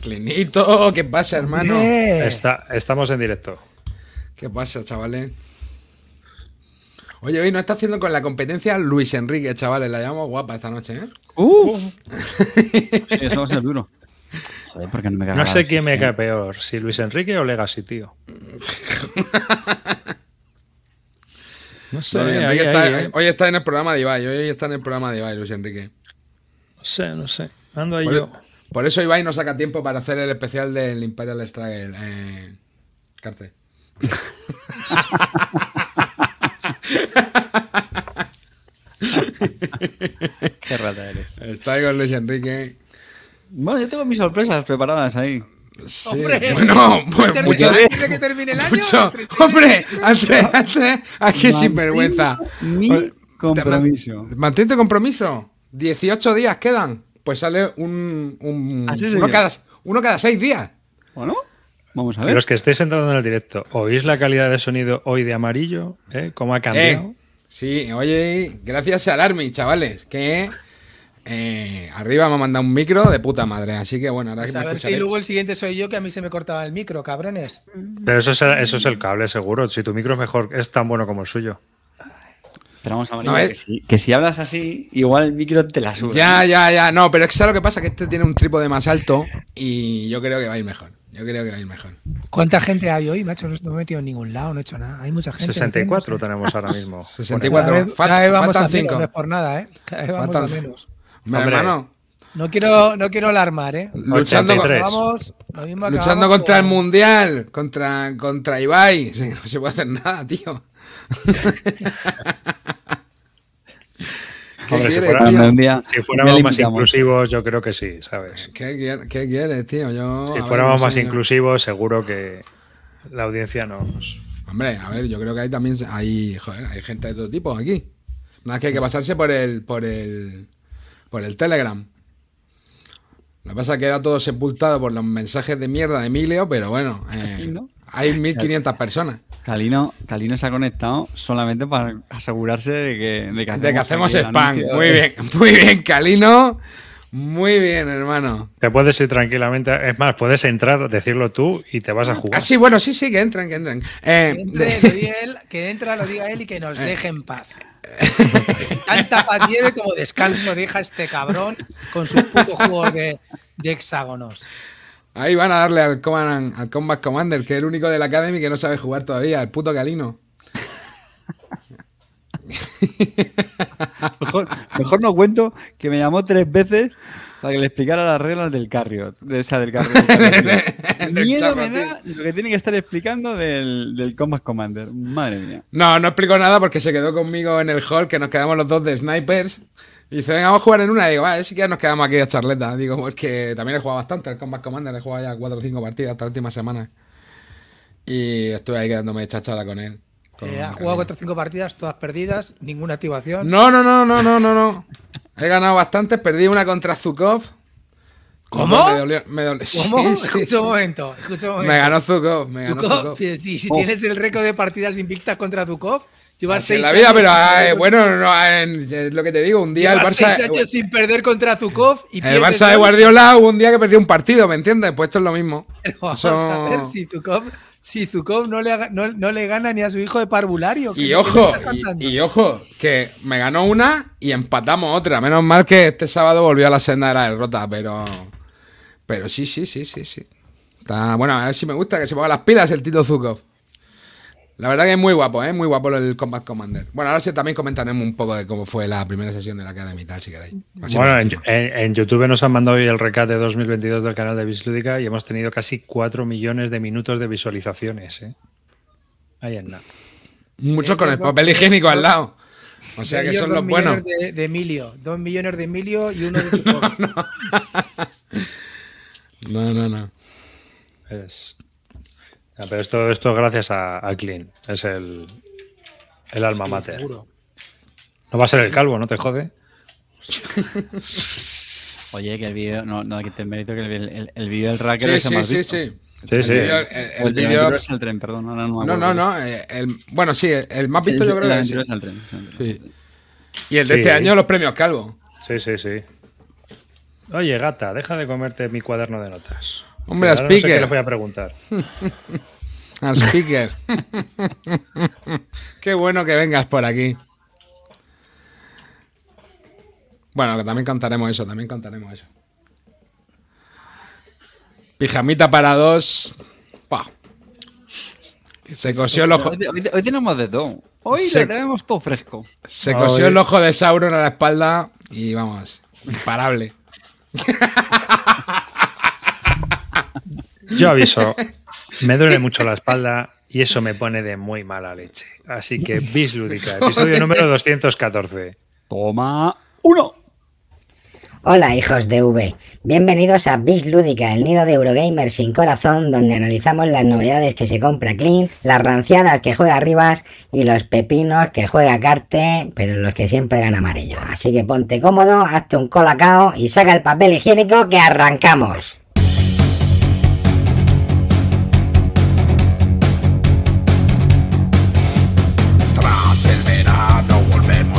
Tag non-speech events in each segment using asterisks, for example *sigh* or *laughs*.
Clinito, ¿qué pasa, hermano? Eh, Está- estamos en directo. ¿Qué pasa, chavales? Oye, hoy nos está haciendo con la competencia Luis Enrique, chavales. La llamamos guapa esta noche, ¿eh? ¡Uh! *laughs* Sí, eso va a ser duro. Joder, ¿por qué no me No sé quién me cae peor, si Luis Enrique o Legacy, tío. *laughs* No sé, No, Luis ahí, Enrique ahí, está- eh. hoy está en el programa de Ibai. Hoy está en el programa de Ibai, Luis Enrique. no sé, no sé. Ando ahí Por, yo. Por eso Ibai no saca tiempo para hacer el especial del Imperial Struggle. Eh, Carte. *laughs* Qué rata eres. Ahí con Luis Enrique. Bueno, yo tengo mis sorpresas preparadas ahí. Sí, Hombre, bueno, pues mucho, antes de que termine el año. mucho. Hombre, antes, antes, aquí sinvergüenza. Mi Oye, compromiso. Mantén tu compromiso. 18 días quedan. Pues sale un, un- Así uno, cada, uno cada 6 días. ¿O no? Vamos a ver. Pero los que estéis entrando en el directo, ¿oís la calidad de sonido hoy de amarillo? ¿Eh? ¿Cómo ha cambiado? Eh, sí, oye, gracias al Army, chavales, que eh, arriba me ha mandado un micro de puta madre. Así que bueno, ahora Pues me a ver si escucharé. luego el siguiente soy yo, que a mí se me cortaba el micro, cabrones. Pero eso es, eso es el cable, seguro. Si tu micro es mejor, es tan bueno como el suyo. Pero vamos a ver, No, eh. que, si, que si hablas así, igual el micro te la suda. Ya, ya, ya. No, pero es que ¿sabes lo que pasa? Que este tiene un trípode más alto y yo creo que va a ir mejor. Yo creo que va a ir mejor. ¿Cuánta gente hay hoy, macho? No no me he metido en ningún lado, no he hecho nada. Hay mucha gente. 64 ¿no? tenemos ahora mismo. *laughs* 64. Cada vez, cada vez vamos faltan a menos, no es por nada, ¿eh? Cada vez vamos Faltan- a menos. Hombre, Hombre. hermano, No quiero, no quiero alarmar, ¿eh? luchando, con- 83. Vamos, lo mismo luchando contra el mundial, contra, contra Ibai. No se puede hacer nada, tío. *laughs* ¿Qué Hombre, si fuéramos más inclusivos, yo creo que sí, ¿sabes? ¿Qué, quier- qué quieres, tío? Yo, Si fuéramos más inclusivos, seguro que la audiencia nos... Hombre, a ver, yo creo que hay también hay, joder, hay gente de todo tipo aquí. Nada más que hay que pasarse por el por el por el Telegram. Lo que pasa es que queda todo sepultado por los mensajes de mierda de Emilio, pero bueno, eh, Sí, ¿no? Hay *laughs* 1500 personas. Calino, Calino se ha conectado solamente para asegurarse de que, de que De que hacemos spam. anuncio Muy de- bien, *laughs* muy bien, Calino. Muy bien, hermano. Te puedes ir tranquilamente. Es más, puedes entrar, decirlo tú y te vas a jugar. Ah, sí, bueno, sí, sí, que entren, que entren. Eh, Que entre, lo diga él, que entra, lo diga él y que nos *laughs* deje en paz. Tanta paz lleve como descanso deja este cabrón con sus putos juegos de, de hexágonos. Ahí van a darle al, Command- al Combat Commander, que es el único de la Academy que no sabe jugar todavía, el puto Calino. *laughs* Mejor, mejor no cuento que me llamó tres veces para que le explicara las reglas del Carriot. De esa del Carriot. *laughs* Miedo me da lo que tiene que estar explicando del, del Combat Commander. Madre mía. No, no explicó nada porque se quedó conmigo en el hall, que nos quedamos los dos de snipers. Y dice, venga, vamos a jugar en una. Y digo, vale, si quieres nos quedamos aquí a charleta. Digo, pues que también he jugado bastante al Combat Commander, he jugado ya cuatro o cinco partidas esta última semana. Y estuve ahí quedándome chachara con él. con Eh, ha jugado 4 o 5 partidas, todas perdidas, ninguna activación. No, no, no, no, no, no, no. He ganado bastantes, perdí una contra Zukov. ¿Cómo? Me dolió, me dolió. ¿Cómo? *laughs* Sí, sí, escucha sí. un momento, escucha un momento. Me ganó Zukov, me ganó Zukov, Zukov. si, tienes el récord de partidas invictas contra Zukov, llevas seis la vida, años pero bueno, no, en- es lo que te digo, un día el Barça. seis años sin perder contra Zukov y El Barça de. Guardiola hubo un día que perdió un partido, ¿me entiendes? Pues esto es lo mismo. Pero vamos a ver si Zukov, si Zukov no, le no, no le gana ni a su hijo de parvulario. ¿qué- Y ojo, y ojo, que me ganó una y empatamos otra. Menos mal que este sábado volvió a la senda de la derrota, pero. Pero sí, sí, sí, sí, sí. Está, bueno, a ver si me gusta que se ponga las pilas el Tito Zukov. La verdad que es muy guapo, ¿eh? Muy guapo el Combat Commander. Bueno, ahora sí también comentaremos un poco de cómo fue la primera sesión de la Academy y tal, si queréis. Así Bueno, en, encima. en- en YouTube nos han mandado hoy el recate 2022 del canal de Bislúdica y hemos tenido casi 4 millones de minutos de visualizaciones. ¿eh? Ahí en nada. Muchos con el papel higiénico al lado. O sea que son dos los buenos. millones De, de Emilio, dos millones de Emilio y uno de *laughs* Zukov. No, no, no. Es... Ya, pero esto, esto es gracias a, a Clean. Es el, el alma mater. Seguro. No va a ser el calvo, ¿no te jode? *laughs* Oye, que el vídeo, no, no que tener mérito que el, el, el vídeo del Racker Sí, es el sí, más sí, visto. sí. Sí, El sí. vídeo- el- O el el tren, perdón. No, no, no, me No, eh, el, bueno, sí, el, el más es. visto Sí, yo creo el que sí. Aventuras al tren, sí. Sí. Y el de Sí. este año, los premios Calvo. Sí, sí, sí. Oye, gata, deja de comerte mi cuaderno de notas. Hombre, Ahora a no sé qué speaker. le voy a preguntar. *laughs* Al speaker. *laughs* Qué bueno que vengas por aquí. Bueno, que también contaremos eso, también contaremos eso. Pijamita para dos. Se cosió el ojo. Hoy, hoy- hoy tenemos de todo. Hoy Se- le tenemos todo fresco. Se Hoy- cosió el ojo de Sauron a la espalda y vamos, imparable. *laughs* Yo aviso, *laughs* me duele mucho la espalda y eso me pone de muy mala leche. Así que bis lúdica, *laughs* episodio número 214. Toma uno. Hola hijos de V, bienvenidos a Bis Lúdica, el nido de Eurogamer sin corazón, donde analizamos las novedades que se compra Clean, las ranciadas que juega Rivas y los pepinos que juega Carte, pero los que siempre gana amarillo. Así que ponte cómodo, hazte un colacao y saca el papel higiénico que arrancamos.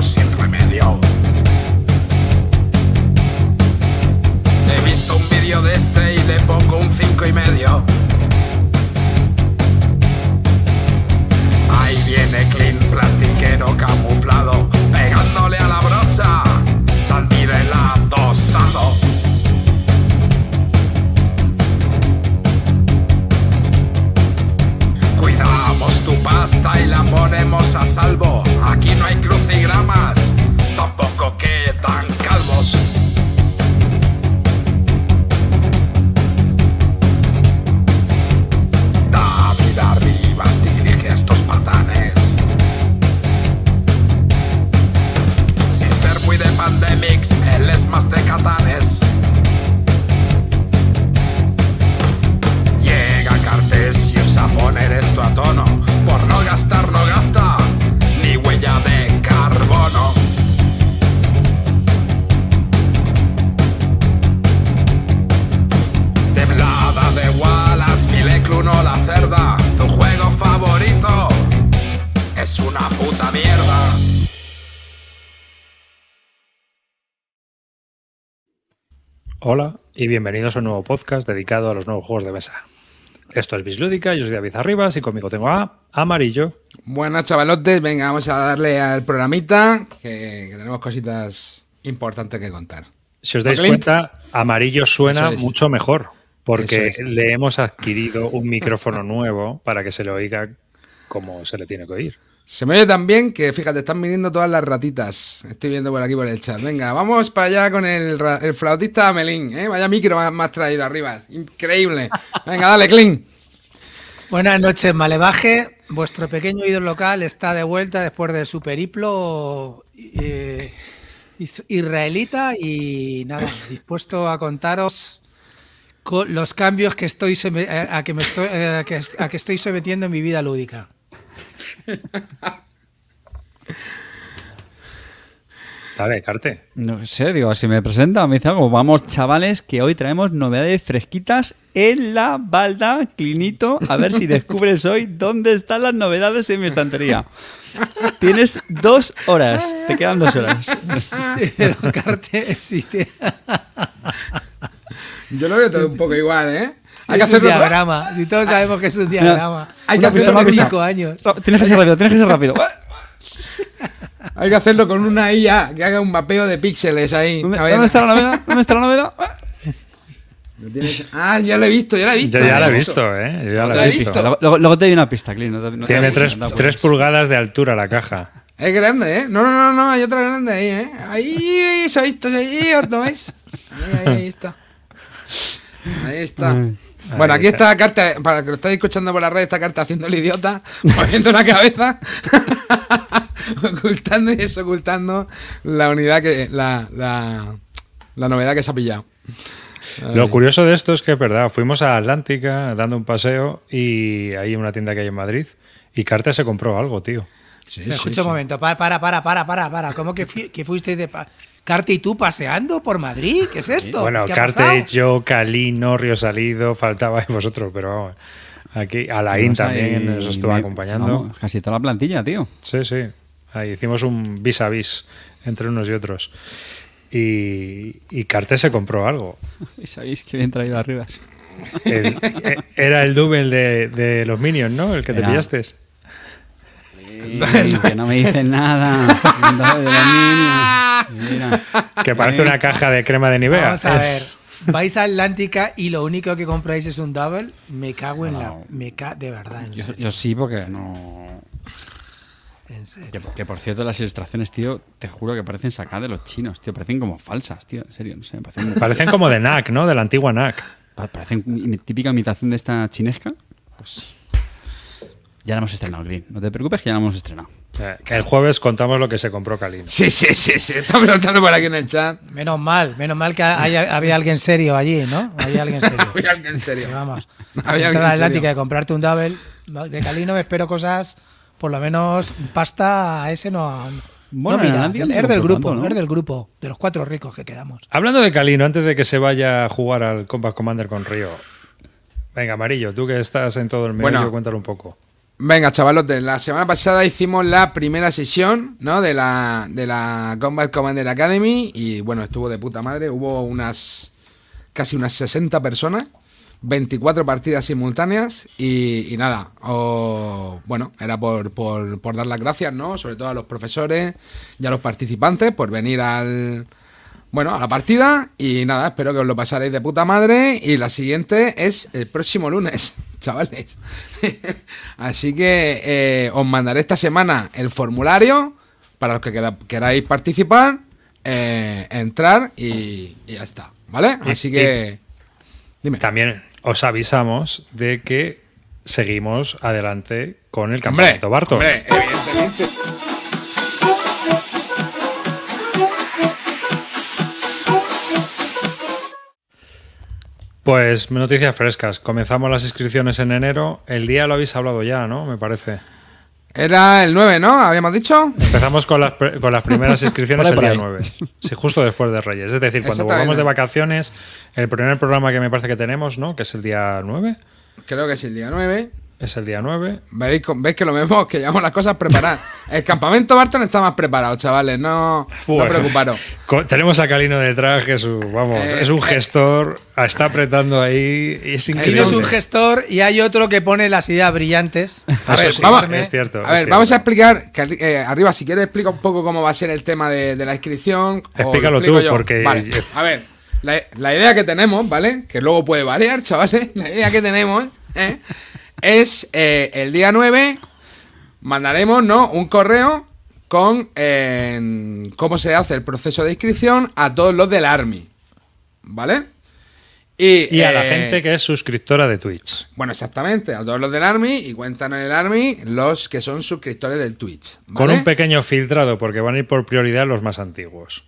Sin remedio. He visto un vídeo de este y le pongo un cinco y medio. Pasta y la ponemos a salvo. Aquí no hay crucigramas, tampoco quedan calvos. David Arribas dirige a estos patanes. Sin ser muy de pandemics, él es más de catanes. A poner esto a tono. Por no gastar, no gasta ni huella de carbono. Temblada de Wallace, Fileclun o la cerda. Tu juego favorito es una puta mierda. Hola y bienvenidos a un nuevo podcast dedicado a los nuevos juegos de mesa. Esto es Bislúdica, yo soy David Arribas y conmigo tengo a Amarillo. Buenas chavalotes, venga, vamos a darle al programita que, que tenemos cositas importantes que contar. Si os dais Clint. cuenta, Amarillo suena es. mucho mejor porque es. le hemos adquirido un micrófono nuevo para que se le oiga como se le tiene que oír. Se me oye tan bien que, fíjate, están viniendo todas las ratitas. Estoy viendo por aquí por el chat. Venga, vamos para allá con el, el flautista Amelín, ¿eh? Vaya micro más, más traído arriba. Increíble. Venga, dale, Clean. Buenas noches, Malevaje. Vuestro pequeño ídolo local está de vuelta después de su periplo eh, is- israelita y nada, dispuesto a contaros co- los cambios que estoy a que me estoy eh, a que estoy sometiendo en mi vida lúdica. *laughs* Dale, Carte. No sé, digo, si me presenta, me dice algo. Vamos, chavales, que hoy traemos novedades fresquitas en la balda, Clinito. A ver si descubres hoy dónde están las novedades en mi estantería. Tienes dos horas, te quedan dos horas. Pero Carte, sí, te- Yo lo veo todo un poco igual, ¿eh? Hay que es un hacerlo. diagrama. Si todos sabemos que es un diagrama. Hay que hacerlo con cinco años. No, Tienes que ser rápido, tienes que ser rápido. *laughs* Hay que hacerlo con una IA que haga un mapeo de píxeles ahí. ¿Dónde, está la novela? ¿Dónde está la novela? *laughs* Ah, ya lo he visto, ya lo he visto. Yo ya la he lo visto, ¿eh? Yo ya ¿Lo la he visto? visto. Luego, te doy una pista, Clint. no te- no Tiene no te tres, preocupes. tres pulgadas de altura la caja. Es grande, ¿eh? No, no, no, no, hay otra grande ahí, ¿eh? Ahí, se ha visto, ahí, ¿no veis? Ahí, ahí, ahí está. Ahí está. Bueno, aquí está. carta, para que lo estáis escuchando por la red, esta carta haciendo el idiota, *laughs* moviendo la cabeza, *laughs* ocultando y desocultando la unidad que, la, la, la novedad que se ha pillado. Lo curioso de esto es que es verdad, fuimos a Atlántica dando un paseo y hay una tienda que hay en Madrid y Carte se compró algo, tío. Sí, escucha sí. un momento, para, para, para, para, para, para. ¿Cómo que, fui- que fuiste de pa- Carte y tú paseando por Madrid? ¿Qué es esto? Bueno, ¿Qué pasado? yo, Calino, Río Salido, faltaba *laughs* vosotros, pero vamos. Aquí, Alain ahí, también nos estuvo me- acompañando. vamos, casi toda la plantilla, tío. Sí, sí. Ahí hicimos un vis a vis entre unos y otros. Y, y Carte se compró algo. Y *laughs* sabéis que bien traído arriba. El- eh, era el double de, de los Minions, ¿no? El que te pillaste. *laughs* Que no me dicen nada. Mira. Que parece una caja de crema de Nivea. Vamos a ver. Vais a Atlántica y lo único que compráis es un double. Me cago en la. Me ca de verdad. En Yo, sí, porque no. en serio. Que, que, por cierto, las ilustraciones, tío, te juro que parecen sacadas de los chinos, tío. Parecen como falsas, tío. En serio, no sé. Parecen, *laughs* Parecen como de NAC, ¿no? De la antigua NAC. pa- parecen típica imitación de esta chinesca. Pues. Ya la hemos estrenado, Green. No te preocupes, que ya la hemos estrenado. Que el jueves contamos lo que se compró Kalin. Sí, sí, sí, sí. Está preguntando por aquí en el chat. Menos mal, menos mal que haya- había alguien serio allí, ¿no? Había alguien serio. *laughs* Había alguien en serio. Que Vamos. *laughs* Había alguien Entrar a en serio. Atlántica y comprarte un double. De Calino me espero cosas, por lo menos pasta a ese no. Bueno, no mira, del grupo, tanto, ¿no? es del grupo, de los cuatro ricos que quedamos. Hablando de Kalino, antes de que se vaya a jugar al Combat Commander con Río. Venga, Amarillo, tú que estás en todo el medio, Bueno. cuéntalo un poco. Venga, chavalotes, la semana pasada hicimos la primera sesión, ¿no? De la, de la Combat Commander Academy y bueno, estuvo de puta madre. Hubo unas casi unas 60 personas, 24 partidas simultáneas y, y nada, o, bueno, era por, por, por dar las gracias, ¿no? Sobre todo a los profesores y a los participantes por venir al, bueno, a la partida y nada, espero que os lo pasaréis de puta madre y la siguiente es el próximo lunes, *laughs* chavales. *laughs* Así que eh, os mandaré esta semana el formulario para los que queda- queráis participar, eh, entrar y, y ya está, ¿vale? Así que... Dime. También os avisamos de que seguimos adelante con el campamento Barton. hombre, evidentemente. Pues noticias frescas. Comenzamos las inscripciones en enero. El día lo habéis hablado ya, ¿no? Me parece. Era el 9, ¿no? Habíamos dicho. Empezamos con las, con las primeras *laughs* inscripciones el día por 9. Sí, justo después de Reyes. Es decir, cuando volvamos de vacaciones, el primer programa que me parece que tenemos, ¿no? Que es el día 9. Creo que es el día 9. Es el día 9. Veréis, con- veis que lo vemos, que llevamos las cosas preparadas. *laughs* El campamento Barton está más preparado, chavales. No, no Bueno, preocuparos. Tenemos a Calino detrás, que es un, vamos, Eh, es un eh. gestor, está apretando ahí y es Aquí increíble. no es un gestor y hay otro que pone las ideas brillantes. *laughs* A ver, sí, vamos, es cierto. a es ver, cierto. vamos a explicar, que, eh, arriba, si quieres, explica un poco cómo va a ser el tema de, de la inscripción. Explícalo tú, yo. porque- Vale, a ver, la, la idea que tenemos, ¿vale? Que luego puede variar, chavales. *laughs* La idea que tenemos ¿eh? Es eh, el día 9 mandaremos, ¿no? Un correo con eh, cómo se hace el proceso de inscripción a todos los del Army, ¿vale? Y, Y a la eh, gente que es suscriptora de Twitch. bueno, exactamente, a todos los del Army y cuentan en el Army los que son suscriptores del Twitch. Con un pequeño filtrado, porque van a ir por prioridad los más antiguos.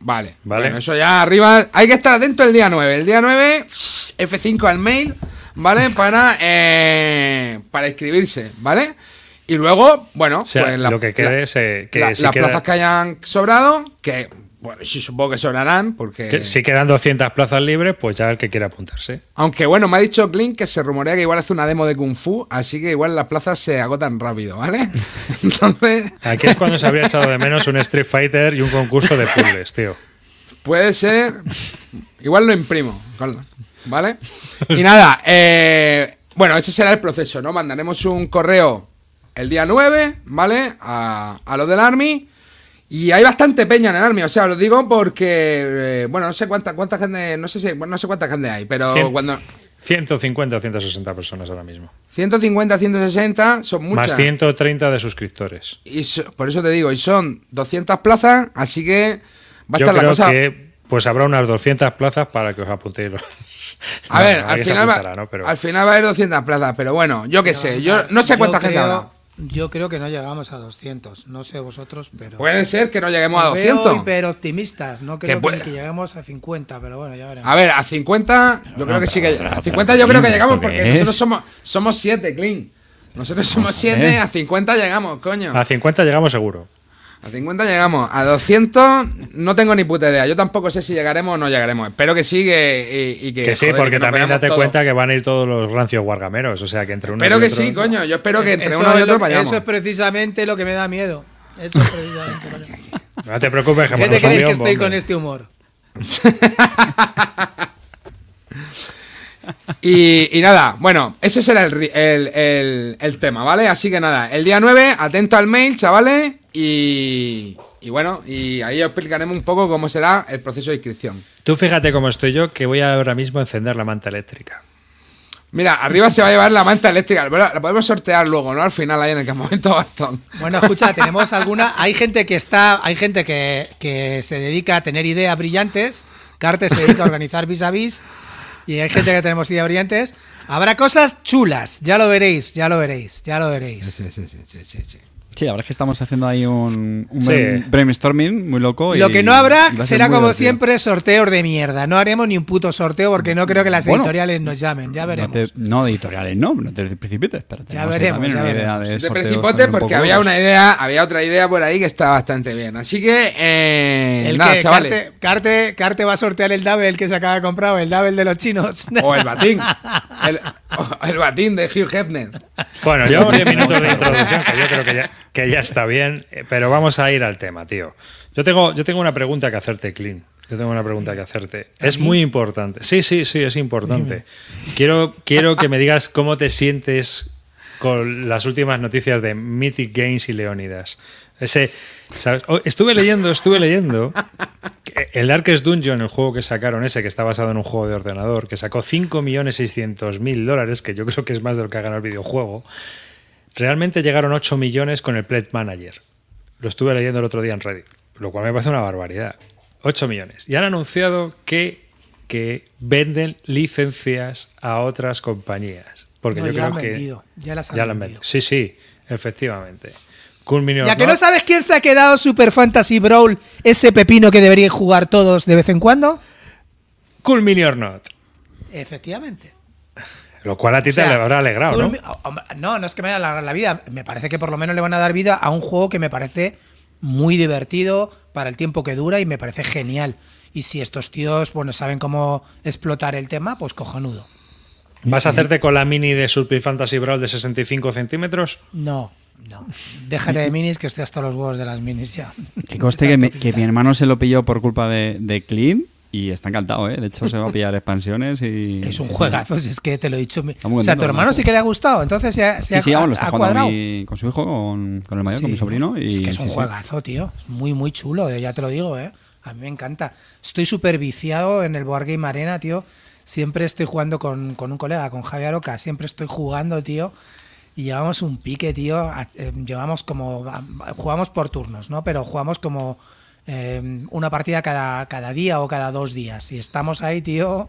Vale, Vale. Bueno, eso ya arriba. Hay que estar atento el día 9. El día 9, F5 al mail, ¿vale? Para, eh, para inscribirse, ¿vale? Y luego, bueno, O sea, pues la- lo que quede la- se- que la- si las queda- plazas que hayan sobrado, que, bueno, sí supongo que sobrarán, porque. Que si quedan 200 plazas libres, pues ya el que quiera apuntarse. Aunque bueno, me ha dicho Clint que se rumorea que igual hace una demo de Kung Fu, así que igual las plazas se agotan rápido, ¿vale? *laughs* Entonces, Aquí es cuando se habría echado de menos un Street Fighter y un concurso de puzzles, tío. puede ser. Igual lo imprimo, con- ¿vale? *laughs* Y nada, eh, bueno, ese será el proceso, ¿no? Mandaremos un correo el día 9, ¿vale? A, a los del Army. Y hay bastante peña en el Army, o sea, lo digo porque, eh, bueno, no sé cuánta, cuánta gente, no sé si, bueno, no sé cuánta gente hay, pero cuando 150 o 160 personas ahora mismo. 150, 160 son muchas. Más 130 de suscriptores. Y so- por eso te digo, y son 200 plazas, así que va a Yo estar la cosa. que pues habrá unas 200 plazas para que os apuntéis. los- *laughs* A No, ver, no, al final, va, ¿no? Pero- al final va a haber 200 plazas, pero bueno, yo qué sé, yo no sé cuánta gente habrá. Yo creo que no llegamos a 200. No sé vosotros, pero. Puede ser que no lleguemos a Os veo 200. hiper optimistas. No creo Que que, puede- ni que lleguemos a 50, pero bueno, ya veremos. A ver, a 50, yo creo que sí que. A 50 yo creo que llegamos porque nosotros somos somos 7, Clean. Nosotros somos 7, a 50 llegamos, coño. A 50 llegamos seguro. A 50 llegamos. A 200 no tengo ni puta idea. Yo tampoco sé si llegaremos o no llegaremos. Espero que sí que, y, y que. Que sí, joder, porque que también date cuenta que van a ir todos los rancios guargameros. O sea, que entre uno Espero y que otro- sí, coño. Yo espero que entre Eso uno y otro lo- vayamos. Eso es precisamente lo que me da miedo. Eso es precisamente lo que- No te preocupes, que ¿Qué te crees que estoy con este humor? *laughs* Y, y nada, bueno, ese será el, el- el- el tema, ¿vale? Así que nada, el día 9, atento al mail, chavales, y, y bueno, y ahí os explicaremos un poco cómo será el proceso de inscripción. Tú fíjate cómo estoy yo, que voy ahora mismo a encender la manta eléctrica. Mira, arriba se va a llevar la manta eléctrica, bueno, la podemos sortear luego, ¿no? Al final, ahí en el campamento *laughs* bastón. Bueno, escucha, tenemos alguna. Hay gente que está. Hay gente que, que se dedica a tener ideas brillantes. Carte se dedica a organizar vis a vis. Y hay gente que tenemos ideas brillantes. Habrá cosas chulas. Ya lo veréis, ya lo veréis, ya lo veréis. Sí, sí, sí, sí, sí, sí. La verdad es que estamos haciendo ahí un, un Sí. brainstorming muy loco. y- Lo que no habrá será como divertido. siempre sorteos de mierda. No haremos ni un puto sorteo porque no creo que las Bueno, editoriales nos llamen. Ya No, veremos. te- no de editoriales, no, no te precipites, pero ahí veremos, también ya una idea veremos. de también un porque había una idea, había otra idea por ahí que está bastante bien. Así que, eh, El nada, que chavales. Carte, Carte, Carte va a sortear el Double que se acaba de comprar, o el Double de los chinos. *laughs* O el batín. *laughs* El, el batín de Hugh Hefner. Bueno, yo 10 minutos de *laughs* introducción, que yo creo que ya, que ya está bien, pero vamos a ir al tema, tío. Yo tengo, yo tengo una pregunta que hacerte, Clean. Yo tengo una pregunta que hacerte. Es muy importante. Sí, sí, sí, es importante. Quiero, quiero que me digas cómo te sientes con las últimas noticias de Mythic Games y Leónidas. Ese, ¿sabes? Oh, estuve leyendo, estuve leyendo que el Darkest Dungeon, el juego que sacaron ese, que está basado en un juego de ordenador, que sacó 5.600.000 dólares, que yo creo que es más de lo que ha ganado el videojuego, realmente llegaron 8 millones con el Pledge Manager. Lo estuve leyendo el otro día en Reddit, lo cual me parece una barbaridad. 8 millones. Y han anunciado que, que venden licencias a otras compañías. Porque No, yo ya creo han que vendido, ya las han ya vendido. vendido. Sí, sí, efectivamente. Cool Mini or Ya que no sabes quién se ha quedado Super Fantasy Brawl, ese pepino que deberíais jugar todos de vez en cuando. Cool Mini or Not. Efectivamente. Lo cual a ti O sea, te habrá alegrado, Cool ¿no? Oh, No, no es que me haya alargado la vida. Me parece que por lo menos le van a dar vida a un juego que me parece muy divertido para el tiempo que dura y me parece genial. Y si estos tíos, bueno, saben cómo explotar el tema, pues cojonudo. ¿Vas a hacerte con la mini de Super Fantasy Brawl de 65 centímetros? No, no. Déjate de minis, que estoy hasta los huevos de las minis ya. Que coste que, me- *laughs* que mi hermano se lo pilló por culpa de, de Clean y está encantado, ¿eh? De hecho, se va a pillar *laughs* expansiones y... Es un juegazo, si es que te lo he dicho. muy O sea, contento tu hermano sí que le ha gustado, entonces se ha, se Sí, ha- sí, vamos, lo ha está jugando cuadrado. mi- con su hijo, con, con el mayor, con mi sobrino. Y, es que es un sí, sí. juegazo, tío. Es muy, muy chulo, eh, ya te lo digo, ¿eh? A mí me encanta. Estoy súper viciado en el Board Game Arena, tío. Siempre estoy jugando con, con un colega, con Javier Oca. Siempre estoy jugando, tío. Y llevamos un pique, tío. a- eh, Llevamos como. a- Jugamos por turnos, ¿no? Pero jugamos como. Eh, una partida cada, cada día o cada dos días. Y estamos ahí, tío.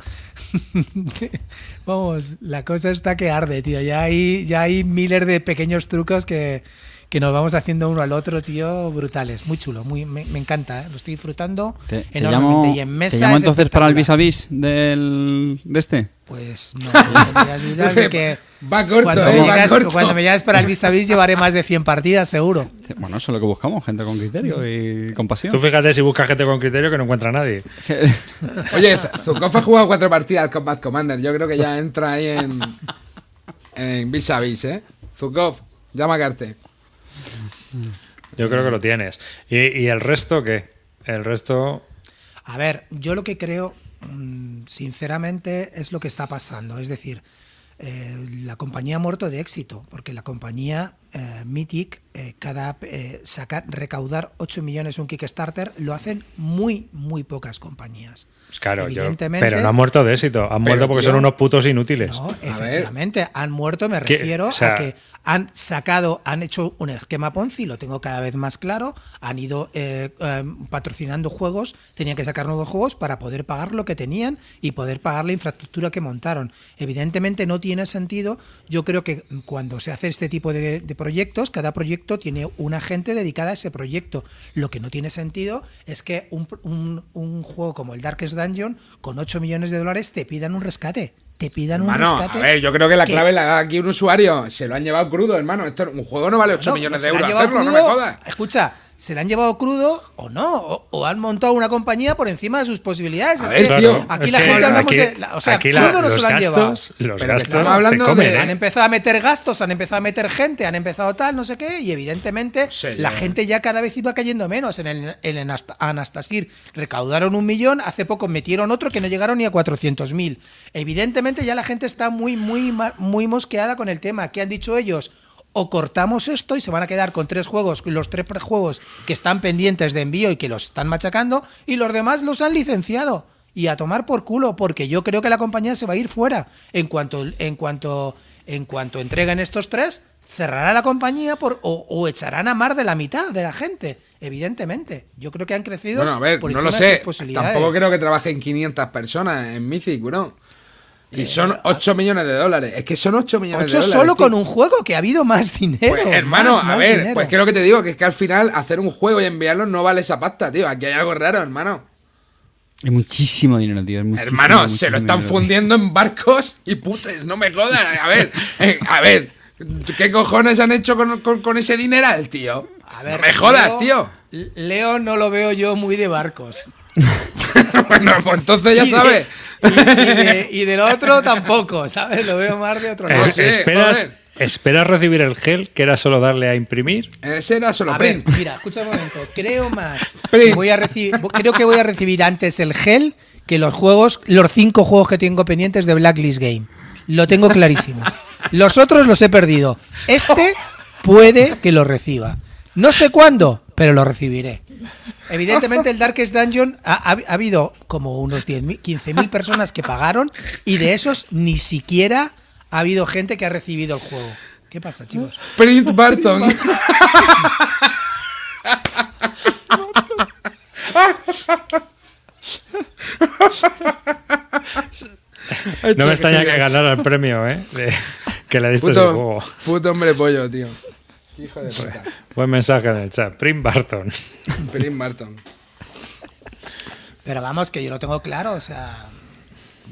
*laughs* Vamos, la cosa está que arde, tío. Ya hay, ya hay miles de pequeños trucos que, que nos vamos haciendo uno al otro, tío, brutales. Muy chulo, muy, me, me encanta, ¿eh? lo estoy disfrutando Te, te enormemente. llamo, y en te mesa llamo es entonces para el vis a vis del, de este. Pues no, me voy a ayudar de que *laughs* Va corto, cuando, eh, me va llames, corto. cuando me llames para el vis a vis llevaré más de 100 partidas, seguro. Bueno, eso es lo que buscamos, gente con criterio y compasión. Tú fíjate si buscas gente con criterio que no encuentra a nadie. *laughs* Oye, Zukov ha jugado cuatro partidas con Bad Commander. Yo creo que ya entra ahí en. En vis a vis, ¿eh? Zukov, llama a Carte. Yo creo que lo tienes. ¿Y, el resto qué? El resto. A ver, yo lo que creo, mm, sinceramente, es lo que está pasando. Es decir, eh, la compañía ha muerto de éxito, porque la compañía eh, Mythic, eh, cada eh, sacar, recaudar 8 millones un Kickstarter, lo hacen muy, muy pocas compañías. Pues claro, yo, pero no han muerto de éxito. Han muerto porque tío, son unos putos inútiles. No, efectivamente, han muerto, me refiero O sea- a que han sacado, han hecho un esquema Ponzi, lo tengo cada vez más claro, han ido eh, eh, patrocinando juegos, tenían que sacar nuevos juegos para poder pagar lo que tenían y poder pagar la infraestructura que montaron. Evidentemente no tiene sentido, yo creo que cuando se hace este tipo de, de proyectos, cada proyecto tiene una gente dedicada a ese proyecto. Lo que no tiene sentido es que un, un- un juego como el Darkest Dungeon, con 8 millones de dólares, te pidan un rescate. Te pidan un rescate. a ver, yo creo que la que- clave la da aquí un usuario. Se lo han llevado crudo, hermano. Esto, un juego no vale 8 no, millones de euros hacerlo, no me jodas. Escucha, se le han llevado crudo o no, o, o han montado una compañía por encima de sus posibilidades. Es ver, que aquí es la que gente hablamos aquí- de. la- o sea, aquí la- crudo no se lo han llevado. los Pero gastos estamos hablando te comen, de- ¿eh? Han empezado a meter gastos, han empezado a meter gente, han empezado tal, no sé qué, y evidentemente Sí, la gente ya cada vez iba cayendo menos. En el, en Anastasir recaudaron un millón, hace poco metieron otro que no llegaron ni a 400.000. Evidentemente ya la gente está muy, muy, muy mosqueada con el tema. ¿Qué han dicho ellos? O cortamos esto y se van a quedar con tres juegos, los tres prejuegos que están pendientes de envío y que los están machacando, y los demás los han licenciado. Y a tomar por culo, porque yo creo que la compañía se va a ir fuera. En cuanto, en cuanto, en cuanto entreguen estos tres, cerrará la compañía por, o, o echarán a más de la mitad de la gente. Evidentemente. Yo creo que han crecido. Bueno, a ver, por no lo sé. Tampoco creo que trabajen 500 personas en Mythic, bro. Y son 8 millones de dólares. Es que son 8 millones Ocho de dólares. solo tío. con un juego que ha habido más dinero. Pues, hermano, más- a más ver, dinero. pues creo que te digo que es que al final hacer un juego y enviarlo no vale esa pasta, tío. Aquí hay algo raro, hermano. Es muchísimo dinero, tío. es muchísimo, hermano, se lo están dinero. fundiendo en barcos y putes, no me jodas. A ver, *laughs* eh, a ver, ¿qué cojones han hecho con, con- con ese dineral, tío? A ver, no me jodas, Leo- tío. Leo no lo veo yo muy de barcos. *laughs* bueno, pues entonces ya *laughs* sabes. Y, y de, y del otro tampoco, ¿sabes? Lo veo más de otro Eh, lado. ¿esperas. ¿Esperas recibir el gel, que era solo darle a imprimir? Ese era solo A ver, mira, escucha un momento. Creo más. Print. Voy a recibir, creo que voy a recibir antes el gel que los juegos, los cinco juegos que tengo pendientes de Blacklist Game. Lo tengo clarísimo. Los otros los he perdido. Este puede que lo reciba. No sé cuándo, pero lo recibiré. Evidentemente, el Darkest Dungeon ha, ha- ha habido como unos 10.000, 15.000 personas que pagaron y de esos ni siquiera ha habido gente que ha recibido el juego. ¿Qué pasa, chicos? Print Barton. No me extraña que ganara el premio, ¿eh? De- que le diste ese Puto, juego. puto hombre pollo, tío. Hijo de puta. Buen mensaje en el chat. Prim Barton. *laughs* Print Barton. Pero vamos, que yo lo tengo claro, o sea,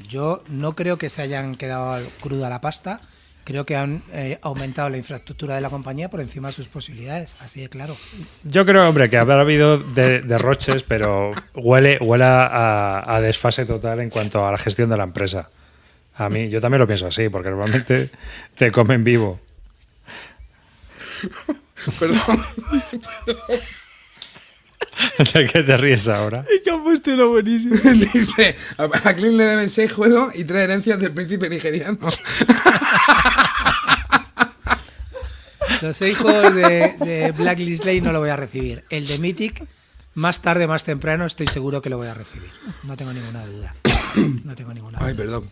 yo no creo que se hayan quedado cruda la pasta, creo que han eh, aumentado la infraestructura de la compañía por encima de sus posibilidades, así de claro. Yo creo, hombre, que habrá habido de- derroches, pero huele, huele a, a desfase total en cuanto a la gestión de la empresa. A mí, yo también lo pienso así, porque normalmente te comen vivo. *laughs* Perdón. *laughs* ¿De qué te ríes ahora? que han puesto uno buenísimo. *laughs* Dice, a a Clint le deben seis juegos y tres herencias del príncipe nigeriano. Los seis juegos de, de Blacklist Lane no lo voy a recibir. El de Mythic, más tarde, más temprano, estoy seguro que lo voy a recibir. No tengo ninguna duda. No tengo ninguna duda. Ay, perdón.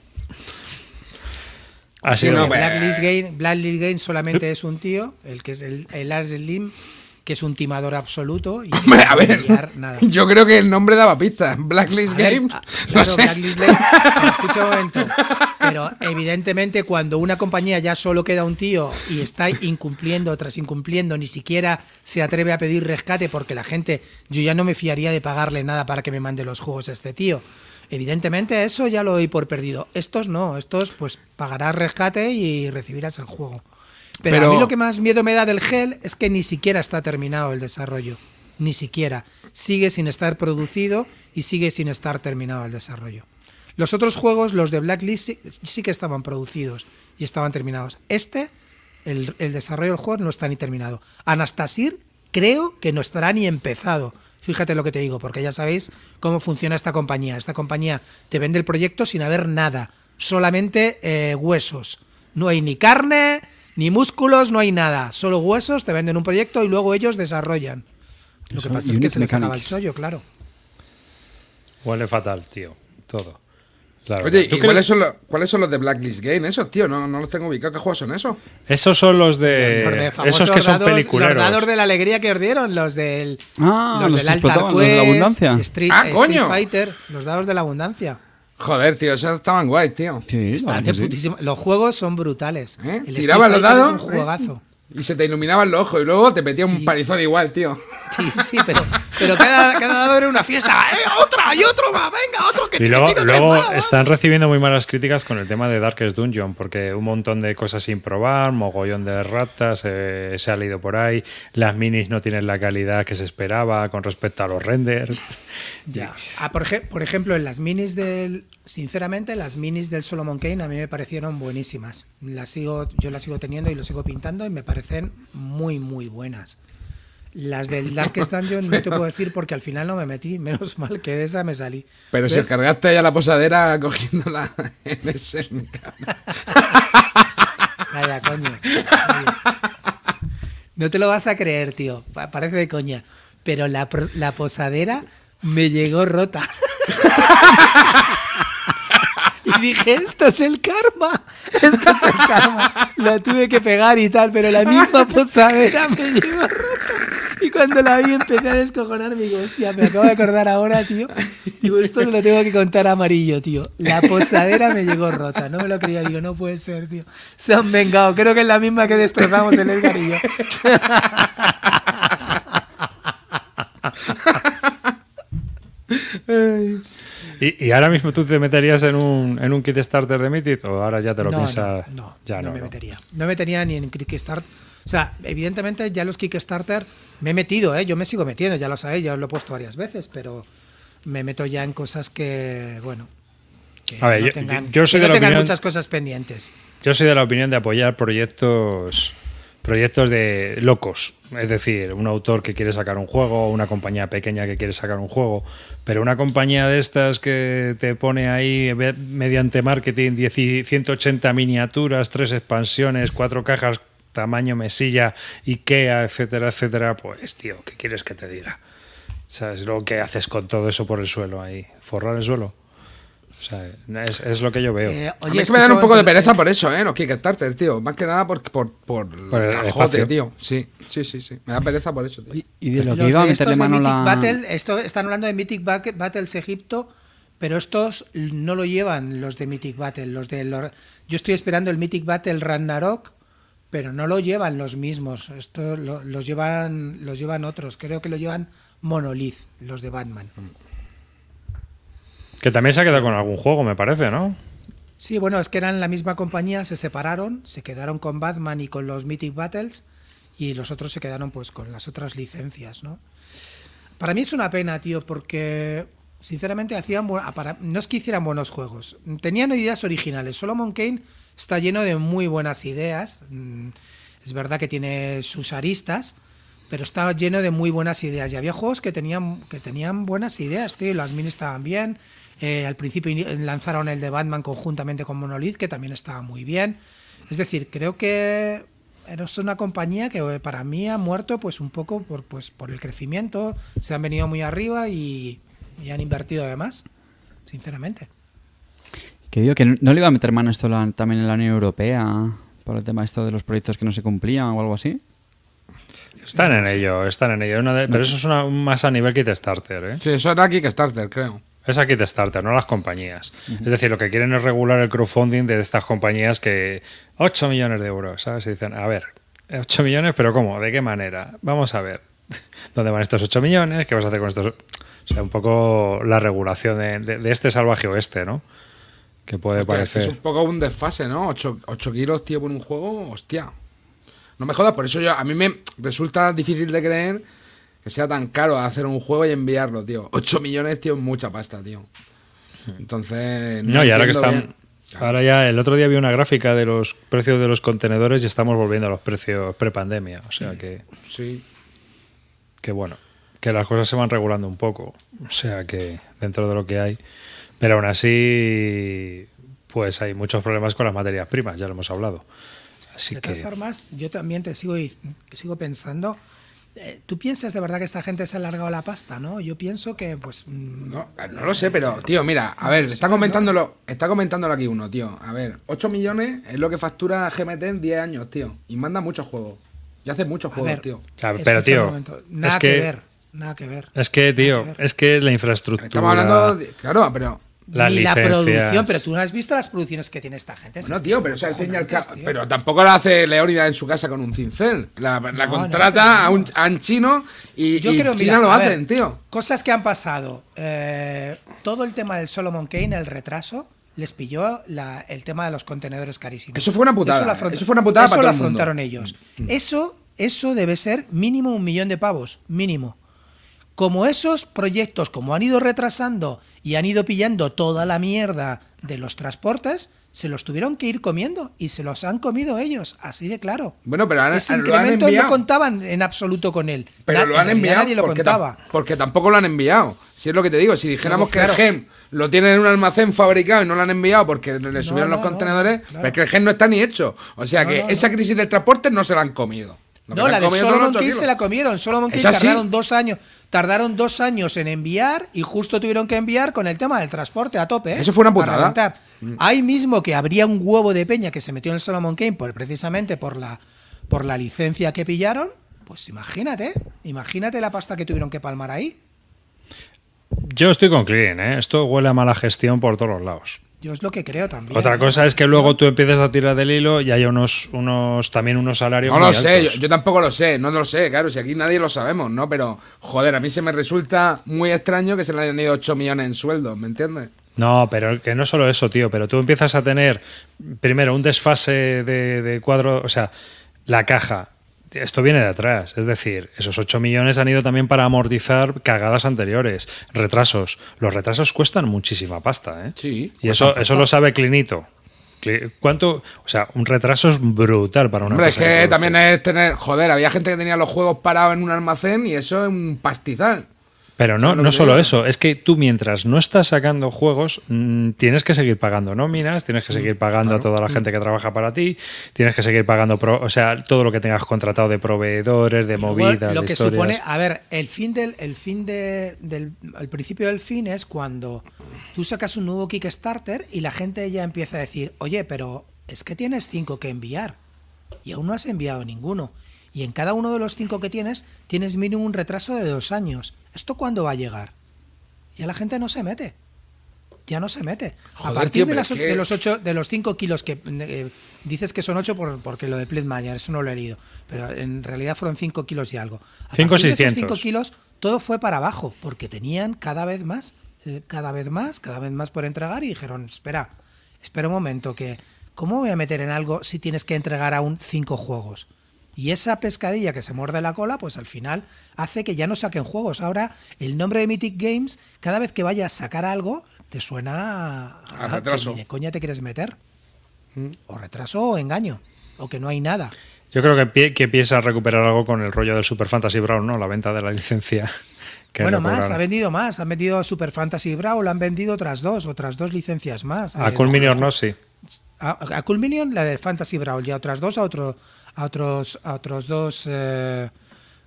Ha Sí, sido- no, Blacklist Game, Blacklist Game solamente es un tío, el que es el, el Lars Lim, que es un timador absoluto. Y Hombre, a puede ver. nada. *laughs* Yo creo que el nombre daba pistas. Blacklist A ver, Game. a- no claro, sé. Blacklist Game, pero escucha un momento. Pero evidentemente cuando una compañía ya solo queda un tío y está incumpliendo tras incumpliendo, ni siquiera se atreve a pedir rescate porque la gente, yo ya no me fiaría de pagarle nada para que me mande los juegos a este tío. Evidentemente eso ya lo doy por perdido. Estos no, estos pues pagarás rescate y recibirás el juego. Pero, Pero- a mí lo que más miedo me da del gel es que ni siquiera está terminado el desarrollo. Ni siquiera. Sigue sin estar producido y sigue sin estar terminado el desarrollo. Los otros juegos, los de Blacklist, sí, sí que estaban producidos y estaban terminados. Este, el, el desarrollo del juego no está ni terminado. Anastasir creo que no estará ni empezado. Fíjate lo que te digo, porque ya sabéis cómo funciona esta compañía. Esta compañía te vende el proyecto sin haber nada, solamente eh, huesos. No hay ni carne, ni músculos, no hay nada. Solo huesos, te venden un proyecto y luego ellos desarrollan. Lo que pasa es que se les acaba el Mechanics. chollo, claro. Huele fatal, tío. Todo. Oye. ¿y ¿Tú cuáles son, los, cuáles son los de Blacklist Game? Esos, tío, no, no los tengo ubicados. ¿Qué juegos son esos? Esos son los de. Los de esos famosos que son dados- peliculeros. Los dados de la alegría que os dieron, los del. Ah, los los del Altar los de la abundancia. Street, Ah, Street coño. Fighter, los dados de la abundancia. Joder, tío, esos estaban guays, tío. Sí, Están de sí. putísimo- Los juegos son brutales. ¿Eh? El Tiraban los dados, Es un ¿eh? Y se te iluminaban los ojos y luego te metía Sí. un palizón igual, tío. Sí, sí, pero, Pero cada, cada dado era una fiesta. ¡Eh, otra! ¡Y otro más! ¡Venga, otro! Que Y luego, luego más, están recibiendo muy malas críticas con el tema de Darkest Dungeon, porque un montón de cosas sin probar, mogollón de ratas, eh, se ha leído por ahí, las minis no tienen la calidad que se esperaba con respecto a los renders. *laughs* Ya. Ah, por, ej- por ejemplo, en las minis del. Sinceramente, las minis del Solomon Kane a mí me parecieron buenísimas. Las sigo, yo las sigo teniendo y lo sigo pintando y me parecen muy, muy buenas. Las del Darkest Dungeon no te puedo decir porque al final no me metí. Menos mal que de esa me salí. Pero si cargaste ya la posadera cogiéndola *laughs* en ese. Vaya, coño. No te lo vas a creer, tío. Pa- Parece de coña. Pero la, la posadera me llegó rota. *laughs* Y *laughs* dije, esto es el karma. Esto es el karma. La tuve que pegar y tal, pero la misma posadera me llegó rota. Y cuando la vi empecé a descojonarme y digo, hostia, me acabo de acordar ahora, tío. Digo, esto se lo tengo que contar amarillo, tío. La posadera me llegó rota. No me lo creía, digo, no puede ser, tío. Se han vengado. Creo que es la misma que destrozamos el Edgar y yo. *laughs* *laughs* ¿Y, y ahora mismo tú te meterías en un, en un kit starter de Mythic o ahora ya te lo no, piensas? no, no, ya no no, me metería. No me metería ni en Kickstarter. O sea, evidentemente ya los Kickstarter me he metido, ¿eh? yo me sigo metiendo, ya lo sabéis, ya os lo he puesto varias veces, pero me meto ya en cosas que, bueno, que A ver, no yo- tengan, yo soy que de no la tengan opinión- muchas cosas pendientes. Yo soy de la opinión de apoyar proyectos proyectos de locos, es decir, un autor que quiere sacar un juego, una compañía pequeña que quiere sacar un juego, pero una compañía de estas que te pone ahí mediante marketing 10 y 180 miniaturas, tres expansiones, cuatro cajas tamaño mesilla, Ikea, etcétera, etcétera, pues tío, ¿qué quieres que te diga? ¿Sabes lo que haces con todo eso por el suelo ahí? ¿Forrar el suelo? O sea, es, es lo que yo veo. Eh, A oye, mí es que me dan un poco de pereza por eso, ¿eh? Los Kickstarter, tío. Más que nada por, por, por, Por el el cajote, espacio. tío. Sí, sí, sí, sí. Me da pereza por eso, tío. Y, y de lo Los que iba a meterle de mano Mythic la... Battle, esto, están hablando de Mythic Ba- Battles Egipto, pero estos no lo llevan los de Mythic Battle. Los de los- yo estoy esperando el Mythic Battle Ragnarok, pero no lo llevan los mismos. Esto lo- los llevan los llevan otros. Creo que lo llevan Monolith, los de Batman. Que también se ha quedado con algún juego, me parece, ¿no? Sí, bueno, es que eran la misma compañía, se separaron, se quedaron con Batman y con los Mythic Battles y los otros se quedaron pues con las otras licencias, ¿no? Para mí es una pena, tío, porque sinceramente hacían bu- para- no es que hicieran buenos juegos, tenían ideas originales. Solomon Kane está lleno de muy buenas ideas. mm, Es verdad que tiene sus aristas, pero estaba lleno de muy buenas ideas. Y había juegos que tenían, que tenían buenas ideas, tío. Las minis estaban bien. Eh, al principio lanzaron el de Batman conjuntamente con Monolith, que también estaba muy bien. Es decir, creo que es una compañía que eh, para mí ha muerto pues un poco por, pues, por el crecimiento. Se han venido muy arriba y, y han invertido además, sinceramente. Que digo que no le iba a meter mano esto la- también en la Unión Europea por el tema esto de los proyectos que no se cumplían o algo así. Están en ello, están en ello. Una de- pero eso es una, más a nivel Kickstarter, ¿eh? Sí, eso era Kickstarter, creo. Es a Kickstarter, no las compañías. Es decir, lo que quieren es regular el crowdfunding de estas compañías que... 8 millones de euros, ¿sabes? Y dicen, a ver, 8 millones, pero ¿cómo? ¿De qué manera? Vamos a ver. *laughs* ¿Dónde van estos 8 millones? ¿Qué vas a hacer con estos...? O sea, un poco la regulación de, de- de este salvaje oeste, ¿no? Que puede Hostia, parecer... es un poco un desfase, ¿no? 8, kilos, tío, por un juego, hostia. No me jodas, por eso yo, a mí me resulta difícil de creer que sea tan caro hacer un juego y enviarlo, tío. 8 millones, tío, es mucha pasta, tío. Entonces. No, y ahora que están... bien. Ahora ya, el otro día vi una gráfica de los precios de los contenedores y estamos volviendo a los precios prepandemia. O sea que... Sí. que bueno, que las cosas se van regulando un poco, o sea que dentro de lo que hay, pero aún así, pues hay muchos problemas con las materias primas, ya lo hemos hablado. Así de que todas formas, yo también te sigo, sigo pensando. Eh, ¿Tú piensas de verdad que esta gente se ha alargado la pasta, no? Yo pienso que, pues. mm, No, no lo sé, pero, tío, mira, a ver, está comentándolo, está comentándolo aquí uno, tío. A ver, 8 millones es lo que factura GMT en 10 años, tío. Y manda muchos juegos. Y hace muchos juegos, ver, tío. Claro, pero, tío, Nada es que, que- ver. Nada que ver. es que, tío, Nada que ver. es que la infraestructura... Estamos hablando, de- claro, pero Las ni la producción, pero tú no has visto las producciones que tiene esta gente. Bueno, Es tío, pero, al pero tampoco lo hace Leónida en su casa con un cincel. La, la No, contrata no, a, un, no. a un chino y, Yo y creo, China mira, lo hacen, ver, tío. Cosas que han pasado. Eh, todo el tema del Solomon Kane, el retraso, les pilló la- el tema de los contenedores carísimos. Eso fue una putada, eso fue una putada eso para lo todo el mundo. Mm, afrontaron ellos. Eso, eso debe ser mínimo un millón de pavos, mínimo. Como esos proyectos, como han ido retrasando y han ido pillando toda la mierda de los transportes, se los tuvieron que ir comiendo y se los han comido ellos, así de claro. Bueno, pero han- Ese lo han no contaban en absoluto con él. Pero Na- lo han enviado nadie lo porque, contaba. tam- porque tampoco lo han enviado. Si es lo que te digo, si dijéramos No, que claro. el gen lo tienen en un almacén fabricado y no lo han enviado porque le subieron no, los no, contenedores, claro. pero es que el gen no está ni hecho. O sea que esa crisis del transporte no se la han comido. Lo No, la de Solomon los ocho se la comieron. Solomon Kane ¿Es así? tardaron dos años. Tardaron dos años en enviar y justo tuvieron que enviar con el tema del transporte a tope. ¿eh? Eso fue una putada. reventar. Ahí mismo que habría un huevo de peña que se metió en el Solomon Kane por, precisamente por la, por la licencia que pillaron. Pues imagínate, imagínate la pasta que tuvieron que palmar ahí. Yo estoy con Clean, ¿eh? Esto huele a mala gestión por todos los lados. Yo es lo que creo también. Otra cosa es que luego tú empiezas a tirar del hilo y hay unos, unos también unos salarios No muy lo sé, yo, tampoco lo sé, no lo sé, claro, si aquí nadie lo sabemos, ¿no? Pero, joder, a mí se me resulta muy extraño que se le hayan ido 8 millones en sueldo, ¿me entiendes? No, pero que no solo eso, tío, pero tú empiezas a tener primero un desfase de, de cuadro, o sea, la caja. Esto viene de atrás, es decir, esos 8 millones han ido también para amortizar cagadas anteriores, retrasos. Los retrasos cuestan muchísima pasta, ¿eh? Sí, Y eso, eso lo sabe Clinito. Cli- ¿Cuánto? O sea, un retraso es brutal para una Hombre, es que también es tener, joder, había gente que tenía los juegos parados en un almacén y eso es un pastizal. Pero no, ¿Sabes lo no solo eso, es que tú mientras no estás sacando juegos, mm, tienes que seguir pagando nóminas, tienes que Mm, seguir pagando a toda la gente que trabaja para ti, tienes que seguir pagando, pro- o sea, todo lo que tengas contratado de proveedores, de movidas, lo de que historias. supone, a ver, el fin del, el fin de, del, al principio del fin es cuando tú sacas un nuevo Kickstarter y la gente ya empieza a decir, oye, pero es que tienes cinco que enviar y aún no has enviado ninguno. Y en cada uno de los cinco que tienes, tienes mínimo un retraso de dos años. ¿Esto cuándo va a llegar? Ya la gente no se mete. Ya no se mete. Joder, a partir tío, de, las, de los ocho, de los 5 kilos que eh, dices que son 8 por, porque lo de Plitmayer, eso no lo he leído. Pero en realidad fueron 5 kilos y algo. A Cinco partir de esos 600. 5 kilos, todo fue para abajo, porque tenían cada vez más, eh, cada vez más, cada vez más por entregar y dijeron, espera, espera un momento, que ¿cómo voy a meter en algo si tienes que entregar aún 5 juegos? Y esa pescadilla que se muerde la cola, pues al final hace que ya no saquen juegos. Ahora, el nombre de Mythic Games, cada vez que vayas a sacar algo, te suena a, A retraso. que de coña te quieres meter. O retraso o engaño. O que no hay nada. Yo creo que, pie- que piensa recuperar algo con el rollo del Super Fantasy Brown, ¿no? La venta de la licencia. *laughs* que bueno, más, ha vendido más. Han vendido Super Fantasy Brawl, han vendido otras dos, otras dos licencias más. A Eh, Cool Minion no, sí. A, a Cool Minion, la de Fantasy Brawl, y a otras dos, a, otro, a, otros, a otros dos. eh,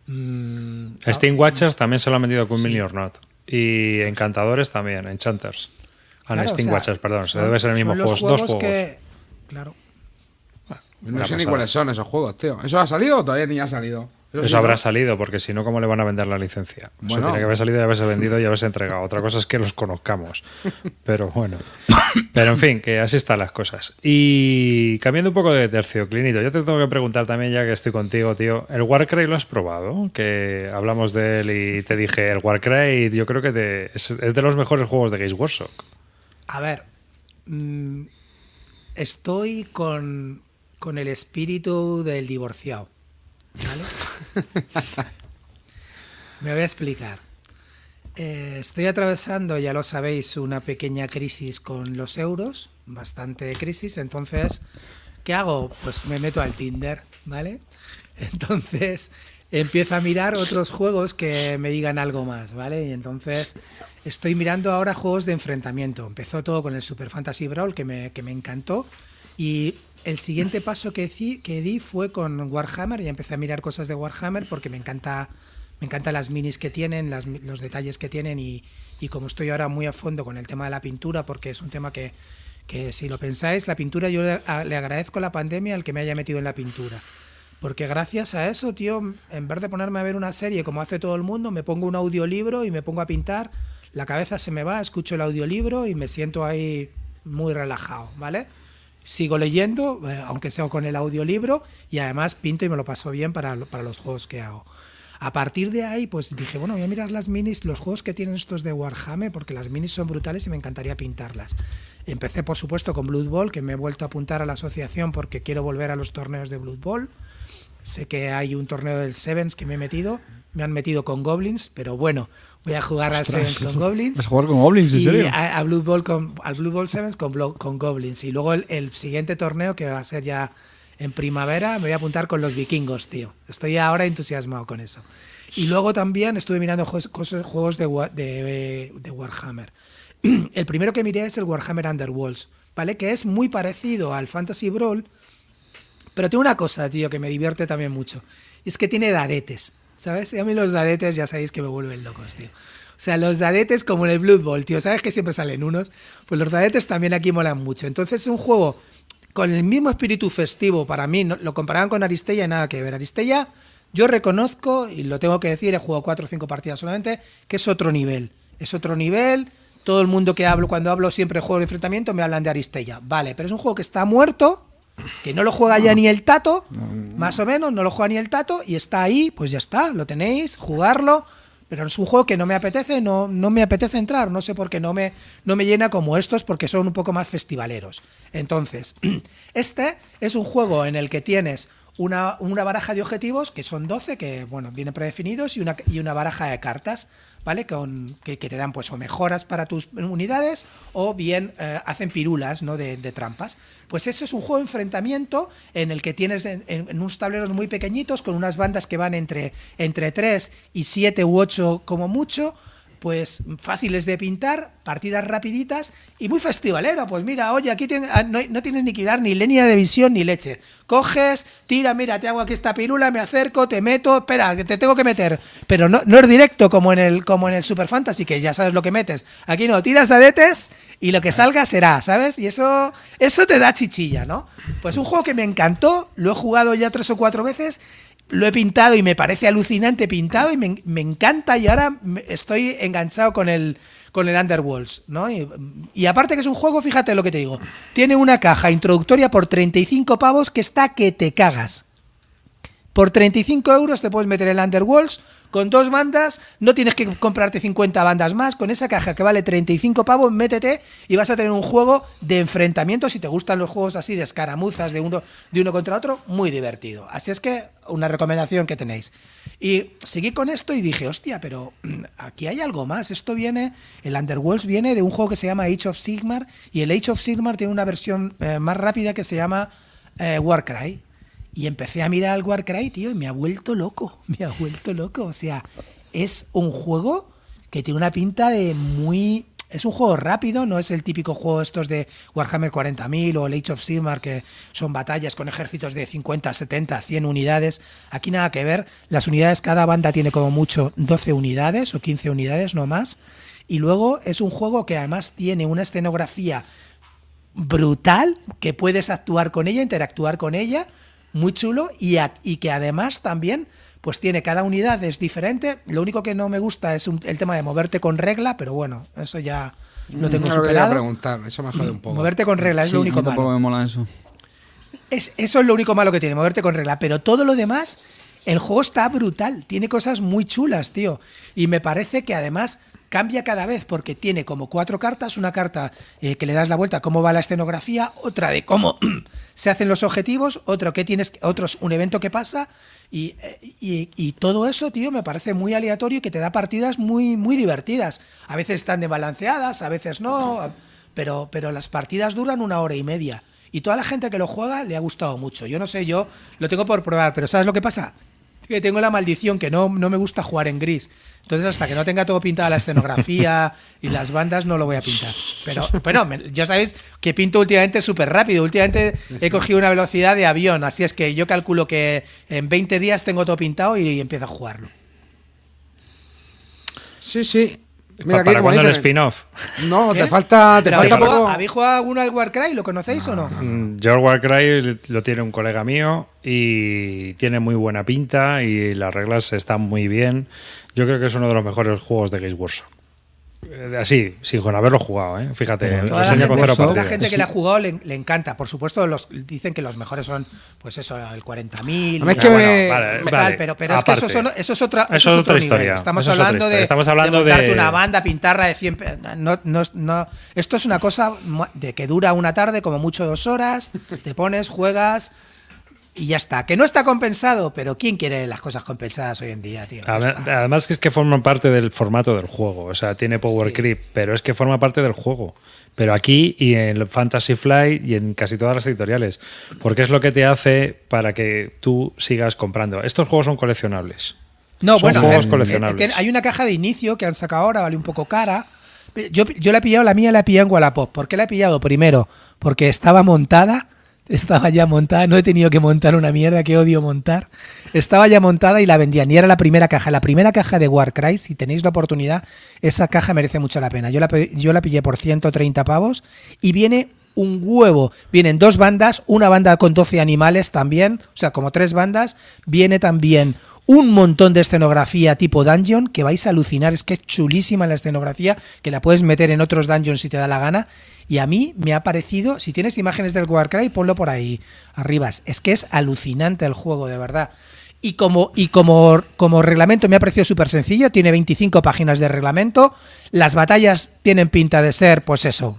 mm, a- Steam Watchers también se lo han vendido a Cool Sí. Minion or Not. Y Encantadores también, Enchanters. Ah, no, claro, Steam o sea, Watchers, perdón. Se son- debe ser el mismo juego. Dos juegos. que- claro. No sé ni cuáles son esos juegos, tío. ¿Eso ha salido o todavía ni ha salido? Eso sí, habrá ¿no? salido, porque si no, ¿cómo le van a vender la licencia? Eso Bueno. tiene que haber salido y haberse vendido y haberse entregado. Otra cosa es que los conozcamos. *laughs* Pero bueno. Pero en fin, que así están las cosas. Y cambiando un poco de tercio, Clinito, yo te tengo que preguntar también, ya que estoy contigo, tío. ¿El Warcry lo has probado? Que hablamos de él y te dije, el Warcry yo creo que te- es, es de los mejores juegos de Games Workshop. A ver, mm, estoy con, con el espíritu del divorciado. ¿Vale? *laughs* Me voy a explicar. Eh, estoy atravesando, ya lo sabéis, una pequeña crisis con los euros, bastante crisis, entonces, ¿qué hago? Pues me meto al Tinder, ¿vale? *laughs* Entonces empiezo a mirar otros juegos que me digan algo más, ¿vale? Y entonces estoy mirando ahora juegos de enfrentamiento. Empezó todo con el Super Fantasy Brawl, que me, que me encantó, y el siguiente paso que, di- que di fue con Warhammer, y empecé a mirar cosas de Warhammer porque me encanta me encantan las minis que tienen, las los detalles que tienen y, y como estoy ahora muy a fondo con el tema de la pintura, porque es un tema que, que si lo pensáis, la pintura yo le, a- le agradezco a la pandemia el que me haya metido en la pintura. Porque gracias a eso, tío, en vez de ponerme a ver una serie como hace todo el mundo, me pongo un audiolibro y me pongo a pintar la cabeza se me va, escucho el audiolibro y me siento ahí muy relajado, ¿vale? Sigo leyendo, eh, aunque sea con el audiolibro, y además pinto y me lo paso bien para, para los juegos que hago. A partir de ahí, pues dije, bueno, voy a mirar las minis, los juegos que tienen estos de Warhammer, porque las minis son brutales y me encantaría pintarlas. Empecé, por supuesto, con Blood Bowl, que me he vuelto a apuntar a la asociación porque quiero volver a los torneos de Blood Bowl. Sé que hay un torneo del Sevens que me he metido. Me han metido con Goblins, pero bueno, voy a jugar al. Sevens con Goblins. ¿Vas a jugar con Goblins, en y serio? A, a Blue Ball con, al Blue Ball Sevens con, con Goblins. Y luego el, el siguiente torneo, que va a ser ya en primavera, me voy a apuntar con los vikingos, tío. Estoy ahora entusiasmado con eso. Y luego también estuve mirando juegos, juegos de, de Warhammer. *clears throat* El primero que miré es el Warhammer Underworlds, ¿vale? Que es muy parecido al Fantasy Brawl, pero tiene una cosa, tío, que me divierte también mucho. Y es que tiene dadetes, ¿sabes? Y a mí los dadetes ya sabéis que me vuelven locos, tío. O sea, los dadetes como en el Blood Bowl, tío. ¿Sabes que siempre salen unos? Pues los dadetes también aquí molan mucho. Entonces es un juego con el mismo espíritu festivo para mí. no- lo comparaban con Aristella y nada que ver. Aristella, yo reconozco, y lo tengo que decir, he jugado cuatro o cinco partidas solamente, que es otro nivel. Es otro nivel. Todo el mundo que hablo, cuando hablo siempre juego de enfrentamiento, me hablan de Aristella. Vale, pero es un juego que está muerto, que no lo juega ya ni el tato, más o menos, no lo juega ni el tato, y está ahí, pues ya está, lo tenéis, jugarlo. Pero es un juego que no me apetece, no, no me apetece entrar, no sé por qué no me, no me llena como estos, porque son un poco más festivaleros. Entonces, *clears throat* este es un juego en el que tienes una, una baraja de objetivos, que son 12, que bueno, vienen predefinidos, y una, y una baraja de cartas, ¿vale? Con, que, te dan pues o mejoras para tus unidades, o bien eh, hacen pirulas, ¿no? De, trampas. Pues eso es un juego de enfrentamiento en el que tienes en, en- en unos tableros muy pequeñitos, con unas bandas que van entre, entre 3 y 7 u 8 como mucho, pues fáciles de pintar, partidas rapiditas y muy festivalero. Pues mira, oye, aquí ah, no, no tienes ni que dar ni línea de visión ni leche. Coges, tira, mira, te hago aquí esta pirula, me acerco, te meto, espera, que te tengo que meter. Pero no, no es directo como en el como en el Super Fantasy, que ya sabes lo que metes. Aquí no, tiras dadetes y lo que salga será, ¿sabes? Y eso, eso te da chichilla, ¿no? Pues un juego que me encantó, lo he jugado ya tres o cuatro veces lo he pintado y me parece alucinante pintado y me, me encanta y ahora estoy enganchado con el con el Underworlds, ¿no? Y, y aparte que es un juego, fíjate lo que te digo, tiene una caja introductoria por 35 pavos que está que te cagas. Por 35 euros te puedes meter el Underworlds con dos bandas, no tienes que comprarte 50 bandas más, con esa caja que vale 35 pavos, métete y vas a tener un juego de enfrentamiento, si te gustan los juegos así de escaramuzas de uno, de uno contra otro, muy divertido. Así es que una recomendación que tenéis. Y seguí con esto y dije, hostia, pero mm, aquí hay algo más. Esto viene, el Underworlds viene de un juego que se llama Age of Sigmar y el Age of Sigmar tiene una versión eh, más rápida que se llama eh, Warcry. Y empecé a mirar al Warcry, tío, y me ha vuelto loco. *laughs* Me ha vuelto loco. O sea, es un juego que tiene una pinta de muy. Es un juego rápido, no es el típico juego estos de Warhammer 40.000 o el Age of Sigmar, que son batallas con ejércitos de 50, 70, 100 unidades. Aquí nada que ver. Las unidades, cada banda tiene como mucho 12 unidades o 15 unidades, no más. Y luego es un juego que además tiene una escenografía brutal, que puedes actuar con ella, interactuar con ella, muy chulo y, a- y que además también pues tiene cada unidad es diferente. Lo único que no me gusta es un- el tema de moverte con regla, pero bueno, eso ya lo tengo lo que iba a superado. preguntar, eso me jode un poco. Moverte con regla es Sí, lo único malo. me mola eso. Es, eso es lo único malo que tiene, moverte con regla. Pero todo lo demás, el juego está brutal. Tiene cosas muy chulas, tío. Y me parece que además cambia cada vez porque tiene como cuatro cartas. Una carta eh, que le das la vuelta, cómo va la escenografía. Otra de cómo *clears throat* se hacen los objetivos. Otro que tienes, otros, un evento que pasa. Y, eh, y- y todo eso, tío, me parece muy aleatorio y que te da partidas muy, muy divertidas. A veces están desbalanceadas, a veces no. Pero, pero las partidas duran una hora y media. Y toda la gente que lo juega le ha gustado mucho. Yo no sé, yo lo tengo por probar, pero ¿sabes lo que pasa? Que tengo la maldición que no, no me gusta jugar en gris. Entonces, hasta que no tenga todo pintado la escenografía *laughs* y las bandas, no lo voy a pintar. Pero, *laughs* bueno, me- ya sabéis que pinto últimamente súper rápido. Últimamente he cogido una velocidad de avión, así es que yo calculo que en 20 días tengo todo pintado y, empiezo a jugarlo. Sí, sí. Aquí, ¿Para cuándo el spin-off? No, ¿Qué? te falta, te ¿Pero ¿habéis, falta jugado, poco. ¿Habéis jugado alguno al Warcry? ¿Lo conocéis o no? Mm, George Warcry lo tiene un colega mío y tiene muy buena pinta y las reglas están muy bien. Yo creo que es uno de los mejores juegos de Games Workshop. Eh, así, sin con haberlo jugado, ¿eh? Fíjate, Toda la gente, con cero toda la gente que le ha jugado le, le encanta. Por supuesto, los, dicen que los mejores son, pues eso, el 40.000. Hombre, es que tal, me- vale, vale, pero, pero es que eso, aparte. son- eso es otra, Eso eso es otra otro nivel. historia. Estamos Eso es otra hablando de, historia. Estamos hablando de de- una banda, pintarla de 100. pe- No, no, no, esto es una cosa de que dura una tarde, como mucho dos horas. Te pones, juegas y ya está. Que no está compensado, pero ¿quién quiere las cosas compensadas hoy en día, tío? Además, es que forman parte del formato del juego, o sea, tiene power Sí. creep, pero es que forma parte del juego. Pero aquí y en Fantasy Flight y en casi todas las editoriales, porque es lo que te hace para que tú sigas comprando. Estos juegos son coleccionables. No, Son bueno, juegos eh, coleccionables. hay una caja de inicio que han sacado ahora, vale un poco cara. Yo, yo la he pillado, la mía la he pillado en Wallapop. ¿Por qué la he pillado? Primero, porque estaba montada, estaba ya montada, no he tenido que montar una mierda, que odio montar. Estaba ya montada y la vendían. Y era la primera caja, la primera caja de Warcry. Si tenéis la oportunidad, esa caja merece mucho la pena. Yo la, yo la pillé por 130 pavos y viene un huevo. Vienen dos bandas, una banda con 12 animales también, o sea, como tres bandas. Viene también un montón de escenografía tipo dungeon que vais a alucinar. Es que es chulísima la escenografía, que la puedes meter en otros dungeons si te da la gana. Y a mí me ha parecido, si tienes imágenes del Warcry, ponlo por ahí arriba. Es que es alucinante el juego, de verdad. Y como, y como, como reglamento me ha parecido súper sencillo, tiene 25 páginas de reglamento, las batallas tienen pinta de ser, pues eso,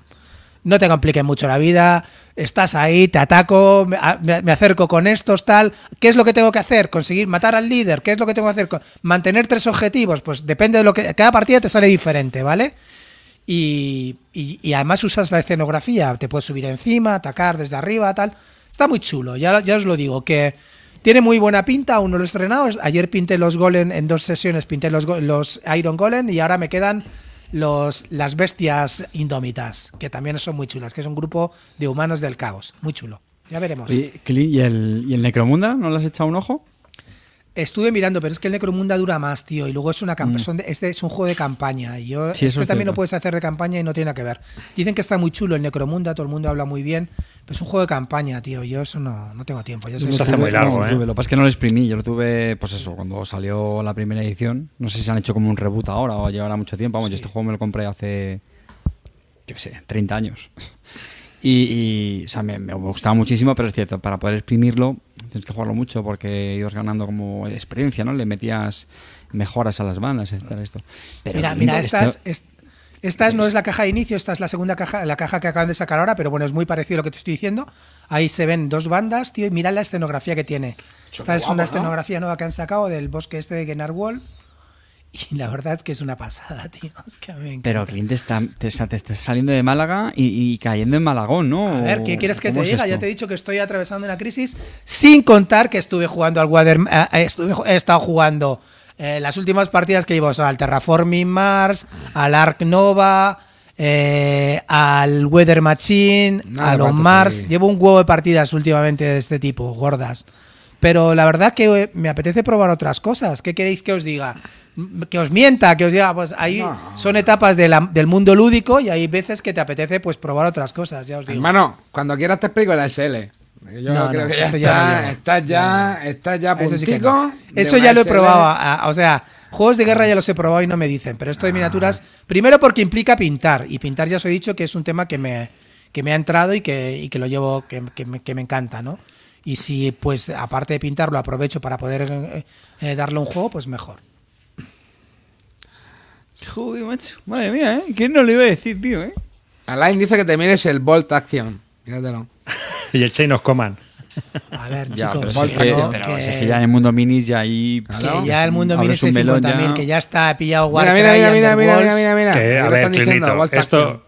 no te compliques mucho la vida, estás ahí, te ataco, me, a- me- me acerco con estos, tal. ¿Qué es lo que tengo que hacer? ¿Conseguir matar al líder? ¿Qué es lo que tengo que hacer? ¿Mantener tres objetivos? Pues depende de lo que... Cada partida te sale diferente, ¿vale? Y, y- además usas la escenografía, te puedes subir encima, atacar desde arriba, tal. Está muy chulo, ya, ya os lo digo, que tiene muy buena pinta, aún no lo he estrenado. Ayer pinté los golem, en dos sesiones pinté los, los Iron Golem y ahora me quedan los, las bestias indómitas, que también son muy chulas, que es un grupo de humanos del caos. Muy chulo. Ya veremos. Oye, Clint, ¿y el, ¿y el Necromunda? ¿No le has echado un ojo? Estuve mirando, pero es que el Necromunda dura más, tío. Y luego es una Mm. son de- este es un juego de campaña. Y yo Sí, este es también lo puedes hacer de campaña y no tiene nada que ver. Dicen que está muy chulo el Necromunda, todo el mundo habla muy bien. Pero es un juego de campaña, tío. Yo eso no, no tengo tiempo. Eso soy- se hace muy largo, ¿eh? Lo que pasa es que no lo exprimí. Yo lo tuve, pues eso, cuando salió la primera edición. No sé si se han hecho como un reboot ahora o llevará mucho tiempo. Vamos, yo este juego me lo compré hace, yo qué sé, 30 años. *laughs* Y, y, o sea, me, me gustaba muchísimo, pero es cierto, para poder exprimirlo tienes que jugarlo mucho porque ibas ganando como experiencia, ¿no? Le metías mejoras a las bandas, etcétera, esto. Pero mira, mira, lindo esta, no es la caja de inicio, esta es la segunda caja, la caja que acaban de sacar ahora, pero bueno, es muy parecido a lo que te estoy diciendo. Ahí se ven dos bandas, tío, y mira la escenografía que tiene. Esta es una ¿no? escenografía nueva que han sacado del bosque este de Genarwall. *laughs* Y la verdad es que es una pasada, *laughs* tío. Es que me. Pero Clint está, te, está- te estás saliendo de Málaga y, y cayendo en Malagón, ¿no? A ver, ¿qué quieres que te ¿Cómo es diga? Ya te he dicho que estoy atravesando una crisis, sin contar que estuve jugando al Water, eh, eh, estuve, he estado jugando eh, las últimas partidas que llevo son al Terraforming Mars, al Ark Nova, eh, al Weather Machine, Nada, a los Mars. Llevo un huevo de partidas últimamente de este tipo, gordas. Pero la verdad que eh, me apetece probar otras cosas. ¿Qué queréis que os diga? Que os mienta, que os diga, pues ahí No. son etapas de la- del mundo lúdico y hay veces que te apetece pues probar otras cosas, ya os digo. Hermano, cuando quieras te explico la SL. Yo No, creo no, que ya eso está, ya estás ya, estás ya Eso sí que no. Eso ya lo he SL. probado. a- a- o sea, juegos de guerra ya los he probado y no me dicen. Pero esto de miniaturas, primero porque implica pintar. Y pintar ya os he dicho que es un tema que me, que me ha entrado y que, y que lo llevo, que, que me, que me encanta, ¿no? Y si, pues, aparte de pintar, lo aprovecho para poder eh, eh, darle un juego, pues mejor. Joder, macho. Madre mía, ¿eh? ¿Quién no lo iba a decir, tío, eh? Alain dice que te mires el Bolt Action. Míratelo. *laughs* Y el Chain of Command. A ver, Ya, chicos, pero, que es que, no, pero que- si es que ya en el mundo minis ya ahí... Que ya el mundo mini un melón 50.000, ya. que ya está pillado Mira, Warcry, mira, mira, mira, mira, mira, mira, mira. Que, ¿Qué a le ver, están diciendo? Clinito, Bolt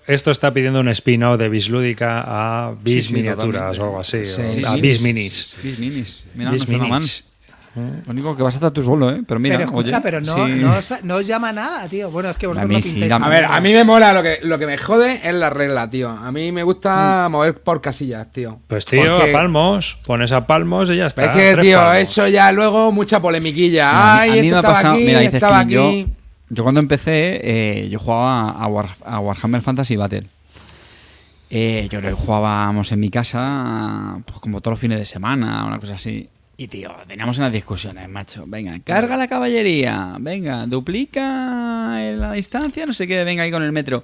esto, está pidiendo un spin-off de Bislúdica a Bis sí, Miniaturas totalmente. o algo así. Sí, o a. Bis Minis. Bis minis. Mira, Bis no suena mal. Minis. Lo único que vas a estar tú solo, ¿eh? Pero mira, pero escucha, oye, pero no, sí. no, os, no os llama nada, tío. Bueno, es que vosotros mí no sí, pintáis. dame- A ver, a mí me mola, lo que, lo que me jode es la regla, tío. A mí me gusta mover por casillas, tío. Pues tío, Porque- a palmos, pones a palmos y ya está. Es que, tío, palmos. eso ya luego mucha polemiquilla. No, a mí- a me estaba pasado- aquí, mira, dices estaba que yo- aquí. Yo cuando empecé, eh, yo jugaba a, War- a Warhammer Fantasy Battle. Eh, yo lo jugábamos en mi casa pues, como todos los fines de semana, una cosa así. Y tío, teníamos unas discusiones, macho. Venga, carga la caballería. Venga, duplica la distancia, no sé qué, venga ahí con el metro.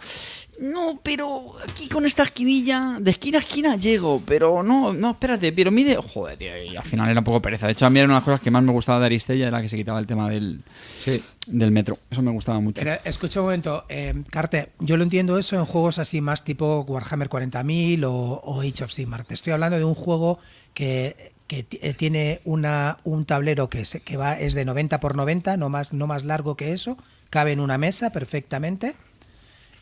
No, pero aquí con esta esquinilla, de esquina a esquina llego, pero no, no, espérate, pero mide. Joder, tío, y al final era un poco pereza. De hecho, a mí era una de las cosas que más me gustaba de Aristella, era que se quitaba el tema del, Sí. del metro. Eso me gustaba mucho. Pero escucha un momento, eh, Carte, yo lo entiendo eso en juegos así más tipo Warhammer 40.000 o, o Age of Sigmar. Te estoy hablando de un juego que, que eh, tiene una, un tablero que, se- que va, es de 90 por 90, no más, no más largo que eso, cabe en una mesa perfectamente.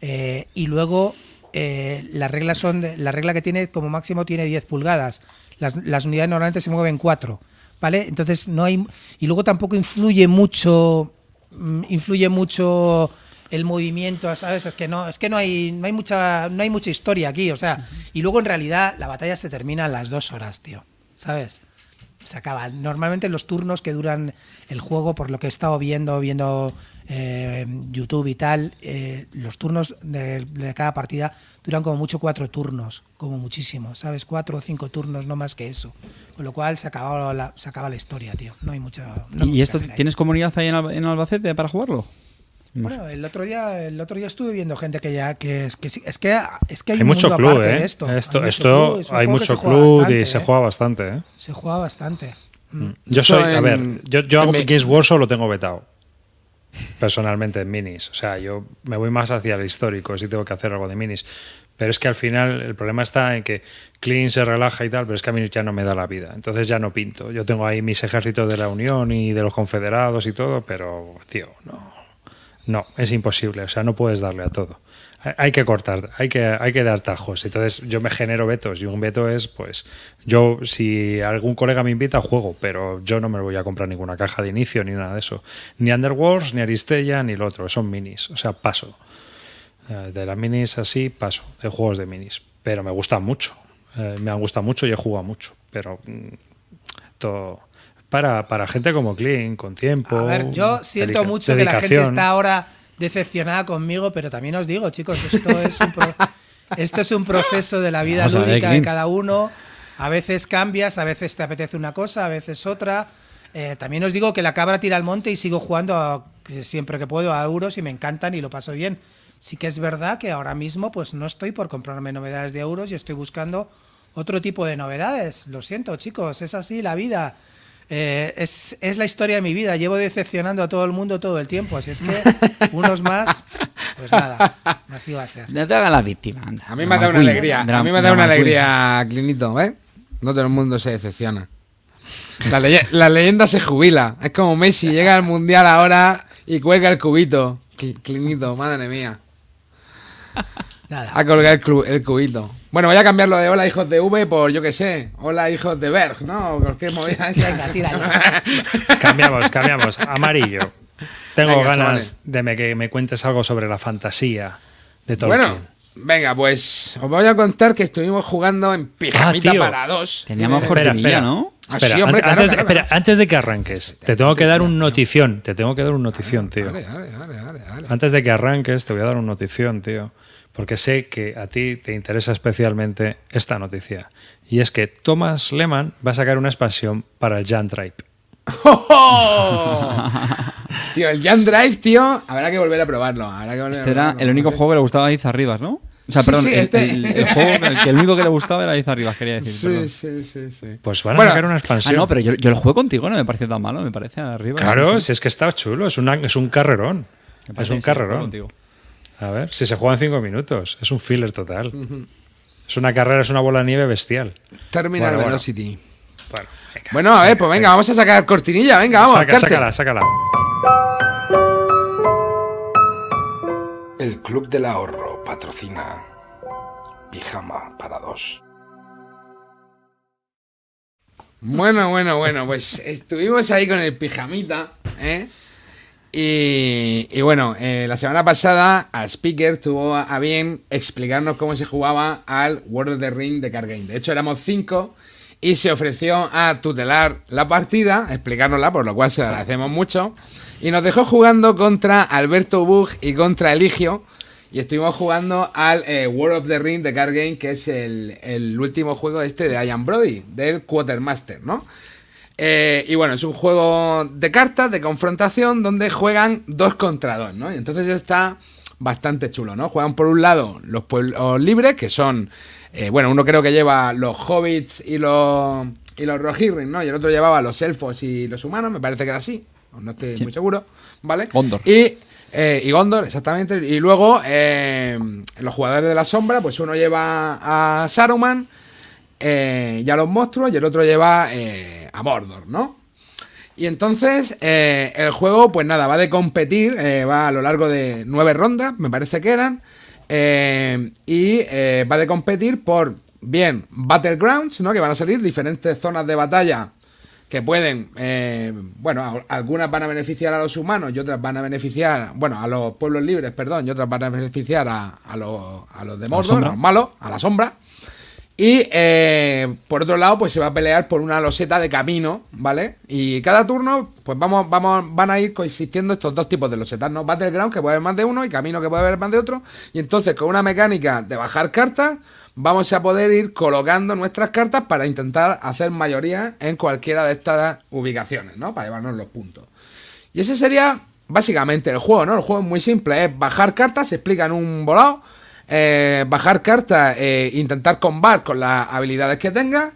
Eh, y luego eh, las reglas son, de- la regla que tiene como máximo tiene 10 pulgadas. Las, las unidades normalmente se mueven 4. ¿Vale? Entonces no hay. Y luego tampoco influye mucho. mm, Influye mucho el movimiento, ¿sabes? Es que no, es que no hay, no hay mucha, no hay mucha historia aquí, o sea, y luego en realidad la batalla se termina a las dos horas, tío. ¿Sabes? se acaba. Normalmente los turnos que duran el juego, por lo que he estado viendo, viendo eh, YouTube y tal, eh, los turnos de, de cada partida duran como mucho cuatro turnos, como muchísimo, ¿sabes? Cuatro o cinco turnos, no más que eso. Con lo cual se acaba la, se acaba la historia, tío. No hay mucho. no hay mucho ¿Y esto hacer ahí. tienes comunidad ahí en Albacete para jugarlo? Bueno, el otro día, el otro día estuve viendo gente que ya que es que sí- es que es que hay, Hay un mucho mundo club, aparte ¿eh? de esto. Esto, hay mucho esto club, es un hay que mucho club bastante, y se ¿eh? juega bastante, ¿eh? Se juega bastante. Mm. Yo soy, a ver, yo, yo hago mi- Games Workshop lo tengo vetado. Personalmente en minis. O sea, yo me voy más hacia el histórico si tengo que hacer algo de minis. Pero es que al final el problema está en que Clean se relaja y tal, pero es que a mí ya no me da la vida. Entonces ya no pinto. Yo tengo ahí mis ejércitos de la Unión y de los confederados y todo, pero, tío, no. No, es imposible. O sea, no puedes darle a todo. Hay- que cortar, hay que, hay que dar tajos. Entonces yo me genero vetos y un veto es, pues, yo si algún colega me invita, juego, pero yo no me voy a comprar ninguna caja de inicio ni nada de eso. Ni Underworlds, ni Aristella, ni lo otro. Son minis. O sea, paso. Eh, De las minis así, paso. De juegos de minis. Pero me gustan mucho. Eh, me han gustado mucho y he jugado mucho. Pero mm, todo... Para, para gente como Clean, con tiempo. A ver, yo siento mucho que la gente está ahora decepcionada conmigo, pero también os digo, chicos, esto es un, pro- *laughs* esto es un proceso de la vida Vamos a ver, lúdica de Clint. cada uno. A veces cambias, a veces te apetece una cosa, a veces otra. Eh, también os digo que la cabra tira al monte y sigo jugando a- siempre que puedo a euros y me encantan y lo paso bien. Sí que es verdad que ahora mismo pues no estoy por comprarme novedades de euros y estoy buscando otro tipo de novedades. Lo siento, chicos, es así la vida. Eh, es, es la historia de mi vida. Llevo decepcionando a todo el mundo todo el tiempo. Así es que *laughs* unos más, pues nada, así va a ser. No te hagas la víctima, anda. A mí me da Drama una alegría. A mí me da una alegría, Clinito, ¿eh? No todo el mundo se decepciona. La, leye- la leyenda se jubila. Es como Messi, llega al mundial ahora y cuelga el cubito. Cl- Clinito, madre mía. Nada. A colgar el, cubito. Bueno, voy a cambiarlo de hola hijos de V por yo que sé. Hola hijos de Berg, ¿no? O cualquier movida. *laughs* Venga, tira ya. *laughs* Cambiamos, cambiamos. Amarillo. Tengo Venga, ganas chavales. de me- que me cuentes algo sobre la fantasía de Tolkien. Bueno, venga, pues os voy a contar que estuvimos jugando en pijamita Ah, para dos. Teníamos Espera, espera. ¿no? Ah, Espera, sí, hombre, claro, antes, claro, espera, antes de que arranques, te tengo que dar un notición. Te tengo que dar un notición, tío. Dale, dale, dale, dale, dale. Antes de que arranques, te voy a dar una notición, tío. Porque sé que a ti te interesa especialmente esta noticia. Y es que Thomas Lehman va a sacar una expansión para el Jan Tribe. ¡Oh! *laughs* tío, el Jan Drive, tío, habrá que volver a probarlo. Habrá que volver a Este era el único juego que le gustaba a Iza Rivas, ¿no? O sea, Sí, perdón, sí, este- el, el juego, el, que el único que le gustaba era Iza Rivas, quería decir. Sí, perdón. sí, sí, sí. Pues van a Bueno, sacar una Ah, expansión. no, pero yo, yo el juego contigo no me pareció tan malo, me parece a Rivas. Claro, no si es que está chulo, es, una, es un carrerón. Me Es parece un carrerón. contigo. A ver, si se juega en cinco minutos, es un filler total. Es una carrera, es una bola de nieve bestial. Terminal Bueno. Velocity. Bueno, venga. Bueno, a ver, pues venga, vamos a sacar cortinilla, venga, vamos. Saca- sácala, sácala. El Club del Ahorro patrocina Pijama para dos. Bueno, bueno, bueno, pues estuvimos ahí con el pijamita, ¿eh? Y, bueno, eh, la semana pasada al speaker tuvo a bien explicarnos cómo se jugaba al World of the Ring de Card Game. De hecho, éramos cinco y se ofreció a tutelar la partida, explicárnosla, por lo cual se agradecemos mucho. Y nos dejó jugando contra Alberto Bug y contra Eligio. Y estuvimos jugando al eh, World of the Ring de Card Game, que es el, el último juego este de Ian Brody, del Quartermaster, ¿no? Eh, y bueno, es un juego de cartas, de confrontación, donde juegan dos contra dos, ¿no? Y entonces está bastante chulo, ¿no? Juegan por un lado los pueblos libres, que son, eh, bueno, uno creo que lleva los hobbits y los, y los rohirrim, ¿no? Y el otro llevaba los elfos y los humanos, me parece que era así, no estoy muy seguro, ¿vale? Gondor. Y, eh, y Gondor, exactamente. Y luego, los jugadores de la sombra, pues uno lleva a Saruman eh, y a los monstruos y el otro lleva eh, a Mordor, ¿no? Y entonces eh, el juego, pues nada, va de competir, eh, va a lo largo de nueve rondas, me parece que eran, y va de competir por, bien, Battlegrounds, ¿no? Que van a salir diferentes zonas de batalla que pueden, eh, bueno, algunas van a beneficiar a los humanos y otras van a beneficiar, bueno, a los pueblos libres, perdón, y otras van a beneficiar a, a los, a los de Mordor, a los malos, a la sombra. Y eh, por otro lado, pues se va a pelear por una loseta de camino, ¿vale? Y cada turno, pues vamos, vamos, van a ir coexistiendo estos dos tipos de losetas, ¿no? Battleground, que puede haber más de uno, y camino, que puede haber más de otro. Y entonces, con una mecánica de bajar cartas, vamos a poder ir colocando nuestras cartas para intentar hacer mayoría en cualquiera de estas ubicaciones, ¿no? Para llevarnos los puntos. Y ese sería básicamente el juego, ¿no? El juego es muy simple, es bajar cartas, se explica en un volado, eh, bajar cartas, eh, intentar combar con las habilidades que tengas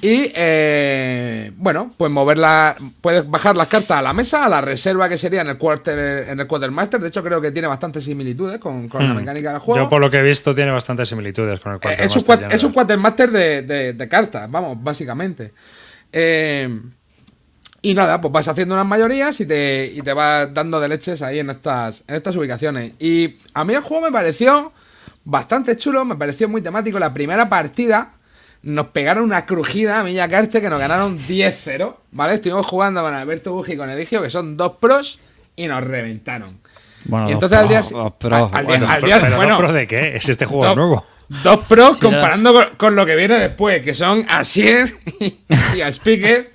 y, eh, bueno, pues moverla, puedes bajar las cartas a la mesa, a la reserva que sería en el quarter, en el quartermaster, de hecho creo que tiene bastantes similitudes con, con la Hmm. mecánica del juego. Yo por lo que he visto tiene bastantes similitudes con el Eh, Quartermaster, es, un, es quartermaster de, de- de cartas, vamos, básicamente. Eh, y nada, pues vas haciendo unas mayorías y te, y te vas dando de leches ahí en estas, en estas ubicaciones. Y a mí el juego me pareció bastante chulo, me pareció muy temático. La primera partida nos pegaron una crujida a mí y a Carte que nos ganaron 10-0, ¿vale? Estuvimos jugando con Alberto Buji y con Eligio, que son dos pros, y nos reventaron. Bueno, y dos entonces al día, pros, dos pros, al- al día- bueno. al Pero, día- pero bueno, ¿dos pro de qué? ¿Es este juego Dos- nuevo? Dos pros Sí, comparando con, con lo que viene después, que son a Sier *laughs* y, y a Speaker,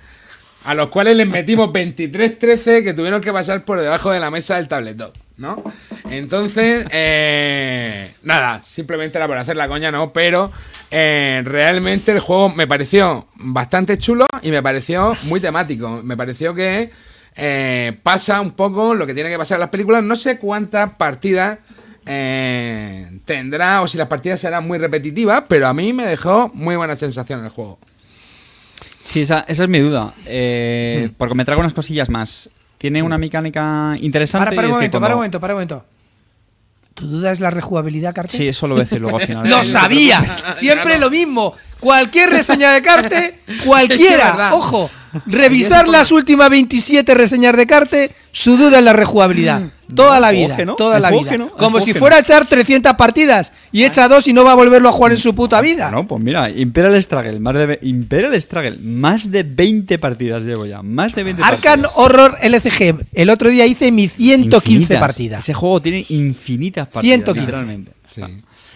a los cuales les metimos 23-13 que tuvieron que pasar por debajo de la mesa del tabletop, ¿no? Entonces, eh, nada, simplemente era por hacer la coña, ¿no? Pero eh, realmente el juego me pareció bastante chulo y me pareció muy temático. Me pareció que eh, pasa un poco lo que tiene que pasar en las películas. No sé cuántas partidas tendrá o si las partidas serán muy repetitivas, pero a mí me dejó muy buena sensación el juego. Sí, esa, esa es mi duda. Hmm. Porque me trago unas cosillas más. Tiene una mecánica interesante. Para, para un es que momento, para un momento, para un momento. ¿Tu duda es la rejugabilidad, Carte? Sí, eso lo voy a decir luego al final. *laughs* ¡Lo sabías! *laughs* Siempre lo mismo. Cualquier reseña de Carte, *laughs* Es cualquiera, ojo, revisar las últimas 27 reseñas de Carte, su duda es la rejugabilidad. Toda la vida, ¿no? toda la vida. ¿no? Como si fuera ¿no? a echar 300 partidas y echa dos y no va a volverlo a jugar en su puta vida. No, pues mira, Imperial Struggle, más de Imperial Struggle, más de 20 partidas llevo ya, más de 20 Arcan partidas. Horror LCG. El otro día hice mi 115 Infinitas. partidas. Ese juego tiene infinitas partidas, 115. literalmente. Sí. Ah.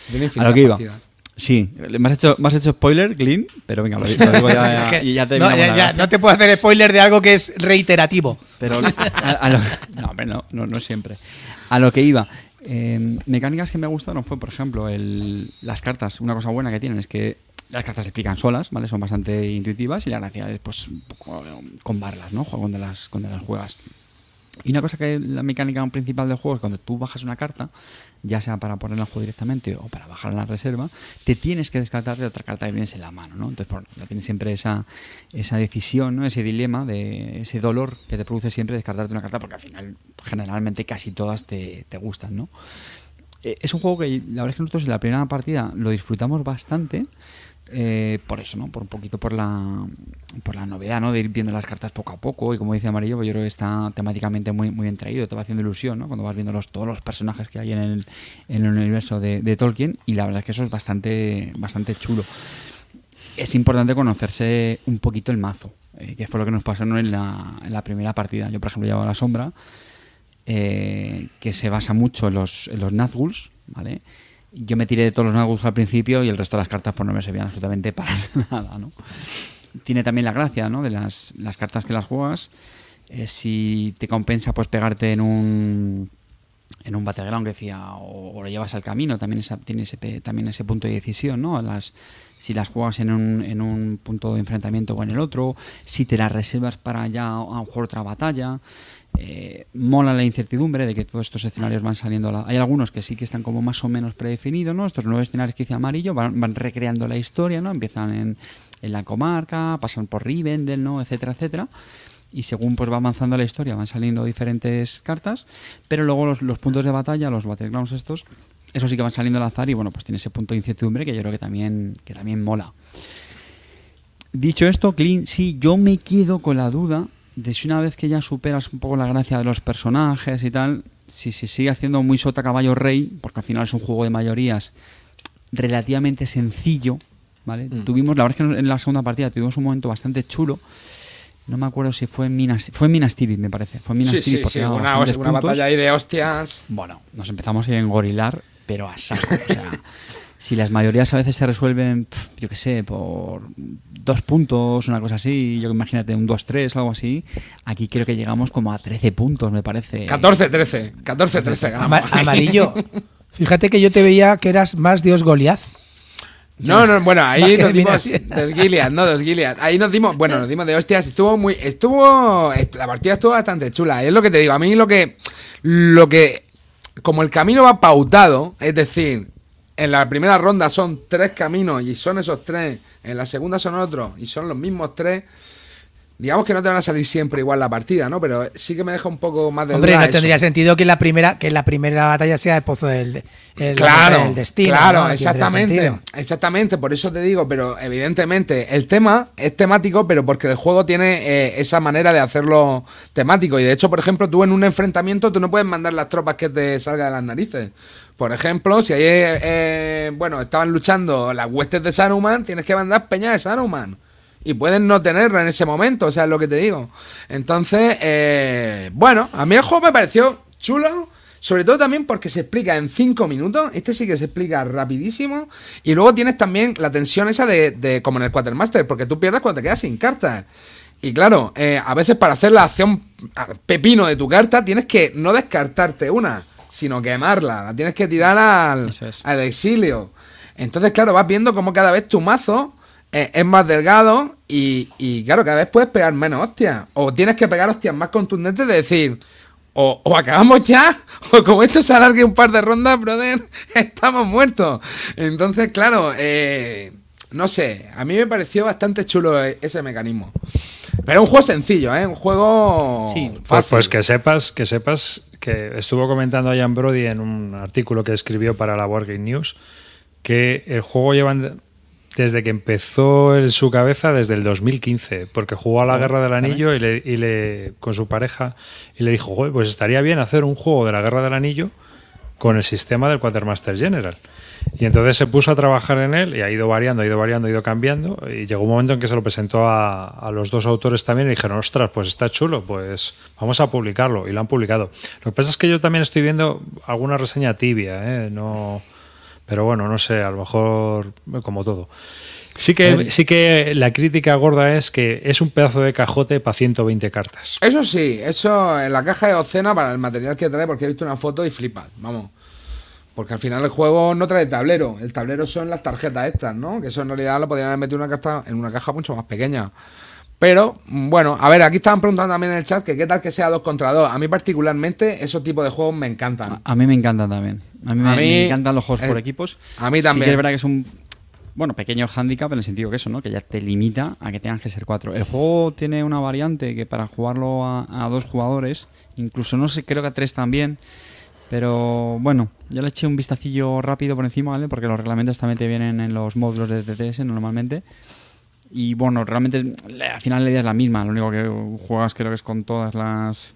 Se tiene A infinitas lo que iba. partidas. Sí, me has hecho, me has hecho spoiler, Clean, pero venga, lo, lo digo ya, *laughs* y ya no, ya- ya, te puedo hacer spoiler de algo que es reiterativo. Pero a, a lo, no, hombre, no, no, no siempre. A lo que iba. eh, mecánicas que me gustaron fue, por ejemplo, el, las cartas. Una cosa buena que tienen es que las cartas se explican solas, ¿vale? Son bastante intuitivas y la gracia es, pues, un poco combarlas, ¿no? Jugar Cuando las, cuando las juegas. Y una cosa que la mecánica principal del juego es cuando tú bajas una carta, ya sea para ponerla en juego directamente o para bajar en la reserva, te tienes que descartar de otra carta que tienes en la mano, ¿no? Entonces, bueno, ya tienes siempre esa, esa decisión. Ese dilema, de ese dolor que te produce siempre descartarte una carta, porque al final, generalmente, casi todas te, te gustan, ¿no? Eh, es un juego que la verdad es que nosotros en la primera partida lo disfrutamos bastante. Eh, por eso, ¿no? Por un poquito por la por la novedad, ¿no? De ir viendo las cartas poco a poco. Y como dice Amarillo, pues yo creo que está temáticamente muy, muy bien traído. Te va haciendo ilusión, ¿no? Cuando vas viendo los, todos los personajes que hay en el, en el universo de, Tolkien. Y la verdad es que eso es bastante, bastante chulo. Es importante conocerse un poquito el mazo. eh, que fue lo que nos pasó ¿no? en, la, en la primera partida. Yo, por ejemplo, llevaba la sombra eh, que se basa mucho en los, en los Nazguls, ¿vale? Yo me tiré de todos los Nazguls al principio y el resto de las cartas pues no me servían absolutamente para *laughs* nada, ¿no? Tiene también la gracia, ¿no? De las, las cartas que las juegas. eh, si te compensa pues pegarte en un en un battleground que decía o, lo llevas al camino, también esa, tiene ese, también ese punto de decisión, ¿no? Las, si las juegas en un, en un punto de enfrentamiento o en el otro, si te las reservas para ya a lo mejor otra batalla. Eh, mola la incertidumbre de que todos estos escenarios van saliendo. a la- Hay algunos que sí que están como más o menos predefinidos, ¿no? Estos nueve escenarios que dice Amarillo van, van recreando la historia, ¿no? Empiezan en, en la comarca, pasan por Rivendell, ¿no? Etcétera, etcétera y según pues va avanzando la historia van saliendo diferentes cartas, pero luego los, los puntos de batalla, los battlegrounds estos, eso sí que van saliendo al azar y bueno, pues tiene ese punto de incertidumbre que yo creo que también, que también mola. Dicho esto, Clean, sí, yo me quedo con la duda de si una vez que ya superas un poco la gracia de los personajes y tal, si se sigue haciendo muy sota caballo rey, porque al final es un juego de mayorías relativamente sencillo, ¿vale? Tuvimos, la verdad es que en la segunda partida tuvimos un momento bastante chulo. No me acuerdo si fue en Minas, fue en Minas Tirith, me parece. Fue en Minas Sí, Tirith sí, porque sí, una, una batalla ahí de hostias. Bueno, nos empezamos a engorilar, pero a saco. O sea, *laughs* si las mayorías a veces se resuelven, yo qué sé, por dos puntos, una cosa así, yo imagínate un 2-3 o algo así, aquí creo que llegamos como a 13 puntos, me parece. 14-13, 14-13 ganamos. Ama- amarillo. *laughs* Fíjate que yo te veía que eras más Dios Goliath. No, no, bueno, ahí nos dimos dos Gilead, no dos Gilead. Ahí nos dimos, bueno, nos dimos de hostias, estuvo muy, estuvo, est- la partida estuvo bastante chula. Es lo que te digo, a mí lo que, lo que, como el camino va pautado, es decir, en la primera ronda son tres caminos y son esos tres, en la segunda son otros y son los mismos tres. Digamos que no te van a salir siempre igual la partida, ¿no? Pero sí que me deja un poco más de Hombre, duda no eso. tendría sentido que la primera que la primera batalla sea el pozo del, el- Claro, destino. claro, exactamente, exactamente, por eso te digo, pero evidentemente el tema es temático, pero porque el juego tiene eh, esa manera de hacerlo temático y de hecho, por ejemplo, tú en un enfrentamiento tú no puedes mandar las tropas que te salga de las narices. Por ejemplo, si ahí, eh, bueno, estaban luchando las huestes de Saruman, tienes que mandar peña de Saruman. Y puedes no tenerla en ese momento, o sea, es lo que te digo. Entonces, eh, bueno, a mí el juego me pareció chulo, sobre todo también porque se explica en 5 minutos. Este sí que se explica rapidísimo. Y luego tienes también la tensión esa de, de como en el Quartermaster, porque tú pierdes cuando te quedas sin cartas. Y claro, eh, a veces para hacer la acción pepino de tu carta tienes que no descartarte una, sino quemarla. La tienes que tirar al, Eso es. al exilio. Entonces, claro, vas viendo cómo cada vez tu mazo eh, es más delgado y, y, claro, cada vez puedes pegar menos hostias. O tienes que pegar hostias más contundentes de decir, o, o acabamos ya, *laughs* o como esto se alargue un par de rondas, brother, *laughs* estamos muertos. Entonces, claro, eh, no sé, a mí me pareció bastante chulo e- ese mecanismo. Pero un juego sencillo, ¿eh? Un juego Sí. Pues, fácil. pues que sepas, que sepas que estuvo comentando Ian Brody en un artículo que escribió para la Board Game News que el juego llevan desde que empezó en su cabeza desde el 2015, porque jugó a la Guerra del Anillo y le, y le- con su pareja y le dijo, "Joder, pues estaría bien hacer un juego de la Guerra del Anillo con el sistema del Quartermaster General. Y entonces se puso a trabajar en él y ha ido variando, ha ido variando, ha ido cambiando. Y llegó un momento en que se lo presentó a, a los dos autores también y dijeron, ostras, pues está chulo, pues vamos a publicarlo. Y lo han publicado. Lo que pasa es que yo también estoy viendo alguna reseña tibia, ¿eh? No, pero bueno, no sé, a lo mejor como todo. Sí que, sí que la crítica gorda es que es un pedazo de cajote para 120 cartas. Eso sí, eso en la caja de Ocena para el material que trae, porque he visto una foto y flipas, vamos. Porque al final el juego no trae tablero, el tablero son las tarjetas estas, ¿no? Que eso en realidad lo podrían haber metido una caja, en una caja mucho más pequeña. Pero, bueno, a ver, aquí estaban preguntando también en el chat que qué tal que sea dos contra dos. A mí particularmente esos tipos de juegos me encantan. A mí me encantan también. A mí, A me, mí, me encantan los juegos por equipos. a mí Sí también. que es verdad que es un bueno pequeño hándicap en el sentido que eso, ¿no? Que ya te limita a que tengan que ser cuatro. El juego tiene una variante que para jugarlo a, a dos jugadores, incluso no sé, creo que a tres también. Pero bueno, ya le eché un vistacillo rápido por encima, ¿vale? Porque los reglamentos también te vienen en los módulos de TTS normalmente. Y bueno, realmente al final la idea es la misma. Lo único que juegas creo que es con todas las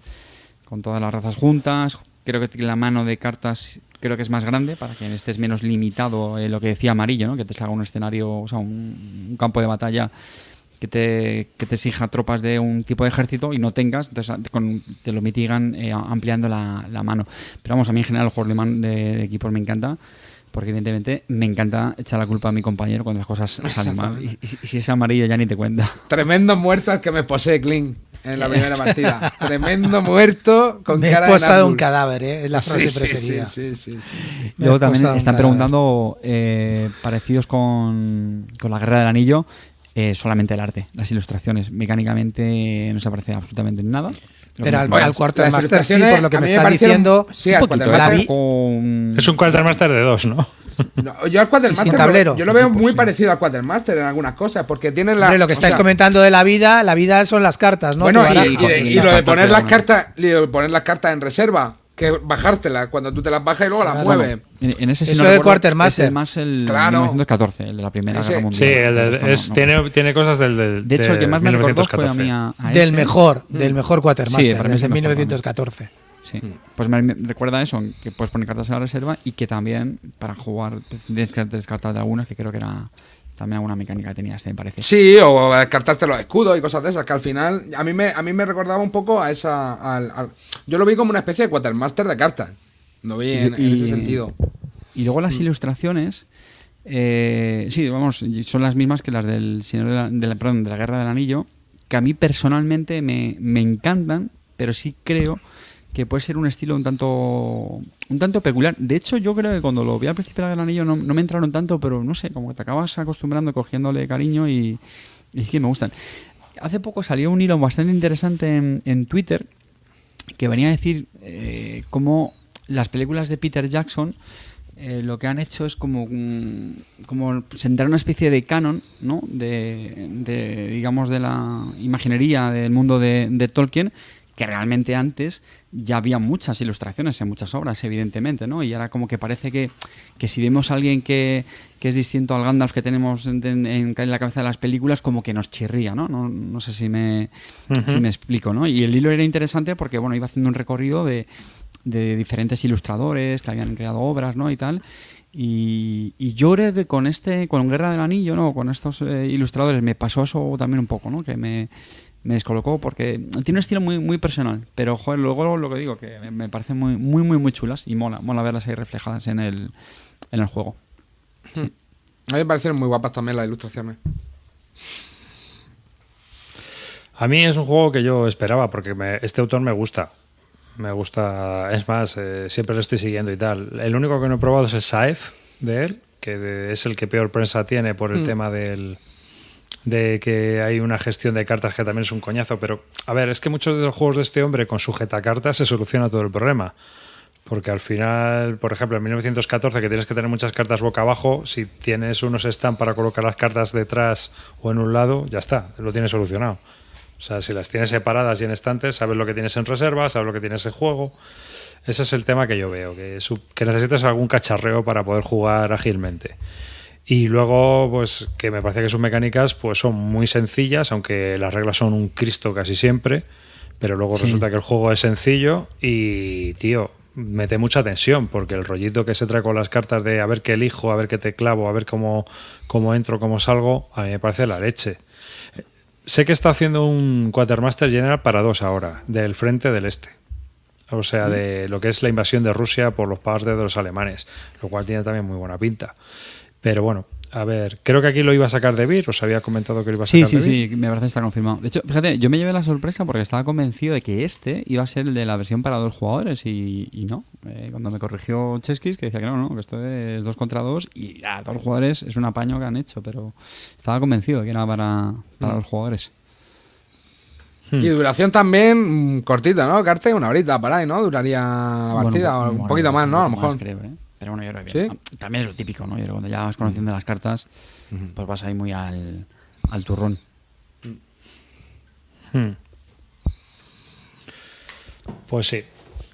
con todas las razas juntas. Creo que la mano de cartas creo que es más grande para que estés menos limitado en lo que decía Amarillo, ¿no? que te salga un escenario, o sea, un campo de batalla que te, que te exija tropas de un tipo de ejército y no tengas, entonces con- te lo mitigan eh, ampliando la, la mano. Pero vamos, a mí en general el juego de, man- de- de equipos me encanta. Porque evidentemente me encanta echar la culpa a mi compañero cuando las cosas *laughs* salen mal. Y, y si- y si es amarillo ya ni te cuenta. Tremendo muerto el que me posee, Clean. en la *laughs* primera partida. Tremendo muerto con Me he cara de posado Nazgûl. un cadáver, ¿eh? es la frase Sí, sí, preferida. Sí, sí, sí, sí. Me Luego he también están preguntando eh, parecidos con, con la Guerra del Anillo, eh, solamente el arte, las ilustraciones. Mecánicamente no se parece absolutamente en nada. Pero al, Bueno, al Quartermaster las sí, por lo que me está diciendo. Sí, un al poquito, Quartermaster- Es un Quartermaster de dos, ¿no? No, yo al Quatermaster sin lo- tablero. yo lo veo muy sí. parecido al Quatermaster en algunas cosas, porque tiene la. Hombre, lo que o estáis sea, comentando de la vida, la vida son las cartas, ¿no? Bueno, y, lo de poner las cartas, y lo de poner las cartas en reserva, que bajártelas cuando tú te las bajas y luego las Claro. mueves. En, en ese sí Eso no de Quartermaster. más el Claro. 1914, el de la Primera Ese- Guerra Mundial. Sí, el de- Esto no- es- no. tiene, tiene cosas del, del De hecho, el que más me recordó fue a 1914. mí a, a del ese. mejor, del mejor Quartermaster, Sí, para mí es desde mejor 1914. Sí. Pues me, me recuerda eso, que puedes poner cartas en la reserva y que también para jugar tienes que descartar de algunas, que creo que era también alguna mecánica que tenía este, me parece. Sí, o descartarte los escudos y cosas de esas, que al final a mí me, a mí me recordaba un poco a esa. al- al- yo lo vi como una especie de Quatermaster de cartas. Lo vi en, ese sentido. Y luego Mm. las ilustraciones, eh, sí, vamos, son las mismas que las del Señor de la, de la- perdón, de la Guerra del Anillo, que a mí personalmente me, me encantan, pero sí creo que puede ser un estilo un tanto un tanto peculiar. De hecho, yo creo que cuando lo vi al principio del Anillo no, me entraron tanto, pero no sé, como que te acabas acostumbrando, cogiéndole cariño y, es que me gustan. Hace poco salió un hilo bastante interesante en, Twitter que venía a decir eh, cómo las películas de Peter Jackson eh, lo que han hecho es como, como sentar una especie de canon, ¿no? De, de, digamos, de la imaginería del mundo de, de Tolkien, que realmente antes ya había muchas ilustraciones en muchas obras, evidentemente, ¿no? Y ahora como que parece que, que si vemos a alguien que, que es distinto al Gandalf que tenemos en, en- en la cabeza de las películas, como que nos chirría, ¿no? No, no sé si me, si me explico, ¿no? Y el hilo era interesante porque, bueno, iba haciendo un recorrido de, de diferentes ilustradores que habían creado obras, ¿no? Y tal. Y, y yo creo que con este, con Guerra del Anillo, ¿no? Con estos eh, ilustradores me pasó eso también un poco, ¿no? Que me, me descolocó porque tiene un estilo muy, muy personal. Pero, joder, luego lo que digo, que me, parecen muy, muy, muy, muy chulas y mola, mola verlas ahí reflejadas en el, en el juego. A mí me parecieron muy guapas también las ilustraciones. A mí es un juego que yo esperaba porque me- este autor me gusta. Me gusta, es más, eh, siempre lo estoy siguiendo y tal. El único que no he probado es el Saef de él, que de- es el que peor prensa tiene por el tema del de que hay una gestión de cartas que también es un coñazo, pero a ver, es que muchos de los juegos de este hombre con sujetacartas se soluciona todo el problema. Porque al final, por ejemplo, en 1914, que tienes que tener muchas cartas boca abajo, si tienes unos stand para colocar las cartas detrás o en un lado, ya está, lo tienes solucionado. O sea, si las tienes separadas y en estantes, sabes lo que tienes en reserva, sabes lo que tienes en juego. Ese es el tema que yo veo, que, que necesitas algún cacharreo para poder jugar ágilmente. Y luego, pues que me parece que sus mecánicas pues son muy sencillas, aunque las reglas son un Cristo casi siempre, pero luego resulta que el juego es sencillo y, tío, mete mucha tensión, porque el rollito que se trae con las cartas de a ver qué elijo, a ver qué te clavo, a ver cómo, cómo entro, cómo salgo, a mí me parece la leche. Sé que está haciendo un Quartermaster General para dos ahora, del frente del este. O sea, de lo que es la invasión de Rusia por los parte de los alemanes, lo cual tiene también muy buena pinta. Pero bueno, a ver, creo que aquí lo iba a sacar de Vir, os había comentado que lo iba a Sí, sacar sí, de Vir. sí, me parece que está confirmado. De hecho, fíjate, yo me llevé la sorpresa porque estaba convencido de que este iba a ser el de la versión para dos jugadores y, y no. Eh, cuando me corrigió Cheskis, que decía que no, no, que esto es dos contra dos y a dos jugadores es un apaño que han hecho, pero estaba convencido de que era para, para dos jugadores. Y duración también mm, cortita, ¿no? Carte, una horita para ahí, ¿no? Duraría la partida, Bueno, un poquito más, ¿no? A lo mejor. más, creo, ¿eh? Pero bueno, yo creo que ¿Sí? ah, también es lo típico, ¿no? Yo creo que cuando ya vas conociendo las cartas, pues vas ahí muy al, al turrón. Hmm. Pues sí.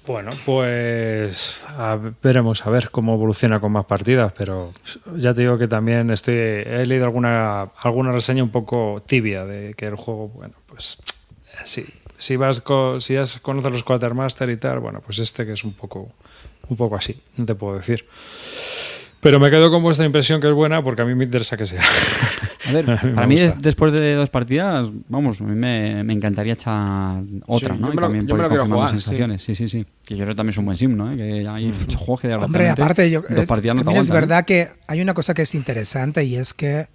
Bueno, pues a- veremos a ver cómo evoluciona con más partidas, pero ya te digo que también estoy he leído alguna alguna reseña un poco tibia de que el juego, bueno, pues sí, si vas co- si ya conoces los Quartermaster y tal, bueno, pues este que es un poco un poco así, no te puedo decir. Pero me quedo con vuestra impresión que es buena porque a mí me interesa que sea. *laughs* A ver, *laughs* A mí me para mí gusta. después de dos partidas, vamos, a mí me, me encantaría echar otra, Sí, ¿no? yo Y me lo- también yo me por lo quiero confirmar jugar, las sensaciones. Sí. sí, sí, Que yo creo que también es un buen sim, ¿no? Que hay muchos juegos que Hombre, desgraciadamente aparte, yo, dos eh, partidas no te es ¿eh? verdad que hay una cosa que es interesante y es que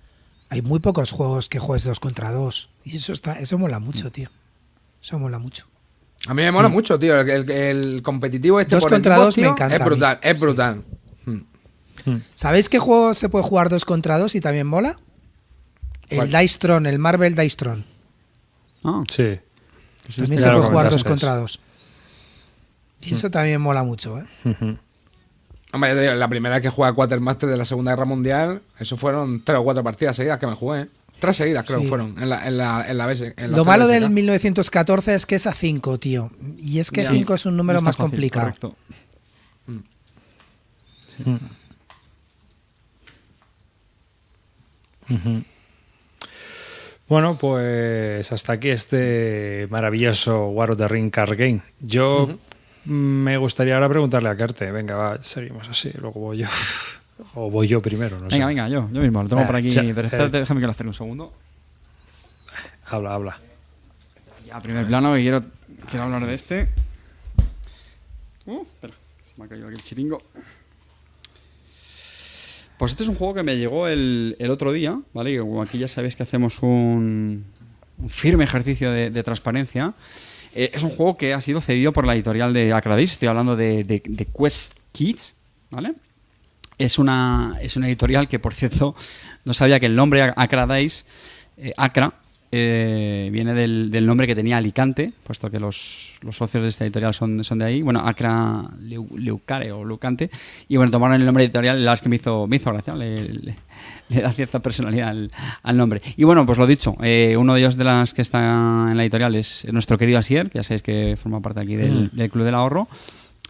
hay muy pocos juegos que juegues dos contra dos. Y eso está, eso mola mucho, tío. Eso mola mucho. A mí me mola mucho, tío. El, el- el competitivo este Dos por contra equipos, dos me encanta Es brutal, es brutal. ¿Sabéis qué juego se puede jugar dos contra dos y también mola? El ¿Cuál? Dice Tron, el Marvel Dice Tron. Ah, También Sí. se puede jugar dos contra dos. Y Mm. eso también mola mucho, ¿eh? Hombre, la primera vez que jugué a Quatermaster de la Segunda Guerra Mundial, eso fueron tres o cuatro partidas seguidas que me jugué. ¿eh? Tres seguidas creo Sí. que fueron en la, en la, en la BS en la Lo malo del 1914 es que es a 5, tío. Y es que Ya. 5 es un número no más fácil, complicado. correcto. Bueno, pues hasta aquí este maravilloso War of the Ring Card Game. Yo mm, me gustaría ahora preguntarle a Carte. Venga, va, seguimos así, luego voy yo. *laughs* O voy yo primero, no sé. Venga, venga, yo, yo mismo, lo tengo por aquí. ya, pero eh. espérate, déjame que lo hacer un segundo. Habla, habla. Ya, primer plano, que quiero, quiero hablar de este. Uh, espera, se me ha caído aquí el chiringo. Pues este es un juego que me llegó el, el otro día, ¿vale? Y como aquí ya sabéis que hacemos un, un firme ejercicio de, de transparencia. Eh, es un juego que ha sido cedido por la editorial de Acradis. Estoy hablando de, de- de Quest Kids, ¿vale? Es una, es una editorial que, por cierto, no sabía que el nombre Acradis, eh, Acra, eh, viene del, del nombre que tenía Alicante, puesto que los, los socios de esta editorial son, son de ahí. Bueno, Acra Leu- Leucare o Leucante. Y bueno, tomaron el nombre editorial, la verdad es que me hizo, me hizo gracia, le, le- le da cierta personalidad al, al nombre. Y bueno, pues lo dicho, eh, uno de ellos de las que está en la editorial es nuestro querido Asier, que ya sabéis que forma parte aquí del, del Club del Ahorro.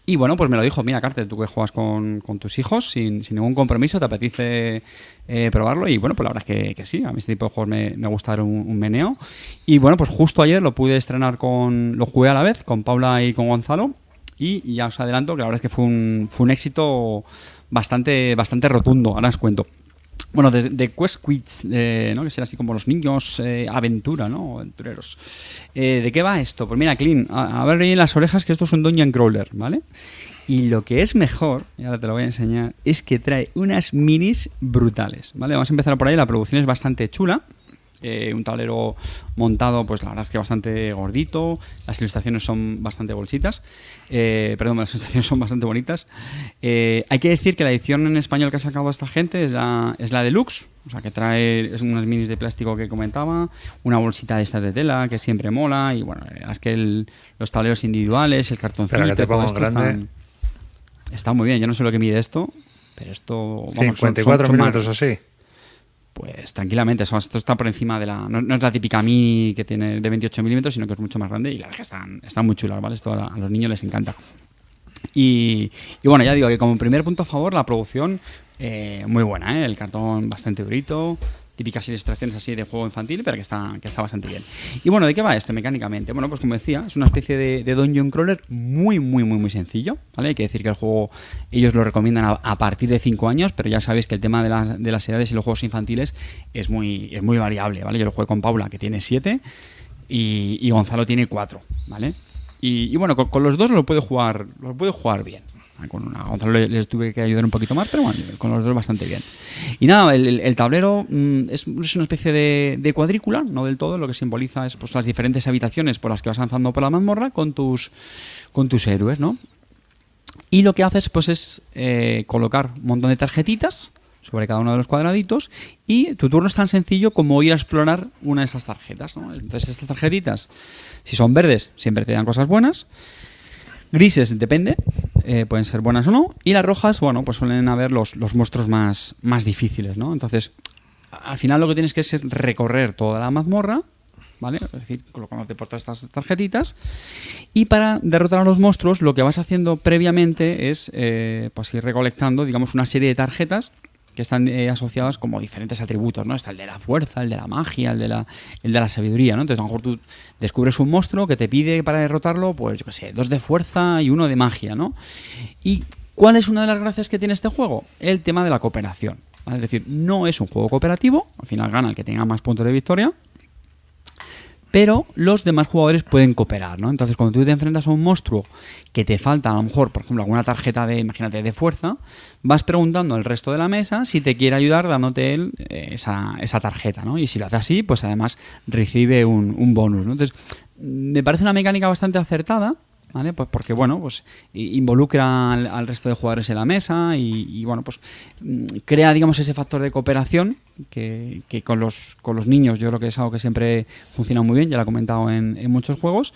Y bueno, pues me lo dijo, mira, Carte, tú que juegas con, con tus hijos sin, sin ningún compromiso, ¿te apetece eh, probarlo? Y bueno, pues la verdad es que, que sí, a mí este tipo de juegos me, me gusta dar un, un meneo. Y bueno, pues justo ayer lo pude estrenar con, lo jugué a la vez, con Paula y con Gonzalo. Y, y ya os adelanto que la verdad es que fue un, fue un éxito bastante, bastante rotundo, ahora os cuento. Bueno, de, Quest Kids, eh, ¿no? que será así como los niños eh, aventura, ¿no? Aventureros. Eh, ¿De qué va esto? Pues mira, Clean, a, a ver ahí en las orejas que esto es un Dungeon Crawler, ¿vale? Y lo que es mejor, y ahora te lo voy a enseñar, es que trae unas minis brutales, ¿vale? Vamos a empezar por ahí, la producción es bastante chula. Eh, un tablero montado, pues la verdad es que bastante gordito. Las ilustraciones son bastante bolsitas. Eh, perdón, las *laughs* ilustraciones son bastante bonitas. Eh, hay que decir que la edición en español que ha sacado esta gente es la, es la deluxe. O sea, que trae es unas minis de plástico que comentaba, una bolsita de estas de tela que siempre mola. Y bueno, es que el- los tableros individuales, el cartoncito, todo esto están- está muy bien. Yo no sé lo que mide esto, pero esto. vamos, son- 54 son- son así. Pues tranquilamente, esto está por encima de la. No, es la típica mini que tiene de 28 milímetros, sino que es mucho más grande y la verdad es que están, están muy chulas, ¿vale? Esto a, a los niños les encanta. Y, y bueno, ya digo que como primer punto a favor, la producción eh, muy buena, ¿eh? El cartón bastante durito, típicas ilustraciones así de juego infantil, pero que está, que está bastante bien. Y bueno, ¿de qué va esto mecánicamente? Bueno, pues como decía, es una especie de, de dungeon crawler muy, muy, muy, muy sencillo, ¿vale? Hay que decir que el juego ellos lo recomiendan a, partir de 5 años, pero ya sabéis que el tema de, las- de las edades y los juegos infantiles es muy, es muy variable, ¿vale? Yo lo jugué con Paula, que tiene 7, y, Gonzalo tiene 4, ¿vale? Y, bueno, con, con los dos lo puede jugar, lo puede jugar bien. Ah, Con una, Gonzalo le- les tuve que ayudar un poquito más, pero bueno, con los dos bastante bien. Y nada, el, tablero mm, es, una especie de, de cuadrícula, no del todo, lo que simboliza es pues las diferentes habitaciones por las que vas avanzando por la mazmorra con tus, con tus héroes, ¿no? Y lo que haces pues es eh, colocar un montón de tarjetitas sobre cada uno de los cuadraditos y tu turno es tan sencillo como ir a explorar una de esas tarjetas. ¿no? Entonces estas tarjetitas, si son verdes, siempre te dan cosas buenas. Grises, depende, eh, pueden ser buenas o no. Y las rojas, bueno, pues suelen haber los, los monstruos más, más difíciles, ¿no? Entonces, al final lo que tienes que es recorrer toda la mazmorra, ¿vale? Es decir, colocándote por todas estas tarjetitas. Y para derrotar a los monstruos, lo que vas haciendo previamente es eh, pues ir recolectando, digamos, una serie de tarjetas que están eh, asociadas como diferentes atributos, ¿no? Está el de la fuerza, el de la magia, el de la, el de la sabiduría, ¿no? Entonces, a lo mejor tú descubres un monstruo que te pide para derrotarlo, pues, yo qué sé, dos de fuerza y uno de magia, ¿no? ¿Y cuál es una de las gracias que tiene este juego? El tema de la cooperación. Es decir, no es un juego cooperativo, al final gana el que tenga más puntos de victoria, pero los demás jugadores pueden cooperar, ¿no? Entonces, cuando tú te enfrentas a un monstruo que te falta, a lo mejor, por ejemplo, alguna tarjeta de, imagínate, de fuerza, vas preguntando al resto de la mesa si te quiere ayudar dándote él eh, esa, esa tarjeta, ¿no? Y si lo hace así, pues además recibe un, un bonus, ¿no? Entonces, me parece una mecánica bastante acertada. ¿Vale? Pues porque, bueno, pues involucra al, al resto de jugadores en la mesa y, y, bueno, pues mm, crea, digamos, ese factor de cooperación que, que con, los, con los niños yo creo que es algo que siempre funciona muy bien, ya lo he comentado en, en muchos juegos.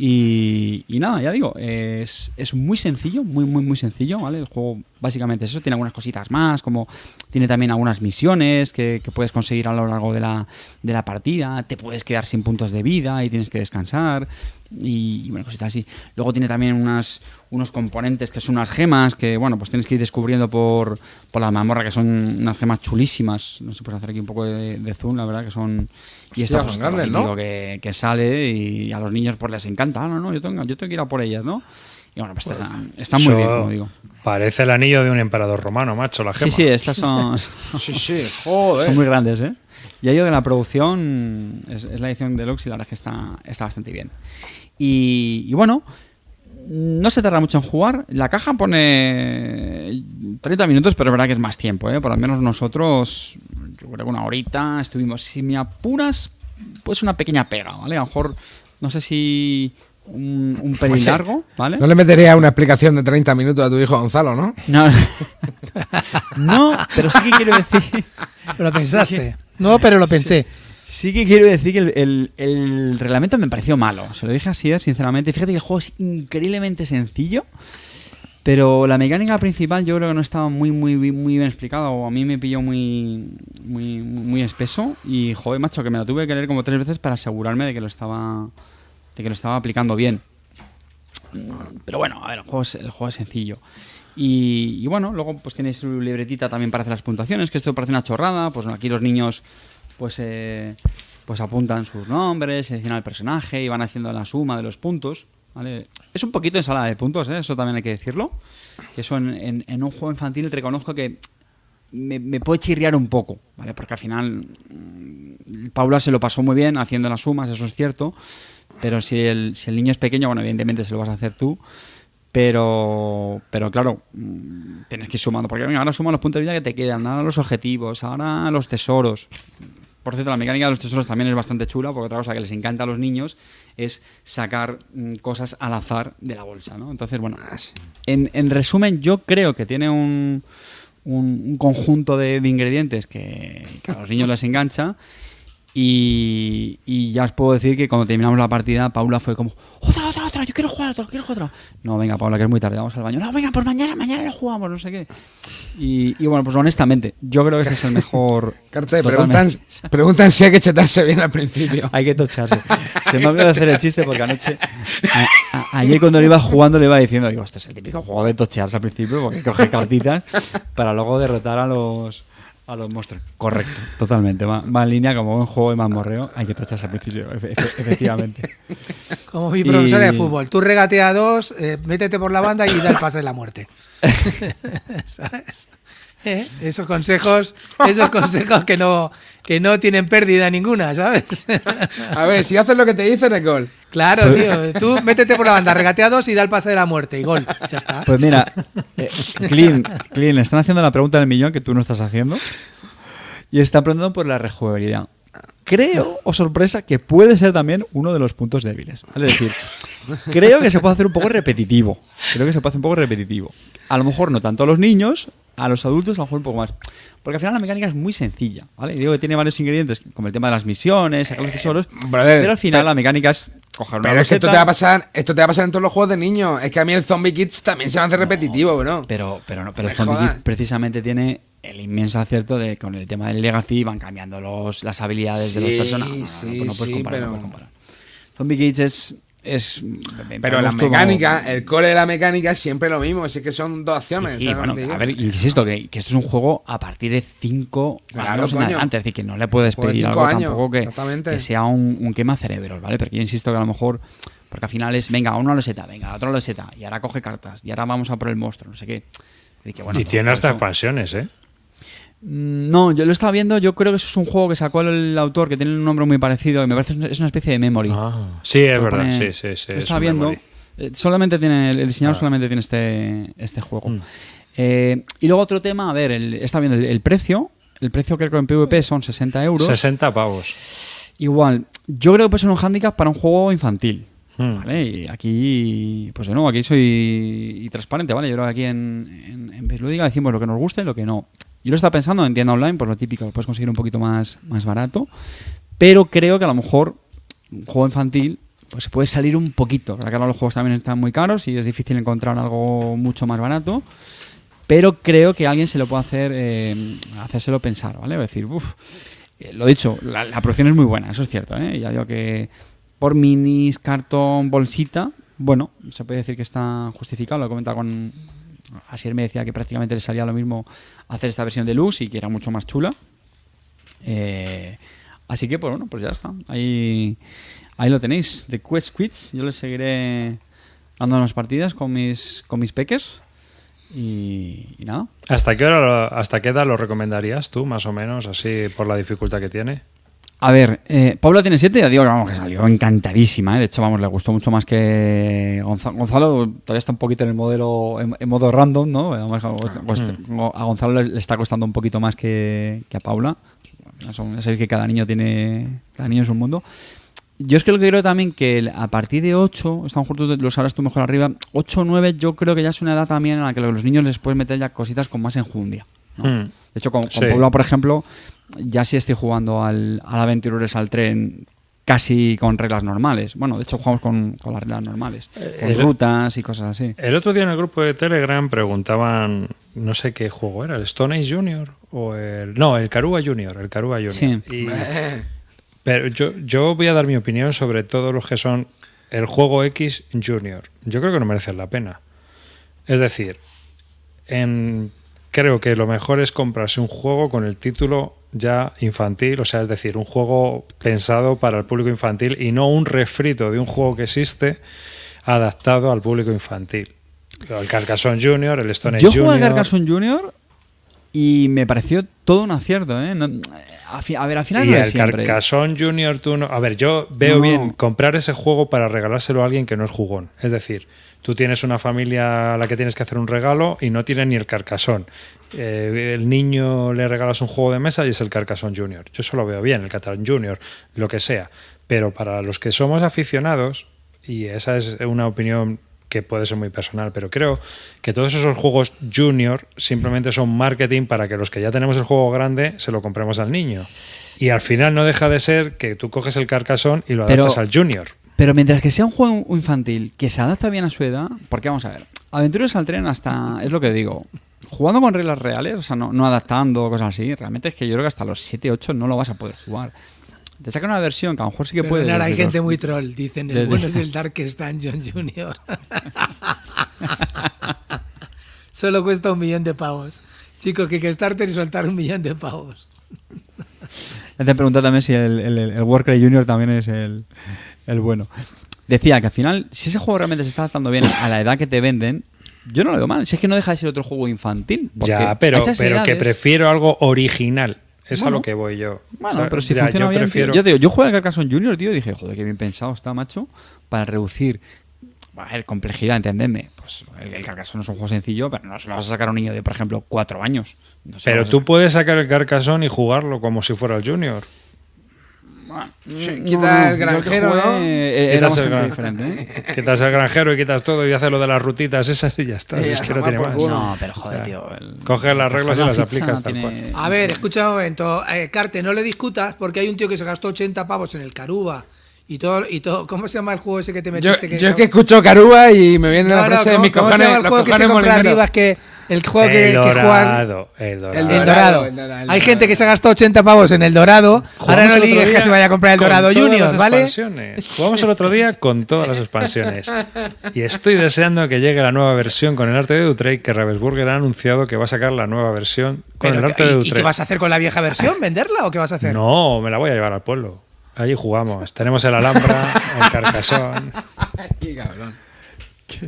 Y, y nada, ya digo, es, es muy sencillo, muy, muy, muy sencillo, ¿vale? El juego básicamente es eso, tiene algunas cositas más, como tiene también algunas misiones que, que puedes conseguir a lo largo de la, de la partida, te puedes quedar sin puntos de vida y tienes que descansar y, y bueno, cositas así. Luego tiene también unas, unos componentes que son unas gemas que, bueno, pues tienes que ir descubriendo por, por la mazmorra, que son unas gemas chulísimas. No sé si puedes hacer aquí un poco de, de zoom, la verdad, que son... Y esto pues, grandes, ¿no? que, que sale y a los niños pues les encanta. Ah, no, no, yo tengo, yo tengo que ir a por ellas, ¿no? Y bueno, pues está, está muy bien, como digo. Parece el anillo de un emperador romano, macho, la gema. Sí, sí, estas son, Sí, sí, joder. son muy grandes, ¿eh? Y ahí de la producción es, la edición deluxe y la verdad es que está, está bastante bien. Y, y bueno, no se tarda mucho en jugar. La caja pone 30 minutos, pero es verdad que es más tiempo, ¿eh? Por lo menos nosotros, yo creo que una horita estuvimos. Si me apuras, pues una pequeña pega, ¿vale? A lo mejor, no sé si un, un *laughs* pelín largo, ¿vale? No le metería una explicación de 30 minutos a tu hijo Gonzalo, ¿no? No, *laughs* no, pero sí que quiero decir. *laughs* Lo pensaste. No, pero lo pensé. Sí que quiero decir que el, el- el reglamento me pareció malo. Se lo dije así, eh, sinceramente. Fíjate que el juego es increíblemente sencillo. Pero la mecánica principal yo creo que no estaba muy muy muy muy bien explicada o a mí me pilló muy muy muy espeso y joder macho que me la tuve que leer como tres veces para asegurarme de que lo estaba de que lo estaba aplicando bien. Mm, Pero bueno, a ver, el juego es, el juego es sencillo. Y, y bueno, luego pues tienes su libretita también para hacer las puntuaciones, que esto parece una chorrada. Pues aquí los niños pues eh, pues apuntan sus nombres, seleccionan el personaje y van haciendo la suma de los puntos. ¿vale? Es un poquito ensalada de puntos, ¿eh? eso también hay que decirlo. Que eso en, en- en un juego infantil reconozco que me, me puede chirriar un poco, ¿vale? Porque al final mm, Paula se lo pasó muy bien haciendo las sumas, eso es cierto. Pero si el, si el niño es pequeño, bueno, evidentemente se lo vas a hacer tú. Pero, pero claro, mm, tienes que ir sumando. Porque venga, ahora suma los puntos de vida que te quedan, ahora los objetivos, ahora los tesoros. Por cierto, la mecánica de los tesoros también es bastante chula, porque otra cosa que les encanta a los niños es sacar mm, cosas al azar de la bolsa, ¿no? Entonces, bueno, en, en resumen, yo creo que tiene un, un, un conjunto de, de ingredientes que, que a los niños les engancha. Y, y ya os puedo decir que cuando terminamos la partida, Paula fue como, otra, otra, otra, yo quiero jugar otro, quiero jugar otro. No, venga, Paula, que es muy tarde, vamos al baño. No, venga, pues mañana, mañana lo jugamos, no sé qué. Y, y bueno, pues honestamente, yo creo que ese es el mejor. *laughs* Carte, preguntan, *laughs* preguntan si hay que chetarse bien al principio. Hay que tocharse. Se me ha olvidado hacer el chiste porque anoche, a- a- ayer cuando le iba jugando, le iba diciendo, digo, este es el típico juego de tochearse al principio porque coge cartitas para luego derrotar a los a los monstruos. Correcto, totalmente. Va, va en línea como un juego de mazmorreo. Hay que tocharse al principio, efe- efe- efectivamente. *laughs* Como mi profesora Y- de fútbol. Tú regatea dos, eh, métete por la banda y da el pase de la muerte. *laughs* ¿Sabes? ¿Eh? Esos consejos, esos consejos que no, que no tienen pérdida ninguna, ¿sabes? A ver, si haces lo que te dicen, es gol. Claro, tío. Tú métete por la banda, regatea dos y da el pase de la muerte y gol. Ya está. Pues mira, eh, Clean, Clean, le están haciendo la pregunta del millón que tú no estás haciendo. Y están preguntando por la rejugabilidad. Creo, o sorpresa, que puede ser también uno de los puntos débiles. ¿vale? Es decir, creo que se puede hacer un poco repetitivo. Creo que se puede hacer un poco repetitivo. A lo mejor no tanto a los niños, a los adultos a lo mejor un poco más. Porque al final la mecánica es muy sencilla. ¿vale? Y digo que tiene varios ingredientes, como el tema de las misiones, sacar los tesoros. Brother, pero al final pero- la mecánica es coger una Pero es que esto te va a pasar, esto te va a pasar en todos los juegos de niños. Es que a mí el Zombie Kids también se me hace repetitivo, bro. Pero, pero no, pero el Zombie. Kids precisamente tiene el inmenso acierto de con el tema del Legacy van cambiando los, las habilidades de los personajes. No, no, no, sí, no puedes sí, comparar, no puedes comparar. Zombie Kids es. Es Pero la como- mecánica, el core de la mecánica es siempre lo mismo. Es que son dos acciones. Sí, sí, ¿sabes lo bueno, a ver, insisto, que, que esto es un juego a partir de 5 Claro, años en coño. adelante. Es decir, que no le puedes Pues pedir algo años, tampoco que, sea un, un quema cerebros, ¿vale? Porque yo insisto que a lo mejor. Porque al final es, venga, uno lo seta, venga, otro lo seta, y ahora coge cartas, y ahora vamos a por el monstruo, no sé qué. Que, bueno, y tiene hasta eso- expansiones, ¿eh? Mm, No, yo lo estaba viendo, yo creo que eso es un juego que sacó el autor que tiene un nombre muy parecido y me parece es una especie de memory. Ah, sí, es Lo verdad, pone- sí, sí, sí. lo es estaba viendo. memory. eh, solamente tiene, el diseñador Ah. solamente tiene este, este juego. Mm. Eh, y luego otro tema, a ver, el, está viendo el, el precio. El precio creo que en PvP son 60 euros. 60 pavos. Igual, yo creo que puede ser un hándicap para un juego infantil. Hmm. ¿Vale? Y aquí, pues de nuevo, aquí soy y transparente, ¿vale? Yo creo que aquí en, en, en decimos lo que nos gusta y lo que no. Yo lo estaba pensando en tienda online, pues lo típico, lo puedes conseguir un poquito más, más barato. Pero creo que a lo mejor un juego infantil pues se puede salir un poquito. Que ahora los juegos también están muy caros y es difícil encontrar algo mucho más barato. Pero creo que alguien se lo puede hacer, eh, hacérselo pensar, ¿vale? Es decir, uff, eh, lo dicho, la, la producción es muy buena, eso es cierto, ¿eh? Ya digo que por minis, cartón, bolsita, bueno, se puede decir que está justificado. Lo he comentado con. Asier me decía que prácticamente le salía lo mismo hacer esta versión de Lux y que era mucho más chula. Eh, así que, pues bueno, pues ya está. Ahí, ahí lo tenéis. The Quest Quits. Yo les seguiré dando unas partidas con mis, con mis peques. Y, y nada. ¿Hasta qué hora, hasta qué edad lo recomendarías tú, más o menos, así por la dificultad que tiene? A ver, eh, Paula tiene 7, ya digo, vamos, que salió encantadísima, ¿eh? de hecho, vamos, le gustó mucho más que Gonzalo. Gonzalo todavía está un poquito en el modelo, en, en modo random, ¿no? Además, a Gonz- a Gonzalo le, le está costando un poquito más que, que a Paula. Sabéis que cada niño tiene, cada niño es un mundo. Yo es que lo que creo también que a partir de 8, están juntos, lo sabrás tú mejor arriba, 8 o 9 yo creo que ya es una edad también en la que los niños les puedes meter ya cositas con más enjundia. ¿no? Hmm. De hecho, con, con Sí. Paula, por ejemplo, ya sí estoy jugando al, al al tren casi con reglas normales. Bueno, de hecho jugamos con, con las reglas normales, con Eh, el- rutas y cosas así. El otro día en el grupo de Telegram preguntaban, no sé qué juego era, el Stone Age Junior o el... No, el Karuga Junior, el Karuga Junior. Sí. Y- *laughs* pero yo, yo voy a dar mi opinión sobre todos los que son el juego X Junior. Yo creo que no merecen la pena. Es decir, en, creo que lo mejor es comprarse un juego con el título ya infantil, o sea, es decir, un juego pensado para el público infantil y no un refrito de un juego que existe adaptado al público infantil. El Carcassonne Junior, el Stone Age Yo jugué al. Carcassonne Junior y me pareció todo un acierto. ¿eh? No- a, fi- a ver, al final Y no el es siempre. Carcassonne Junior, tú no. A ver, yo veo No. bien comprar ese juego para regalárselo a alguien que no es jugón. Es decir, tú tienes una familia a la que tienes que hacer un regalo y no tiene ni el Carcassonne. Eh, el niño le regalas un juego de mesa y es el Carcassonne Junior. Yo eso lo veo bien, el Carcassonne Junior, lo que sea. Pero para los que somos aficionados, y esa es una opinión que puede ser muy personal, pero creo que todos esos juegos junior simplemente son marketing para que los que ya tenemos el juego grande se lo compremos al niño. Y al final no deja de ser que tú coges el carcasón y lo Pero- adaptas al junior. Pero mientras que sea un juego infantil que se adapta bien a su edad, porque vamos a ver, Aventuras al tren hasta, es lo que digo, jugando con reglas reales, o sea, no, no adaptando cosas así, realmente es que yo creo que hasta los 7, 8 no lo vas a poder jugar. Te sacan una versión que a lo mejor sí que puede. Perdonad, hay gente muy troll. Dicen, el bueno es el Darkest Dungeon Junior. *laughs* Solo cuesta un millón de pavos. Chicos, que Kickstarter y soltar un millón de pavos. Ya Te he preguntado también si el, el, el Junior también es el, el bueno. Decía que al final, si ese juego realmente se está adaptando bien a la edad que te venden, yo no lo veo mal. Si es que no deja de ser otro juego infantil. Ya, pero, pero que prefiero algo original. Es a lo que voy yo. Bueno, O sea, pero si ya, funciona yo bien. tío. prefiero- Yo, digo, yo jugué al Carcassonne Junior, tío, y dije, joder, qué bien pensado está, macho, para reducir. A ver, complejidad, entendedme. Pues el, el Carcassonne es un juego sencillo, pero no se lo vas a sacar a un niño de, por ejemplo, cuatro años. No Pero tú puedes sacar el carcasón y jugarlo como si fuera el junior. El que granjero, jugué, ¿no? eh, Era Quitas el bastante gran- diferente, ¿eh? *laughs* Quitas el granjero y quitas todo y haces lo de las rutitas esas y ya está. Es que no tiene más. culo. No, pero joder, O sea, tío. el- coges las reglas y la las aplicas tal tiene- A ver, escucha un momento. Eh, Carte, no le discutas porque hay un tío que se gastó 80 pavos en el Caruba. Y todo, y todo, ¿cómo se llama el juego ese que te Yo, metiste? yo es que escucho Caruba y me viene No, la no, frase de ¿cómo, mis cómo se cojones, llama el juego que se cojones compra arriba? Es que el juego que, el que jugar. dorado, el El, dorado. el Dorado, el Hay gente que se ha gastado 80 pavos en el dorado. Ahora no le otro digas que día se vaya a comprar el con dorado todas Junior, las ¿vale? expansiones. Jugamos el otro día con todas las expansiones. Y estoy deseando que llegue la nueva versión con el arte de Utrecht, que Ravensburger ha anunciado que va a sacar la nueva versión con Pero el que- arte de ¿y, y Utrecht. qué vas a hacer con la vieja versión? ¿Venderla o qué vas a hacer? No, me la voy a llevar al pueblo. Allí jugamos. Tenemos el Alhambra, el Carcasón *laughs* Qué cabrón.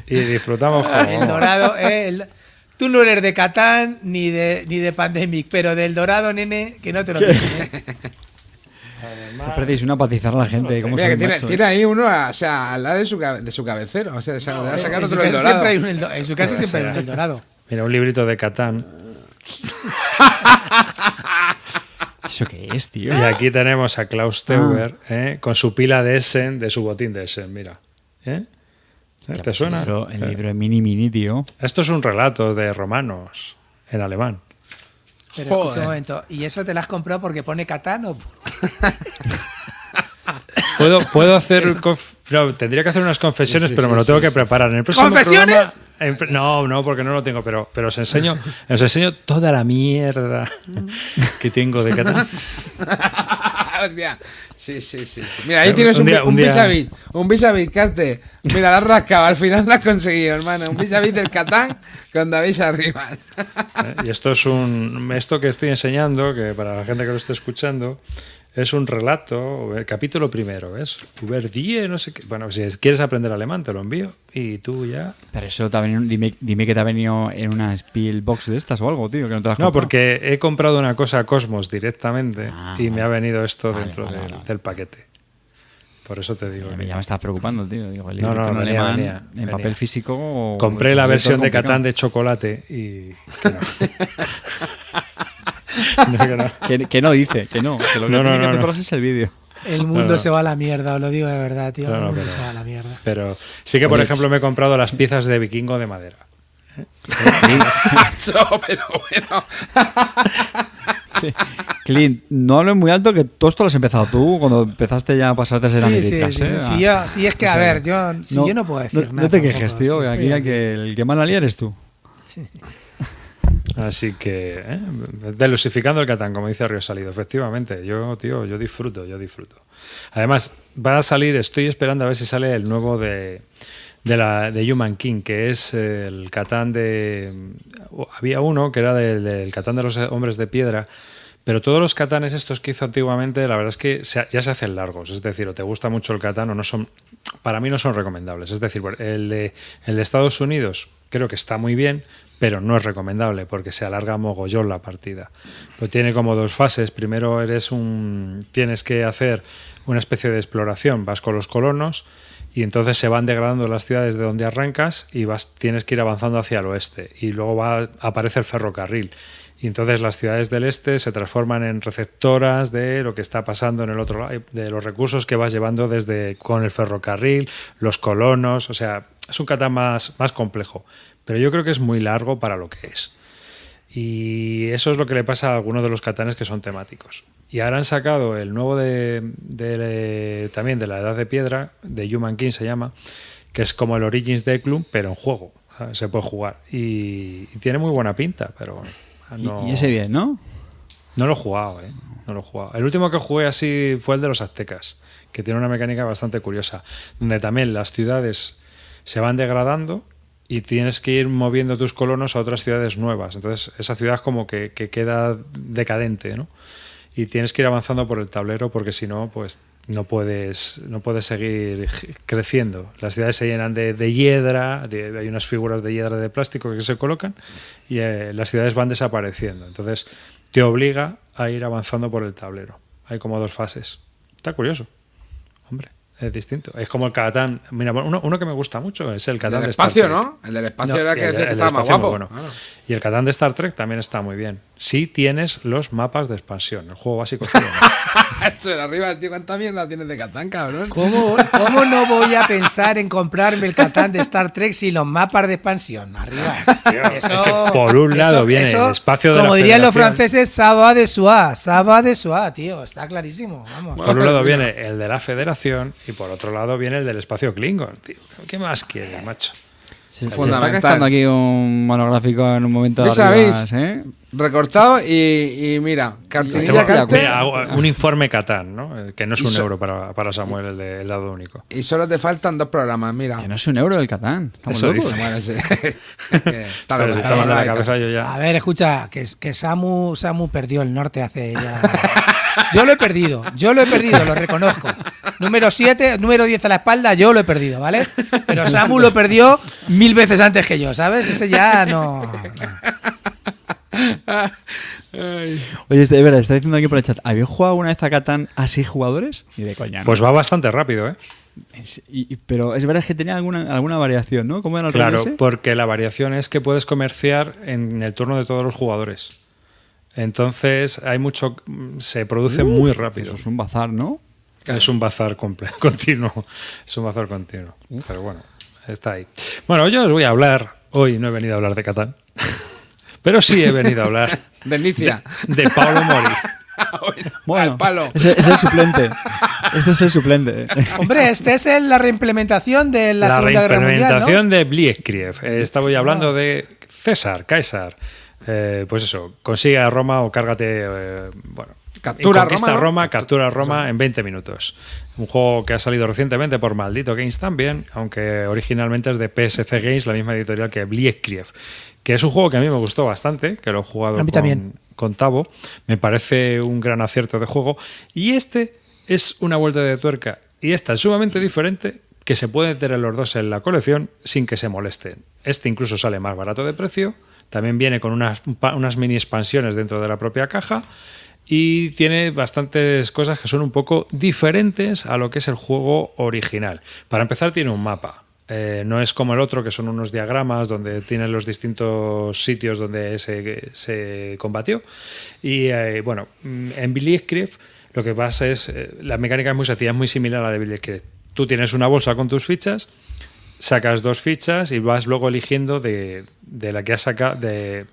y disfrutamos como... El dorado, eh, el- Tú no eres de Catán ni de, ni de Pandemic, pero del dorado, nene, que no te lo dicen, ¿eh? Es preciso una patizar a la gente. ¿cómo Mira, soy que tiene, macho, tiene ahí uno, o sea, al lado de su, de su cabecero. O sea, va a sacar en, su otro el dorado. hay un en su casa siempre hay un el dorado. Mira, un librito de Catán. *laughs* ¿Eso qué es, tío? Y aquí tenemos a Klaus Teuber ¿eh? con su pila de Essen, de su botín de Essen, mira. ¿Eh? ¿Te suena? El libro, el libro de Mini Mini, tío. Esto es un relato de romanos en alemán. Pero escucha Joder. un momento, ¿y eso te lo has comprado porque pone Catán o *laughs* Puedo, puedo hacer. no, tendría que hacer unas confesiones, Sí, sí, pero me sí, lo tengo sí, que sí. preparar. En el próximo ¿Confesiones? programa- en- no, no, porque no lo tengo, pero, pero os enseño, os enseño toda la mierda que tengo de Catán. *laughs* Hostia. Sí, sí, sí, sí. Mira, ahí tienes un, día- un un vis vis. Un vis a vis, Carte. Mira, la has rascado. Al final lo has conseguido, hermano. Un vis a vis del Catán con David arriba. ¿eh? Y esto es un. Esto que estoy enseñando, que para la gente que lo esté escuchando, es un relato, el capítulo primero, ¿ves? Über die, no sé qué. Bueno, si quieres aprender alemán, te lo envío y tú ya. Pero eso venido, dime, dime que te ha venido en una Spielbox de estas o algo, tío, que no te las No, porque he comprado una cosa a Cosmos directamente Ah, y me ha venido esto Vale, dentro vale, del, paquete. Por eso te digo. Ya me, ya me estás preocupando, tío. Digo, el No, libro no, en venía, alemán, venía, en venía. papel físico. Compré la versión de. Catán de chocolate y. *laughs* que *laughs* no. No, que no. Que, que no dice, que no. Que lo que No, no, tiene no, que no. es el vídeo. el mundo No. se va a la mierda? Os lo digo de verdad, tío. No, el no, mundo pero- se va a la mierda. Pero sí que, por ejemplo, me he comprado las piezas de vikingo de madera. *laughs* Macho, pero bueno. *laughs* Sí. Clint, no hables muy alto que todo esto lo has empezado tú cuando empezaste ya a pasarte a ser Sí, sí, sí. ¿eh? Sí, yo- sí, es que, a ver, yo, si yo no puedo decir no, nada. No te quejes, tío, que aquí, el que más la lía eres tú. Sí. Así que, ¿eh? delusificando el Catán, como dice Río Salido, efectivamente, yo, tío, yo disfruto, yo disfruto. Además, va a salir, estoy esperando a ver si sale el nuevo de, de, la, de Human King, que es el Catán de... Había uno que era del, del Catán de los hombres de piedra, pero todos los Catanes estos que hizo antiguamente, la verdad es que ya se hacen largos, es decir, o te gusta mucho el Catán o no son... Para mí no son recomendables, es decir, el de, el de Estados Unidos creo que está muy bien, pero no es recomendable porque se alarga mogollón la partida. Pues tiene como dos fases. Primero eres un tienes que hacer una especie de exploración, vas con los colonos y entonces se van degradando las ciudades de donde arrancas y vas tienes que ir avanzando hacia el oeste y luego va aparece el ferrocarril. Y entonces las ciudades del este se transforman en receptoras de lo que está pasando en el otro lado, de los recursos que vas llevando desde con el ferrocarril, los colonos, o sea, es un Catán más, más complejo. Pero yo creo que es muy largo para lo que es. Y eso es lo que le pasa a algunos de los catanes que son temáticos. Y ahora han sacado el nuevo de, de- también de la Edad de Piedra, de Human King se llama, que es como el Origins de Club, pero en juego. ¿sabes? Se puede jugar. Y, y tiene muy buena pinta, pero Y- no, Y, ese bien, ¿no? no lo he jugado, ¿eh? No lo he jugado. El último que jugué así fue el de los aztecas, que tiene una mecánica bastante curiosa, donde también las ciudades se van degradando y tienes que ir moviendo tus colonos a otras ciudades nuevas. Entonces esa ciudad como que, que queda decadente, ¿no? Y tienes que ir avanzando por el tablero porque si no, pues no puedes, no puedes seguir creciendo. Las ciudades se llenan de, de hiedra, hay unas figuras de hiedra de plástico que se colocan y eh, las ciudades van desapareciendo. Entonces te obliga a ir avanzando por el tablero. Hay como dos fases. Está curioso. Hombre, es distinto. Es como el Catán. Mira, uno, uno que me gusta mucho es el Catán de Star espacio, Trek. ¿no? El del espacio No, era que el- decía que estaba más guapo. bueno. Claro. Y el Catán de Star Trek también está muy bien. Si tienes los mapas de expansión. El juego básico *laughs* *laughs* de arriba, tío, ¿cuánta mierda tienes de Catán, cabrón? ¿Cómo, ¿Cómo no voy a pensar en comprarme el Catán de Star Trek sin los mapas de expansión? Arriba. *laughs* Eso, que por un lado viene el espacio de Como la dirían los franceses, Saba de Soie. Saba de Soie, tío. Está clarísimo. Vamos. Por un lado viene el de la Federación y por otro lado viene el del espacio Klingon, tío. ¿Qué más quieres, macho? Se, se está gastando aquí un monográfico en un momento de ¿Ves, arribas, sabéis? ¿eh? Recortado y, y mira, cartinilla Hacemos- Carte mira, hago un informe Catán, ¿no? Que no es un so- euro para, para Samuel, el de el dado único. y solo te faltan dos programas, mira. Que no es un euro el Catán. Estamos Eso locos. Bueno, sí. *laughs* Está Pero está la cabeza yo ya. A ver, escucha, que, que Samu, Samu perdió el norte hace ya. *laughs* Yo lo he perdido, yo lo he perdido, lo reconozco. Número 7, número 10 a la espalda, yo lo he perdido, ¿vale? Pero Samu lo perdió mil veces antes que yo, ¿sabes? Ese ya no. no. Oye, este, de verdad, está diciendo aquí por el chat. ¿Habéis jugado alguna vez a Catán a seis jugadores? Y de coña, ¿no? Pues va bastante rápido, ¿eh? Es- y- y- pero es verdad que tenía alguna, alguna variación, ¿no? ¿Cómo era el Claro, ese? porque la variación es que puedes comerciar en el turno de todos los jugadores. Entonces hay mucho, se produce muy rápido. Eso es un bazar, ¿no? Es un bazar *laughs* continuo. Es un bazar continuo. Pero bueno, está ahí. Bueno, yo os voy a hablar. Hoy no he venido a hablar de Catán. *laughs* Pero sí he venido a hablar *laughs* De de Paolo Mori. Bueno, Al palo. Ese, ese es el suplente. Este es el suplente. Hombre, este es el- la reimplementación de la, La, Segunda Guerra Mundial, ¿no? reimplementación de Blieskriev. Eh, estaba hablando de César, Caesar. Eh, pues eso, consigue a Roma o cárgate. eh, bueno, Captura Roma, ¿no? Roma, captura Roma en 20 minutos. Un juego que ha salido recientemente por Maldito Games también, aunque originalmente es de PSC Games, la misma editorial que Blieskriev. Que es un juego que a mí me gustó bastante, que lo he jugado A mí con, también. con Tavo. Me parece un gran acierto de juego. Y este es una vuelta de tuerca. Y esta es sumamente diferente que se pueden tener los dos en la colección sin que se molesten. Este incluso sale más barato de precio. También viene con unas, mini expansiones dentro de la propia caja. Y tiene bastantes cosas que son un poco diferentes a lo que es el juego original. Para empezar, tiene un mapa. Eh, no es como el otro, que son unos diagramas donde tienen los distintos sitios donde se, combatió. Y eh, bueno, mm, en Blitzkrieg lo que pasa es, eh, la mecánica es muy sencilla, es muy similar a la de Blitzkrieg. Tú tienes una bolsa con tus fichas, sacas dos fichas y vas luego eligiendo de, de la que has sacado de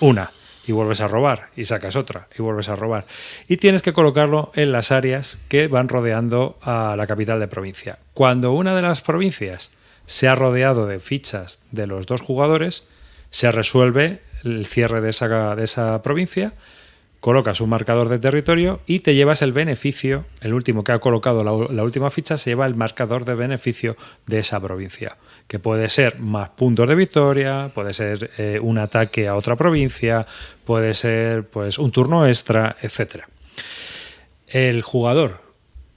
una y vuelves a robar y sacas otra y vuelves a robar y tienes que colocarlo en las áreas que van rodeando a la capital de provincia. Cuando una de las provincias se ha rodeado de fichas de los dos jugadores, se resuelve el cierre de esa, de esa provincia colocas un marcador de territorio y te llevas el beneficio, el último que ha colocado la, última ficha se lleva el marcador de beneficio de esa provincia, que puede ser más puntos de victoria, puede ser eh, un ataque a otra provincia, puede ser pues un turno extra, etcétera. El jugador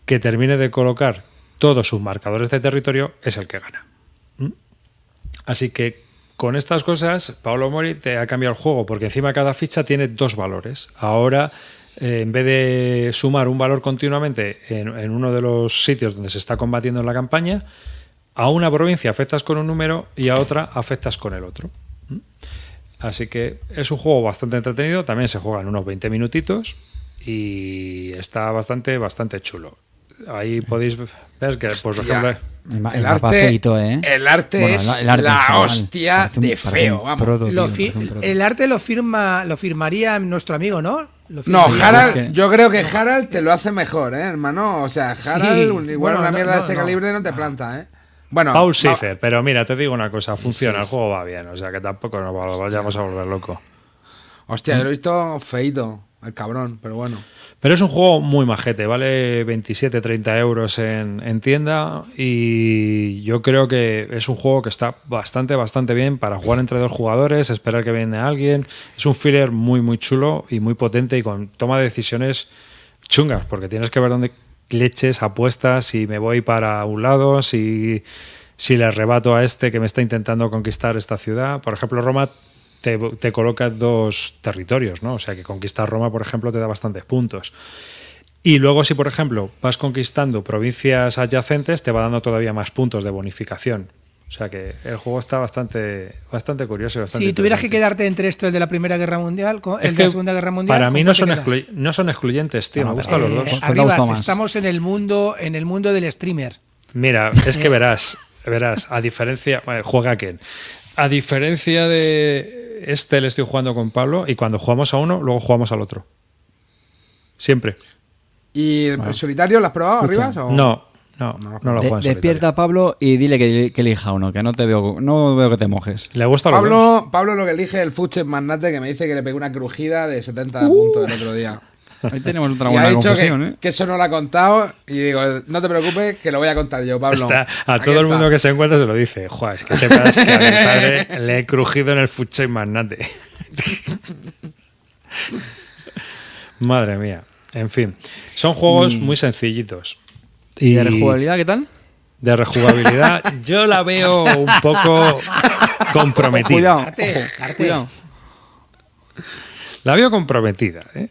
que termine de colocar todos sus marcadores de territorio es el que gana. ¿Mm? Así que con estas cosas, Paolo Mori te ha cambiado el juego, porque encima cada ficha tiene dos valores. Ahora, eh, en vez de sumar un valor continuamente en, en uno de los sitios donde se está combatiendo en la campaña, a una provincia afectas con un número y a otra afectas con el otro. ¿Mm? Así que es un juego bastante entretenido, también se juega en unos 20 minutitos y está bastante, bastante chulo. Ahí podéis ver que, pues, por Hostia. ejemplo, El, arte, feito, ¿eh? el arte Bueno, es el arte en la general. hostia un- de feo, vamos. proto, Lo tío, el arte lo firma lo firmaría nuestro amigo, ¿no? Lo No. Harald, es que- yo creo que Harald te lo hace mejor, ¿eh, hermano? O sea, Harald, igual bueno, una no, mierda de este no. calibre no te planta, ¿eh? Bueno, Paul Schiffer, pero mira, te digo una cosa, funciona, el juego va bien, o sea que tampoco nos va- vayamos a volver loco. hostia, yo lo he visto feito, el cabrón, pero bueno. Pero es un juego muy majete, vale 27-30 euros en, en tienda y yo creo que es un juego que está bastante, bastante bien para jugar entre dos jugadores, esperar que viene alguien. Es un filler muy, muy chulo y muy potente y con toma de decisiones chungas, porque tienes que ver dónde leches, apuestas, si me voy para un lado, si, si le arrebato a este que me está intentando conquistar esta ciudad. Por ejemplo, Roma te, te coloca dos territorios, ¿no? O sea que conquistar Roma, por ejemplo, te da bastantes puntos. Y luego, si por ejemplo vas conquistando provincias adyacentes, te va dando todavía más puntos de bonificación. O sea que el juego está bastante, bastante curioso. Bastante Si tuvieras que quedarte entre esto, el de la Primera Guerra Mundial, con- Es el de la Segunda Guerra Mundial. Para mí ¿con no son, no son excluyentes, tío. Ah, me no, gustan pero- los dos. ¿Cuál te Arribas, gustó más? estamos en el mundo, en el mundo del streamer. Mira, es que verás, verás, a diferencia, eh, juega Ken. A diferencia de este le estoy jugando con Pablo y cuando jugamos a uno, luego jugamos al otro. Siempre. ¿Y el solitario lo has probado arriba? o- No, no, no, lo De- despierta a Pablo y dile que, que elija uno, que no te veo, no veo que te mojes. Le gusta los dos. Pablo, Pablo lo que elige el Fuchs Magnate que me dice que le pegó una crujida de 70 puntos el otro día. Ahí tenemos otra y ha buena dicho confusión, que, ¿eh? que eso no lo ha contado y digo, no te preocupes que lo voy a contar yo, Pablo. Está- a todo el está. mundo que se encuentra se lo dice. Joder, es que sepas que a mi padre le he crujido en el futsal magnate. *laughs* Madre mía. En fin, son juegos muy sencillitos. ¿Y de rejugabilidad qué tal? De rejugabilidad, yo la veo un poco comprometida. Cuidado, ojo, cuidado. La veo comprometida. ¿eh?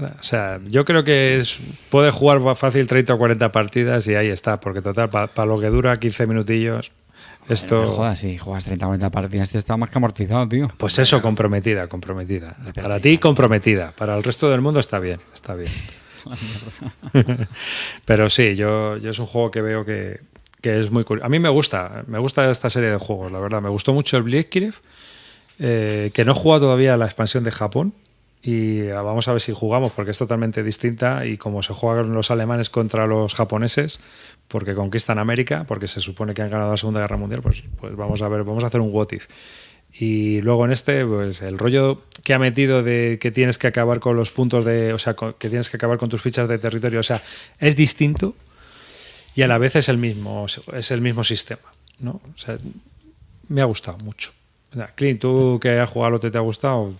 O sea, yo creo que es, puede jugar fácil 30 o 40 partidas y ahí está, porque total, para lo que dura 15 minutillos. Esto, No jodas, si juegas 30 o 40 partidas, te está más que amortizado, tío. pues eso, comprometida, comprometida. Para ti, comprometida. Para el resto del mundo está bien, está bien. *laughs* Pero sí, yo, yo es un juego que veo que, que es muy curioso. A mí me gusta, me gusta esta serie de juegos, la verdad. Me gustó mucho el Blitzkrieg, eh, que no he jugado todavía la expansión de Japón. Y ah, vamos a ver si jugamos, porque es totalmente distinta. Y como se juegan los alemanes contra los japoneses, porque conquistan América, porque se supone que han ganado la Segunda Guerra Mundial, pues, pues vamos a ver, vamos a hacer un what if. Y luego en este, pues el rollo que ha metido de que tienes que acabar con los puntos de. O sea, que tienes que acabar con tus fichas de territorio. O sea, es distinto y a la vez es el mismo, es el mismo sistema. ¿no? Me ha gustado mucho. Clint, tú que has jugado lo que te ha gustado,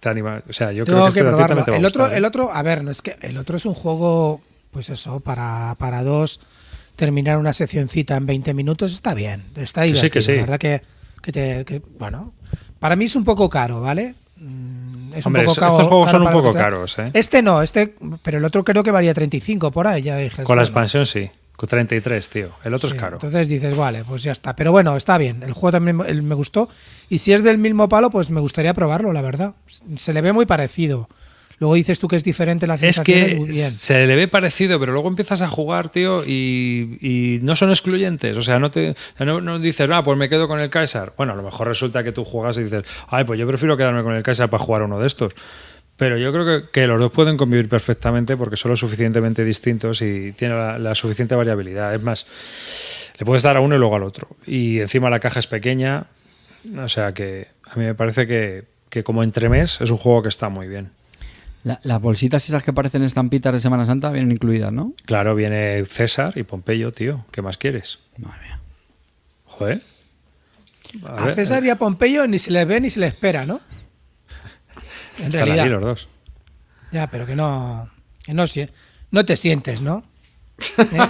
te anima. O sea, yo creo Tengo que, que este a te va a El otro, gustar, ¿eh? el otro, a ver, no es que el otro es un juego, pues eso, para, para dos, terminar una seccioncita en 20 minutos está bien, está Que sí, divertido. que sí. La verdad que, que te, que- bueno, para mí es un poco caro, ¿vale? Mm, Es Hombre, un poco caro- estos juegos caro son un poco caros, ¿eh? Este no, este, pero el otro creo que valía 35 por ahí, ya dije. Con la bueno, expansión sí. Con 33, tío. El otro Sí, es caro. Entonces dices, vale, pues ya está. Pero bueno, está bien. El juego también me- gustó. Y si es del mismo palo, pues me gustaría probarlo, la verdad. Se le ve muy parecido. Luego dices tú que es diferente las Es sensaciones, que bien. se le ve parecido, pero luego empiezas a jugar, tío, y, y no son excluyentes. O sea, no te no, no dices, ah, pues me quedo con el Kaiser. Bueno, a lo mejor resulta que tú juegas y dices, ay, pues yo prefiero quedarme con el Kaiser para jugar uno de estos. Pero yo creo que, que los dos pueden convivir perfectamente porque son lo suficientemente distintos y tienen la, la suficiente variabilidad. Es más, le puedes dar a uno y luego al otro. Y encima la caja es pequeña. O sea que a mí me parece que, que como entremés es un juego que está muy bien. La- las bolsitas esas que parecen estampitas de Semana Santa vienen incluidas, ¿no? Claro, viene César y Pompeyo, tío. ¿Qué más quieres? Madre mía. Joder. A, ver, César y a Pompeyo ni se les ve ni se les espera, ¿no? En están realidad. los dos. Ya, pero que no. Que no, te sientes, ¿no? *laughs* ¿Eh?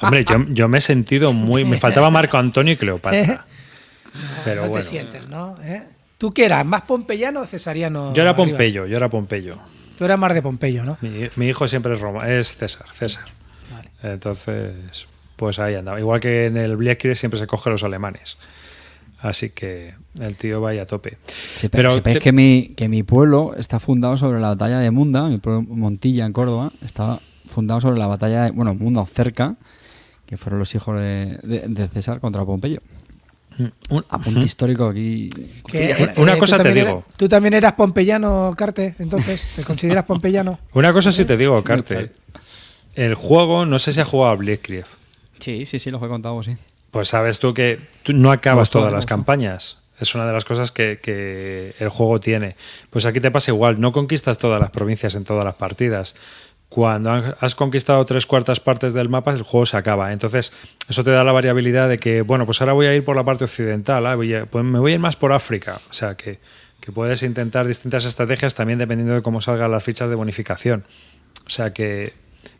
Hombre, yo, yo me he sentido muy. Me faltaba Marco Antonio y Cleopatra. *laughs* Pero no bueno. te sientes, ¿no? ¿Eh? ¿Tú qué eras? ¿Más pompeyano o cesariano? Yo era Arribas? Pompeyo, yo era Pompeyo. Tú eras más de Pompeyo, ¿no? Mi, mi hijo siempre es Roma, es César, César. Vale. Entonces, pues ahí andaba. Igual que en el Blitzkrieg siempre se coge los alemanes. Así que el tío va ahí a tope. Sepa- Pero te- que, mi, que mi pueblo está fundado sobre la batalla de Munda, mi pueblo Montilla en Córdoba, está fundado sobre la batalla de, bueno, Munda cerca, que fueron los hijos de, de- de César contra Pompeyo. Un- Apunte histórico aquí. Que, Una- una tú cosa te digo. eras- tú también eras pompeyano, Carte, entonces, ¿te consideras pompeyano? Una cosa sí te digo, Carte. El juego, no sé si ha jugado a Blitzkrieg. Sí, sí, sí, los he contado, sí. Pues sabes tú que tú no acabas todas las campañas. Es una de las cosas que, que el juego tiene. Pues aquí te pasa igual, no conquistas todas las provincias en todas las partidas. Cuando has conquistado tres cuartas partes del mapa, el juego se acaba. Entonces, eso te da la variabilidad de que, bueno, pues ahora voy a ir por la parte occidental, ah, voy a- pues me voy a ir más por África. O sea, que, que puedes intentar distintas estrategias también dependiendo de cómo salgan las fichas de bonificación. O sea que,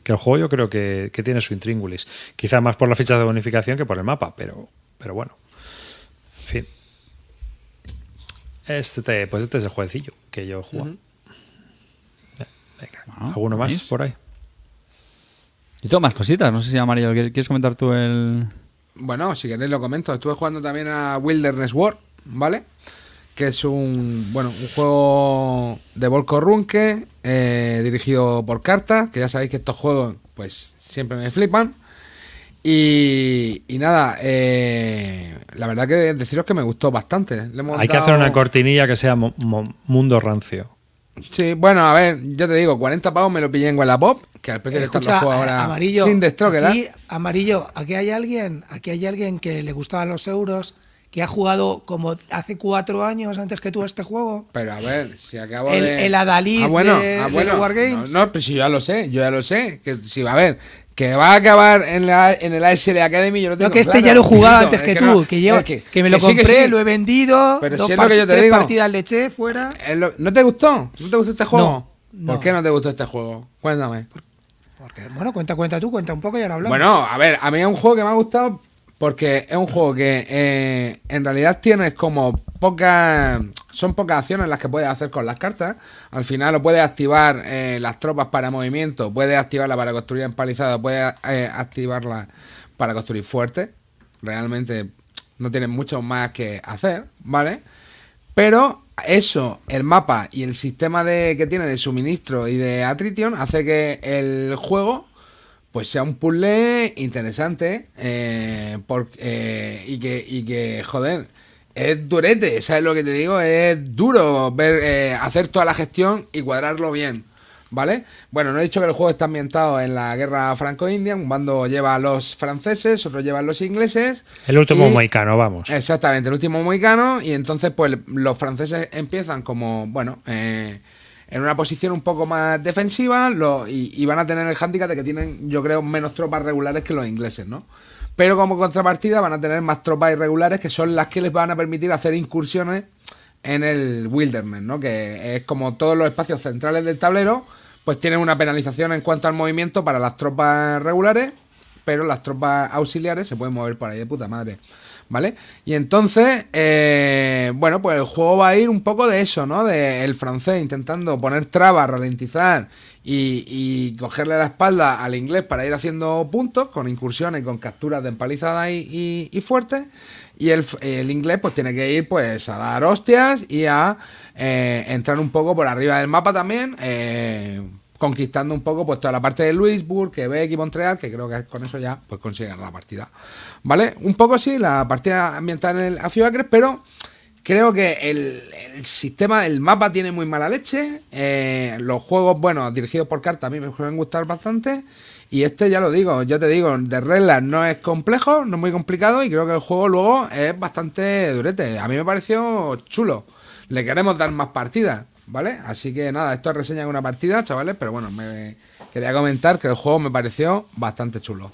que el juego yo creo que, que tiene su intríngulis. Quizá más por las fichas de bonificación que por el mapa, pero, pero bueno. En fin. Este, pues este es el jueguecillo que yo he jugado. Ya, venga, Bueno, ¿Alguno más por ahí? Y tengo más cositas, no sé si Amarillo, ¿quieres quieres comentar tú el...? Bueno, si queréis lo comento. Estuve jugando también a Wilderness War, ¿vale? Que es un, bueno, un juego de Volko Runke, eh, dirigido por cartas, que ya sabéis que estos juegos, pues, siempre me flipan. Y, y nada, eh, la verdad que deciros que me gustó bastante. Le hemos Hay que hacer una cortinilla que sea mo- mo- mundo rancio. Sí, bueno, a ver, yo te digo, 40 pavos me lo pillé en Wallapop, que al precio que están los Escucha, juegos ahora amarillo, sin destroque, ¿verdad? aquí, amarillo, aquí hay alguien, aquí hay alguien que le gustaban los euros, que ha jugado como hace cuatro años antes que tú este juego. Pero a ver, si acabo El- de. el Adalid ah, bueno, de- ah, de bueno. Wargames. No, no, pero si yo ya lo sé, yo ya lo sé. Que si va a ver, que va a acabar en, la, en el ASL Academy, yo lo tengo No, que este claro. ya lo he jugado Mijito, antes es que, tú, no, que, lleva, que, que- me lo que sí, que compré, sí. lo he vendido, Pero dos si es lo que yo te tres digo. partidas le eché fuera. Lo- ¿No te gustó? ¿No te gustó este juego? No, ¿Por qué no te gustó este juego? Cuéntame. Porque, bueno, cuenta, cuenta tú, cuenta un poco y ahora hablamos. Bueno, a ver, a mí es un juego que me ha gustado porque es un juego que eh, en realidad tienes como pocas. Son pocas acciones las que puedes hacer con las cartas. Al final lo puedes activar eh, las tropas para movimiento, puedes activarla para construir empalizado, puedes eh, activarla para construir fuerte. Realmente no tienen mucho más que hacer, ¿vale? Pero eso, el mapa y el sistema de, que tiene de suministro y de Atrition hace que el juego pues sea un puzzle interesante eh, por- eh, y, que, y que, joder, es durete, ¿sabes lo que te digo? Es duro ver eh, hacer toda la gestión y cuadrarlo bien, ¿vale? Bueno, no he dicho que el juego está ambientado en la guerra franco-india, un bando lleva a los franceses, otro lleva a los ingleses. El último y- moicano, vamos. Exactamente, el último moicano. Y entonces, pues los franceses empiezan como, bueno, eh, en una posición un poco más defensiva y, y van a tener el hándicap de que tienen, yo creo, menos tropas regulares que los ingleses, ¿no? Pero como contrapartida van a tener más tropas irregulares que son las que les van a permitir hacer incursiones en el wilderness, ¿no? Que es como todos los espacios centrales del tablero, pues tienen una penalización en cuanto al movimiento para las tropas regulares, pero las tropas auxiliares se pueden mover por ahí de puta madre. ¿Vale? Y entonces, eh, bueno, pues el juego va a ir un poco de eso, ¿no? De el francés intentando poner trabas, ralentizar y, cogerle la espalda al inglés para ir haciendo puntos con incursiones, con capturas de empalizadas y, fuertes. Y el inglés pues tiene que ir pues a dar hostias y a eh, entrar un poco por arriba del mapa también. eh, conquistando un poco pues toda la parte de Louisburg, Quebec y Montreal, que creo que con eso ya pues consiguen la partida. ¿Vale? Un poco sí, la partida ambientada en el Afiacres, pero creo que el, el sistema del mapa tiene muy mala leche. eh, los juegos, bueno, dirigidos por carta a mí me suelen gustar bastante. Y este ya lo digo, yo te digo, de reglas no es complejo, no es muy complicado y creo que el juego luego es bastante durete. A mí me pareció chulo. Le queremos dar más partidas, ¿vale? Así que nada, esto es reseña de una partida, chavales, pero bueno, me quería comentar que el juego me pareció bastante chulo.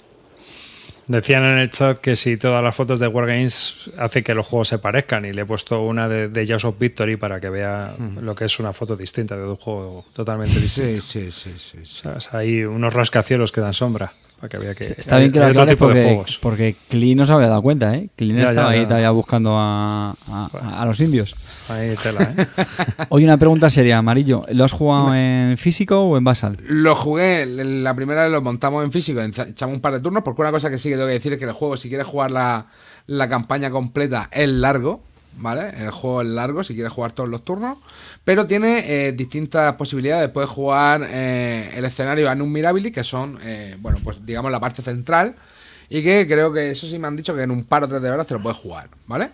Decían en el chat que si todas las fotos de Wargames hace que los juegos se parezcan y le he puesto una de, de Jaws of Victory para que vea lo que es una foto distinta de un juego totalmente distinto. Sí, sí, sí, sí. sí. O sea, hay unos rascacielos que dan sombra que vea que Está bien que lo aclares tipo de porque, porque Clean no se había dado cuenta, ¿eh? Clean Ya, estaba ya, ahí todavía buscando a, a- a los indios. Ahí tela, ¿eh? *laughs* Oye, una pregunta seria, Amarillo. ¿Lo has jugado en físico o en Basal? Lo jugué, la primera vez lo montamos en físico, echamos un par de turnos, porque una cosa que sí que tengo que decir es que el juego, si quieres jugar la, la campaña completa, es largo, ¿vale? El juego es largo, si quieres jugar todos los turnos, pero tiene eh, distintas posibilidades. Puedes jugar eh, el escenario Anum Mirabilis, que son, eh, bueno, pues digamos la parte central, y que creo que eso sí me han dicho que en un par o tres de horas te lo puedes jugar, ¿vale?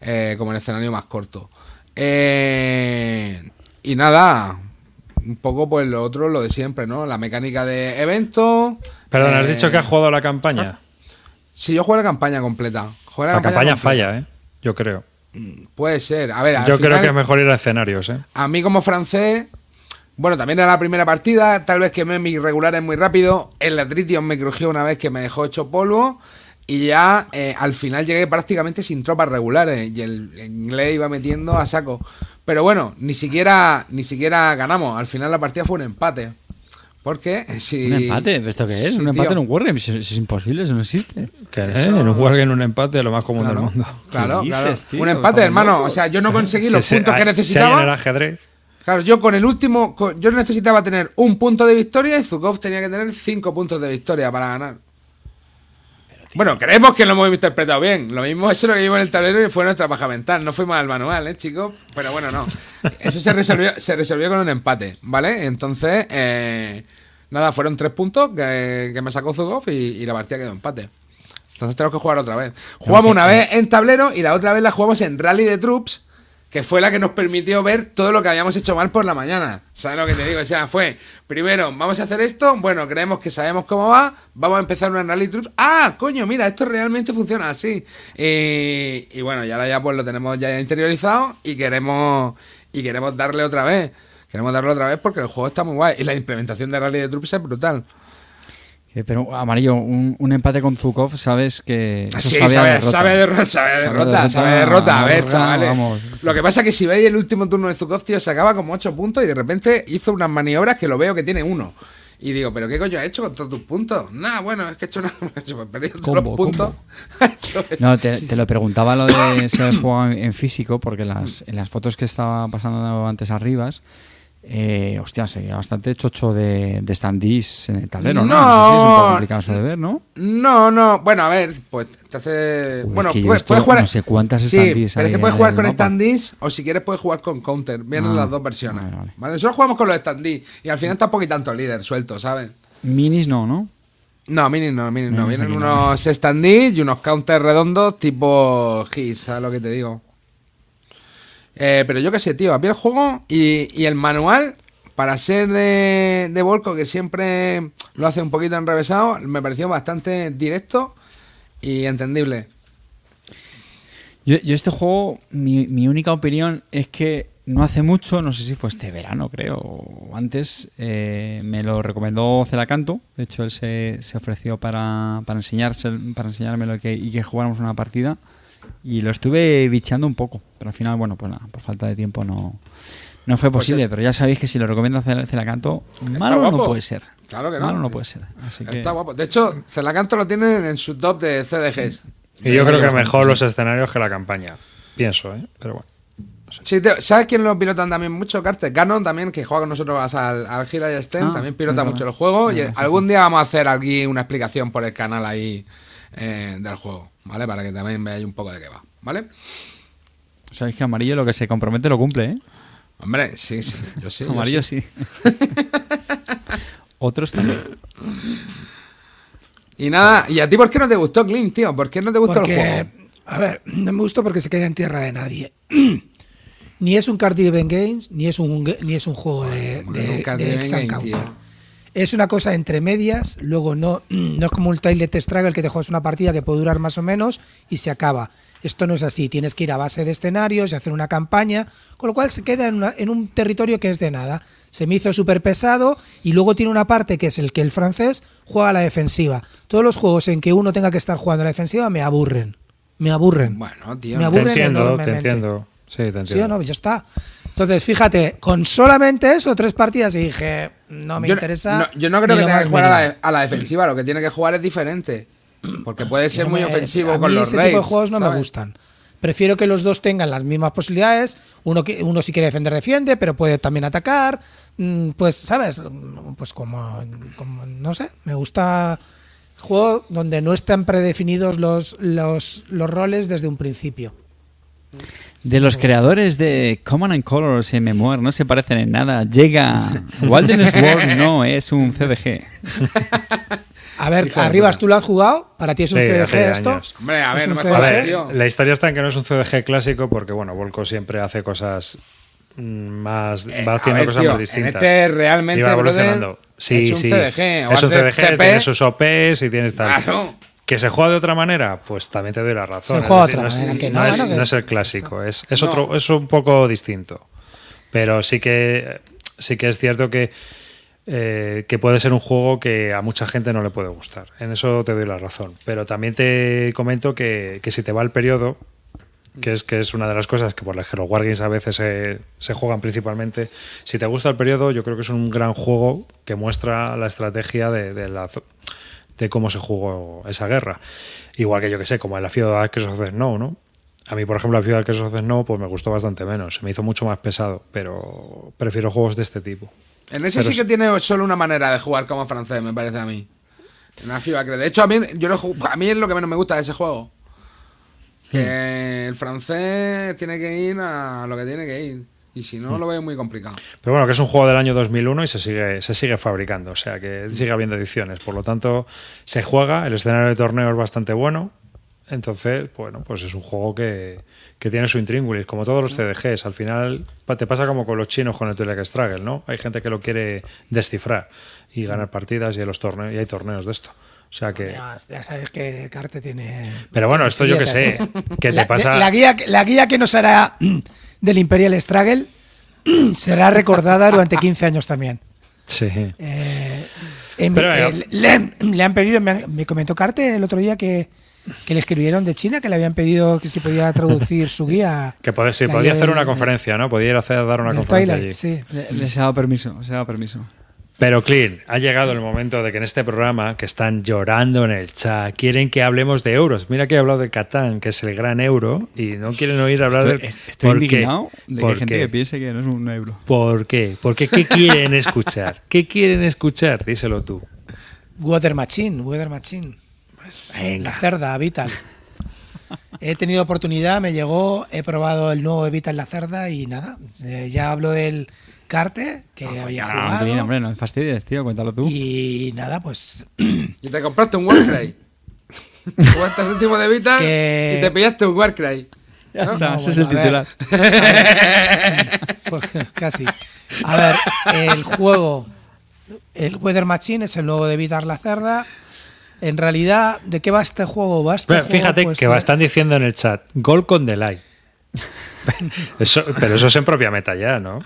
Eh, como el escenario más corto. Eh, y nada, un poco pues lo otro, lo de siempre, ¿no? La mecánica de evento. Perdón, has dicho que has jugado la campaña. Sí, yo juego la campaña completa. Juego La campaña completa. falla, ¿eh? Yo creo. Puede ser. A ver, al Yo creo que es mejor ir a escenarios, ¿eh? A mí como francés, bueno, también era la primera partida, tal vez quemé mis regulares muy rápido. El Atritium me crujió una vez que me dejó hecho polvo. Y ya eh, al final llegué prácticamente sin tropas regulares. Y el inglés iba metiendo a saco. Pero bueno, ni siquiera, ni siquiera ganamos. Al final la partida fue un empate. Porque si. ¿Un empate? ¿Esto qué es? ¿Un empate tío. en un Wargame? Es imposible, eso no existe. Que, ¿eh? Eso- En un Wargame, un empate, lo más común Claro, del mundo. *laughs* claro, ¿Qué claro. tío? Un empate, hermano. O sea, yo no conseguí los puntos que necesitaba. en el ajedrez. Claro, yo con el último, con- yo necesitaba tener un punto de victoria y Zukov tenía que tener cinco puntos de victoria para ganar. Bueno, creemos que lo hemos interpretado bien. Lo mismo eso es lo que vimos en el tablero y fue nuestra paja mental. No fuimos al manual, ¿eh, chicos? Pero bueno, no. *laughs* Eso se resolvió, se resolvió con un empate, ¿vale? Entonces, eh, nada, fueron tres puntos que, que me sacó Zukov y, y la partida quedó empate. Entonces tenemos que jugar otra vez. Jugamos una vez en tablero y la otra vez la jugamos en Rally de Troops, que fue la que nos permitió ver todo lo que habíamos hecho mal por la mañana. ¿Sabes lo que te digo? O sea, fue, primero, vamos a hacer esto, bueno, creemos que sabemos cómo va, vamos a empezar una Rally Troops. Ah, coño, mira, esto realmente funciona así. Y, bueno, ya pues lo tenemos ya interiorizado y queremos, y queremos darle otra vez. Queremos darle otra vez porque el juego está muy guay y la implementación de Rally de Troops es brutal. Eh, Pero, Amarillo, un, un empate con Zukov, sabes que. eso Sí, sabe sabe, derrota. sabe derrota, sabe a Sabe derrota, derrota, sabe derrota. A ver, derrota, chavales. vamos. Lo que pasa es que si veis el último turno de Zukov, tío, sacaba como 8 puntos y de repente hizo unas maniobras que lo veo que tiene uno. Y digo, ¿pero qué coño ha hecho con todos tus puntos? Nada, bueno, es que he hecho una. *laughs* he perdido todos los puntos. *laughs* No, te, te lo preguntaba lo de si has *coughs* jugado en, físico, porque las, en las fotos que estaba pasando antes arriba, Eh, hostia, sería bastante chocho de, de standees en el tablero, ¿no? No. sé si es un poco complicado eso de ver, ¿no? No, no, bueno, a ver, pues te hace. Uy, bueno, es que puedes, jugar. no sé cuántas sí, standees pero es hay que puedes jugar con standees o si quieres puedes jugar con counter. Vienen Ah, las dos versiones. vale, Vale, vale. Nosotros jugamos con los standees y al final tampoco hay tanto líder suelto, ¿sabes? Minis no, ¿no? No, mini no, mini no. Minis Vienen no. unos standees y unos counters redondos tipo GIS, ¿sabes lo que te digo? Eh, pero yo qué sé, tío, a el juego y, y el manual, para ser de, de Volco, que siempre lo hace un poquito enrevesado, me pareció bastante directo y entendible. Yo, yo este juego, mi, mi única opinión es que no hace mucho, no sé si fue este verano, creo, o antes, eh, me lo recomendó Celacanto. De hecho, él se, se ofreció para, para, enseñarse, para enseñármelo y que jugáramos una partida. Y lo estuve bicheando un poco, pero al final, bueno, pues nada, por falta de tiempo no, no fue Pues posible. pero ya sabéis que si lo recomiendo Cel- Celacanto, malo no puede ser. Claro que no. Malo no puede ser. Así que, Está guapo. De hecho, Celacanto lo tienen en su top de CDGs. Y yo creo que mejor los escenarios que la campaña. Pienso, ¿eh? Pero bueno. Sí, te- ¿Sabes quién lo pilotan también mucho? Carter Canon también, que juega con nosotros al, al Gira y Sten, Ah, también pilota mucho el juego. Y Sí, sí, algún día vamos a hacer aquí una explicación por el canal ahí eh, del juego, ¿vale? Para que también veáis un poco de qué va, ¿vale? sabéis que Amarillo lo que se compromete lo cumple, ¿eh? Hombre, sí, sí, yo sí. yo Amarillo sí. sí. *laughs* Otros también. Y nada, ¿y a ti por qué no te gustó Clint, tío? ¿Por qué no te gustó el juego? Porque, a ver, no me gustó porque se queda en tierra de nadie. *clears throat* ni es un card driven games, ni es un ni es un juego de, Hombre, de, game, tío. Es una cosa entre medias, luego no, *clears throat* no es como un Toilet Struggle que te juegas una partida que puede durar más o menos y se acaba. Esto no es así, tienes que ir a base de escenarios y hacer una campaña, con lo cual se queda en, una- en un territorio que es de nada. Se me hizo súper pesado y luego tiene una parte que es el que el francés juega a la defensiva. Todos los juegos en que uno tenga que estar jugando a la defensiva me aburren. Me aburren. Bueno, tío. Me no- Te aburren entiendo, te enormemente. entiendo. Sí, te entiendo. ¿Sí o no? Ya está. Entonces, fíjate, con solamente eso, tres partidas, y dije, no me yo, interesa. no- yo no creo que tenga que jugar a la, a la defensiva, lo que tiene que jugar es diferente. Porque puede ser No muy me- ofensivo a con mí los ese raids. tipo de juegos no me gustan. Prefiero que los dos tengan las mismas posibilidades. Uno, que, uno si quiere defender, defiende, pero puede también atacar. Mm, Pues, ¿sabes? Pues como, como- no sé, me gusta juego donde no están predefinidos los, los, los roles desde un principio. De los creadores de Common and Colors y Memoir no se parecen en nada. Llega Wilderness World no es un CDG. A ver, Hijo Arribas. ¿tú lo has jugado? ¿Para ti es un Sí, CDG esto? años. Hombre, a ¿Es ver, no me? A jodas, ver, tío. la historia está en que no es un CDG clásico porque, bueno, Volco siempre hace cosas mm, más. Eh, va haciendo ver, cosas tío, más distintas. En este realmente, Y va brother, evolucionando. Sí, es un sí. CDG. Es un CDG, CP. tiene sus OPs y tienes tal. Claro. ¿Que se juega de otra manera? Pues también te doy la razón. Se juega de decir, otra no es- manera, que no, no, es, bueno, que no es- el clásico, es, es, otro, es un poco distinto. Pero sí que, sí que es cierto que, eh, que puede ser un juego que a mucha gente no le puede gustar. En eso te doy la razón. Pero también te comento que, que si te va el periodo, que es, que es una de las cosas que por las que los Wargames a veces se, se juegan principalmente. Si te gusta el periodo, yo creo que es un gran juego que muestra la estrategia de, de la, de cómo se jugó esa guerra. Igual que yo que sé, como en la Feudal que of the Snow, ¿no? A mí, por ejemplo, la Feudal que of the Snow pues me gustó bastante menos, se me hizo mucho más pesado, pero prefiero juegos de este tipo. En ese Pero sí que tiene solo una manera de jugar como francés, me parece a mí. En la FIBA, creo. De hecho, a mí, yo lo a mí es lo que menos me gusta de ese juego. Que el francés tiene que ir a lo que tiene que ir. Y si no, lo veo muy complicado. Pero bueno, que es un juego del año 2001 y se sigue, se sigue fabricando, o sea que sigue habiendo ediciones. Por lo tanto, se juega, el escenario de torneo es bastante bueno. Entonces, bueno, pues es un juego que, que tiene su intríngulis, como todos los CDGs. Al final te pasa como con los chinos con el Twilight Struggle, ¿no? Hay gente que lo quiere descifrar y ganar partidas y, en los torneos, y hay torneos de esto. O sea que... Ya, ya sabes que Carte tiene. Pero bueno, esto yo que sé, que La, te pasa... la guía, la guía que nos hará del Imperial Struggle *clears throat* será recordada durante 15 años también. Sí. Eh, en- Pero, eh, le, le han pedido, me, han- me comentó Carte el otro día que, que le escribieron de China, que le habían pedido que si podía traducir su guía. *laughs* Que puede, sí, podía hacer una conferencia, ¿no? Podía ir a hacer, dar una conferencia allí. Sí. Le- Les he dado permiso, les he dado permiso. Pero, Clean, ha llegado el momento de que en este programa, que están llorando en el chat, quieren que hablemos de euros. Mira que he hablado de Catán, que es el gran euro, y no quieren oír hablar Estoy, de... estoy ¿Por qué? indignado de que ¿Por hay gente qué? que piense que no es un euro. ¿Por qué? Porque ¿qué quieren escuchar? *laughs* ¿Qué quieren escuchar? Díselo tú. Weather Machine, Weather Machine. La Venga. cerda, Vital. He tenido oportunidad, me llegó, he probado el nuevo Vital La Cerda y nada. eh, ya hablo del carte que había Ah, jugado. Clean, hombre, no me fastidies, tío, cuéntalo tú. Y nada, pues Y te compraste un Warcry. *laughs* Jugaste el último de Vita Que- y te pillaste un Warcry. Ya ¿no? está, No, ese es el ver. titular. *laughs* Pues, casi. A ver, el juego, el Weather Machine es el nuevo de Vitar la Cerda. En realidad, ¿de qué va este juego? Va este Pero juego, fíjate pues, que están diciendo en el chat, gol con delay. *laughs* Eso, pero eso es en propia meta ya, ¿no?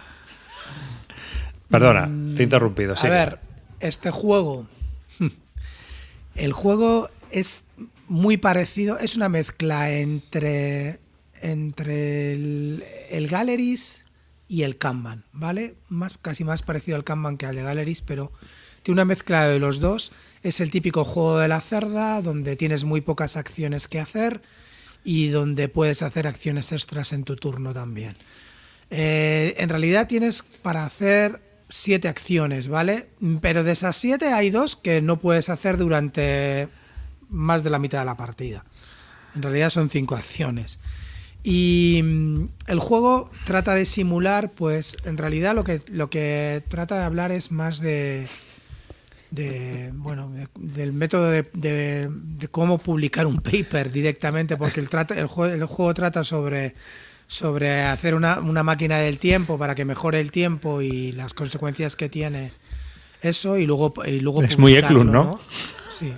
Perdona, te he interrumpido. A sigue. ver, este juego. *laughs* El juego es muy parecido, es una mezcla entre, entre el, el Galleries y el Kanban, ¿vale? Más, casi más parecido al Kanban que al de Galleries, pero tiene una mezcla de los dos. Es el típico juego de la cerda, donde tienes muy pocas acciones que hacer y donde puedes hacer acciones extras en tu turno también. Eh, en realidad tienes para hacer siete acciones, ¿vale? Pero de esas siete hay dos que no puedes hacer durante más de la mitad de la partida. En realidad son cinco acciones. Y mm, el juego trata de simular, pues en realidad lo que, lo que trata de hablar es más de, de bueno, de- del método de, de- cómo publicar un paper directamente, porque el, trata, el, jue- el juego trata sobre, sobre hacer una, una máquina del tiempo para que mejore el tiempo y las consecuencias que tiene eso, y luego, y luego Es muy Eklund, ¿no? Sí.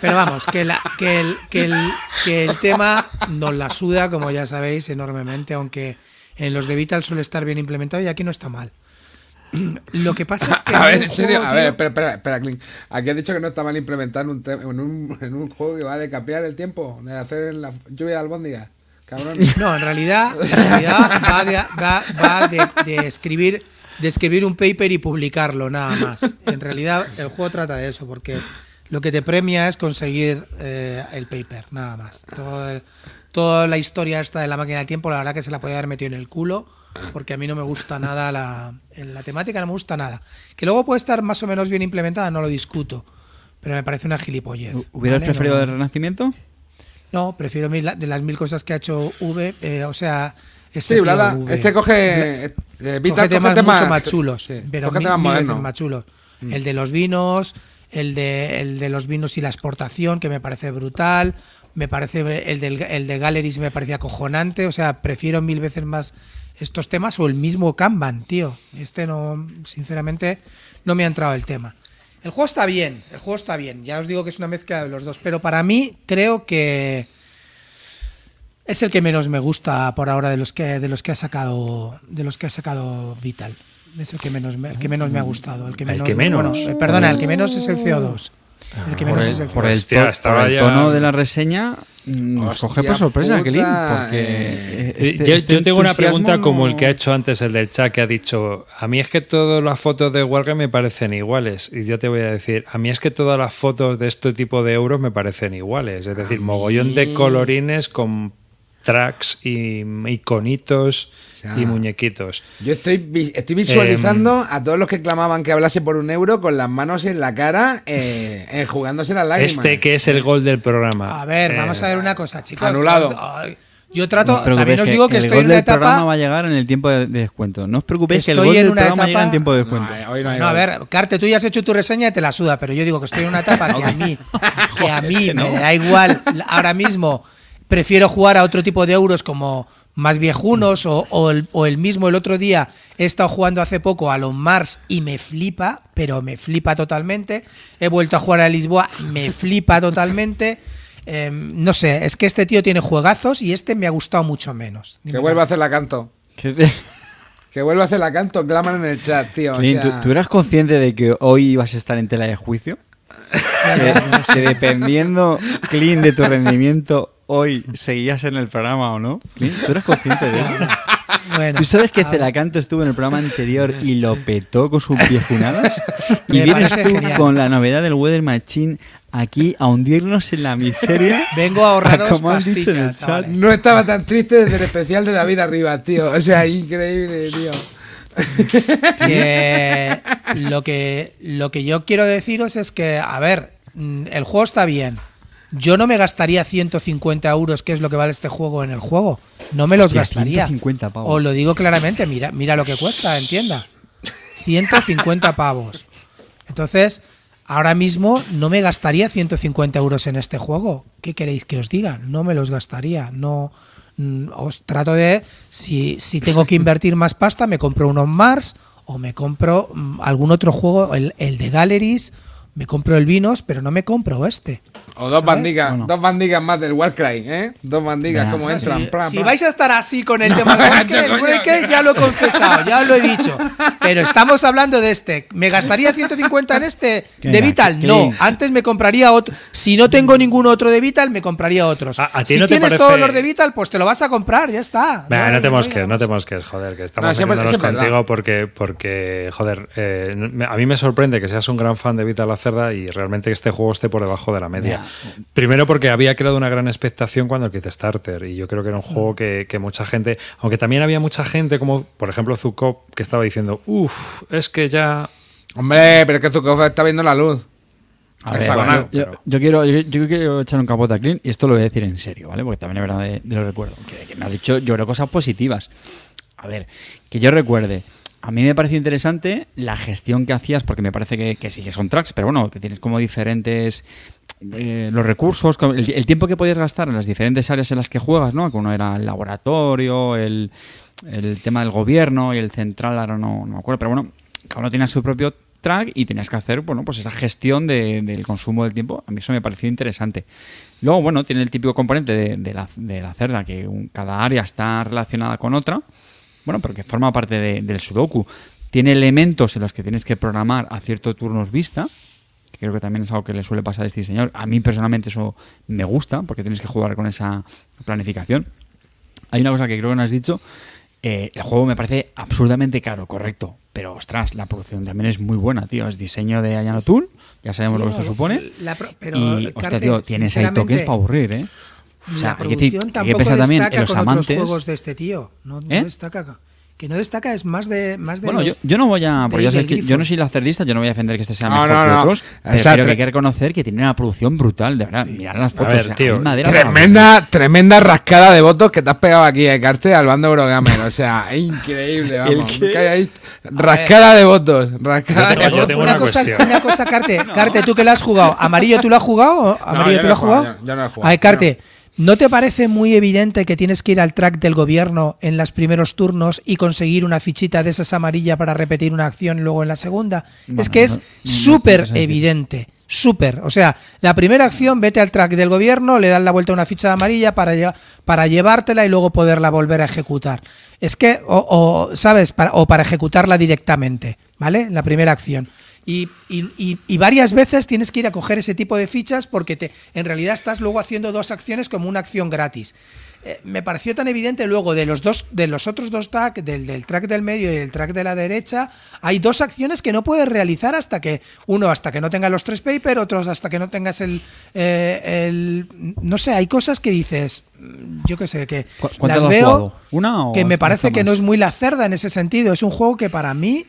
Pero vamos, que, la- que, el, que, el, que el tema nos la suda, como ya sabéis, enormemente, aunque en los de Vital suele estar bien implementado y aquí no está mal. Lo que pasa es que. *laughs* A ver, en serio, juego, a ver, espera, espera, espera, Clint. Aquí has dicho que no está mal implementar en un, en un, en un juego que va de capear el tiempo, de hacer la lluvia de albóndigas. Cabrón. *laughs* No, en realidad, en realidad va, de, va, va de, de escribir, de escribir un paper y publicarlo, nada más. En realidad, el juego trata de eso, porque lo que te premia es conseguir eh, el paper, nada más. Todo el- toda la historia esta de la máquina del tiempo, la verdad que se la podía haber metido en el culo, porque a mí no me gusta nada la, temática, no me gusta nada. Que luego puede estar más o menos bien implementada, no lo discuto, pero me parece una gilipollez. ¿Hubieras ¿vale? preferido No- del Renacimiento? No, prefiero mil- de las mil cosas que ha hecho V, eh, o sea, este, Sí, Blada, V. este coge. Eh, Coge Vital temas coge temas mucho más chulos, sí, pero mil, temas mil veces más chulos. El de los vinos, el de, el de los vinos y la exportación, que me parece brutal. Me parece el, del, el de Galleries me parece acojonante. O sea, prefiero mil veces más estos temas o el mismo Kanban, tío. Este no, sinceramente, no me ha entrado el tema. El juego está bien, el juego está bien. Ya os digo que es una mezcla de los dos, pero para mí creo que es el que menos me gusta por ahora de los que de los que ha sacado de los que ha sacado Vital. Es el que menos me, el que menos me ha gustado, el que El menos. que menos. bueno, eh, perdona, el que menos es el CO2. El que Por menos el, es el por CO2. el Hostia, to- estaba por el ya- tono de la reseña mm, nos Hostia coge por sorpresa, Kelly, porque eh, eh, este- yo, este yo tengo una pregunta como el que ha hecho antes el del chat, que ha dicho, a mí es que todas las fotos de Wargame me parecen iguales. Y yo te voy a decir, a mí es que todas las fotos de este tipo de euros me parecen iguales. Es decir, mogollón de colorines con tracks y iconitos sea, y muñequitos. Yo estoy, estoy visualizando Em, a todos los que clamaban que hablase por un euro con las manos en la cara, eh, eh, jugándose las lágrimas. Este que es el gol del programa. A ver, Eh, vamos a ver una cosa, chicos. anulado. Ay, Yo trato, No os preocupéis, también os digo que el estoy gol en una del programa etapa. va a llegar en el tiempo de, de descuento. No os preocupéis que el Estoy gol en del una programa etapa- llega en tiempo de descuento. eh, hoy no hay No, a ver, Carte, tú ya has hecho tu reseña y te la suda, pero yo digo que estoy en una etapa que *laughs* a mí, que a mí me da igual. Ahora mismo prefiero jugar a otro tipo de euros como más viejunos o, o el, o el mismo el otro día he estado jugando hace poco a los Mars y me flipa, pero me flipa totalmente. He vuelto a jugar a Lisboa, me flipa totalmente. Eh, no sé, es que este tío tiene juegazos y este me ha gustado mucho menos. Que vuelva a hacer la canto. ¿Qué te- Que vuelva a hacer la canto, claman en el chat, tío. Clint, ¿tú, sea- tú eras consciente de que hoy ibas a estar en tela de juicio? *laughs* que, que dependiendo, Clint, de tu rendimiento, hoy seguías en el programa o no. Clint, ¿tú eras consciente de eso? *laughs* Bueno, ¿Tú sabes que a ver. Celacanto estuvo en el programa anterior y lo petó con sus viejunadas? *laughs* Y vienes tú genial. con la novedad del Weather Machine aquí a hundirnos en la miseria. Vengo a ahorraros *laughs* Como han dicho en el pastillas, chat. No estaba tan triste desde el especial de David arriba, tío. O sea, increíble, tío. que lo que lo que yo quiero deciros es que, a ver, mm, el juego está bien. Yo no me gastaría 150 euros, que es lo que vale este juego en el juego. No me los Hostia, gastaría. 150 pavos. Os lo digo claramente, mira, mira lo que cuesta, entienda. 150 pavos. Entonces, ahora mismo no me gastaría 150 euros en este juego. ¿Qué queréis que os diga? No me los gastaría. No mm, os trato de si, si tengo que invertir más pasta, me compro unos Mars o me compro mm, algún otro juego, el, el de Galleries, me compro el Vinos, pero no me compro este. O dos ¿Sabes? bandigas, dos bandigas más del Warcry, ¿eh? Dos bandigas, Nah. como Si, entran. plan, si plan. vais a estar así con el tema del *laughs* el. Breaker ya lo he confesado, ya os lo he dicho. Pero estamos hablando de este. ¿Me gastaría 150 en este de Vital? No. Antes me compraría otro. Si no tengo ningún otro de Vital, me compraría otros. ¿A- a ti si no te tienes parece- todos los de Vital, pues te lo vas a comprar, ya está. No te mosques, no te mosques, joder, que estamos No, siempre- contigo porque, porque, joder, eh, a mí me sorprende que seas un gran fan de Vita la Cerda y realmente que este juego esté por debajo de la media. Primero porque había creado una gran expectación cuando el Kit Starter y yo creo que era un juego Mm. que, que mucha gente, aunque también había mucha gente como, por ejemplo, Zukop, que estaba diciendo, uff, es que ya... Hombre, pero es que Zukov está viendo la luz. A ver, Hexagonal. yo, yo- yo quiero, yo, yo quiero echar un capote a Clean y esto lo voy a decir en serio, ¿vale? Porque también es verdad de, de lo recuerdo. Que, que me ha dicho, yo creo, cosas positivas. A ver, que yo recuerde. A mí me pareció interesante la gestión que hacías, porque me parece que, que sí que son tracks, pero bueno, que tienes como diferentes eh, los recursos, el, el tiempo que podías gastar en las diferentes áreas en las que juegas, ¿no? Que uno era el laboratorio, el, el tema del gobierno y el central, ahora no, no me acuerdo, pero bueno, cada uno tenía su propio track y tenías que hacer, bueno, pues esa gestión de- del consumo del tiempo. A mí eso me pareció interesante. Luego, bueno, tiene el típico componente de, de la, de la cerda, que cada área está relacionada con otra, bueno, pero que forma parte de- del sudoku. Tiene elementos en los que tienes que programar a ciertos turnos vista, que creo que también es algo que le suele pasar a este diseñador. A mí personalmente eso me gusta, porque tienes que jugar con esa planificación. Hay una cosa que creo que no has dicho. eh, el juego me parece absurdamente caro, correcto. Pero, ostras, la producción también es muy buena, tío. Es diseño de Ayano Tool, ya sabemos Sí, lo que esto supone. la pro- pero, y, hostia, tío, tienes ahí toques para aburrir, ¿eh? O sea, la hay que, decir- producción hay que tampoco pensar también destaca en los con amantes. otros juegos de este tío. No, no ¿Eh? destaca. Que no destaca es más de más de Bueno, yo, los- yo no voy a. Porque de ya sabes Eagle que yo no soy lacerdista, yo no voy a defender que este sea No, mejor no, que no. otros. Pero creo que tre- hay que reconocer que tiene una producción brutal, de verdad. Mirad las fotos. ver, o sea, tío, Tremenda, tremenda rascada de votos que te has pegado aquí, eh, Carte, al bando Eurogamer. O sea, increíble, *laughs* vamos. ahí rascada de votos. Rascada Yo de votos. tengo una, una cosa, cuestión. una cosa, Carte, *laughs* Carte, tú que la has jugado. Amarillo, ¿tú lo has jugado? Amarillo, ¿tú lo has jugado, yo- yo no he jugado. A ver, Carte, ¿no te parece muy evidente que tienes que ir al track del gobierno en los primeros turnos y conseguir una fichita de esas amarilla para repetir una acción luego en la segunda? Bueno, es que es no- no- no súper evidente. Súper. O sea, la primera acción, vete al track del gobierno, le das la vuelta a una ficha de amarilla para, lle- para llevártela y luego poderla volver a ejecutar. Es que, o, o, ¿sabes? Para- o para ejecutarla directamente, ¿vale? La primera acción. Y, y- y- y varias veces tienes que ir a coger ese tipo de fichas porque te, en realidad estás luego haciendo dos acciones como una acción gratis. Eh, me pareció tan evidente luego de los dos, de los otros dos tracks, del, del track del medio y el track de la derecha, hay dos acciones que no puedes realizar hasta que, uno hasta que no tengas los tres paper, otros hasta que no tengas el, eh, el no sé, hay cosas que dices, yo qué sé, que ¿Cu- cuántas las veo? ¿Una o que me parece que no es muy la cerda en ese sentido. Es un juego que para mí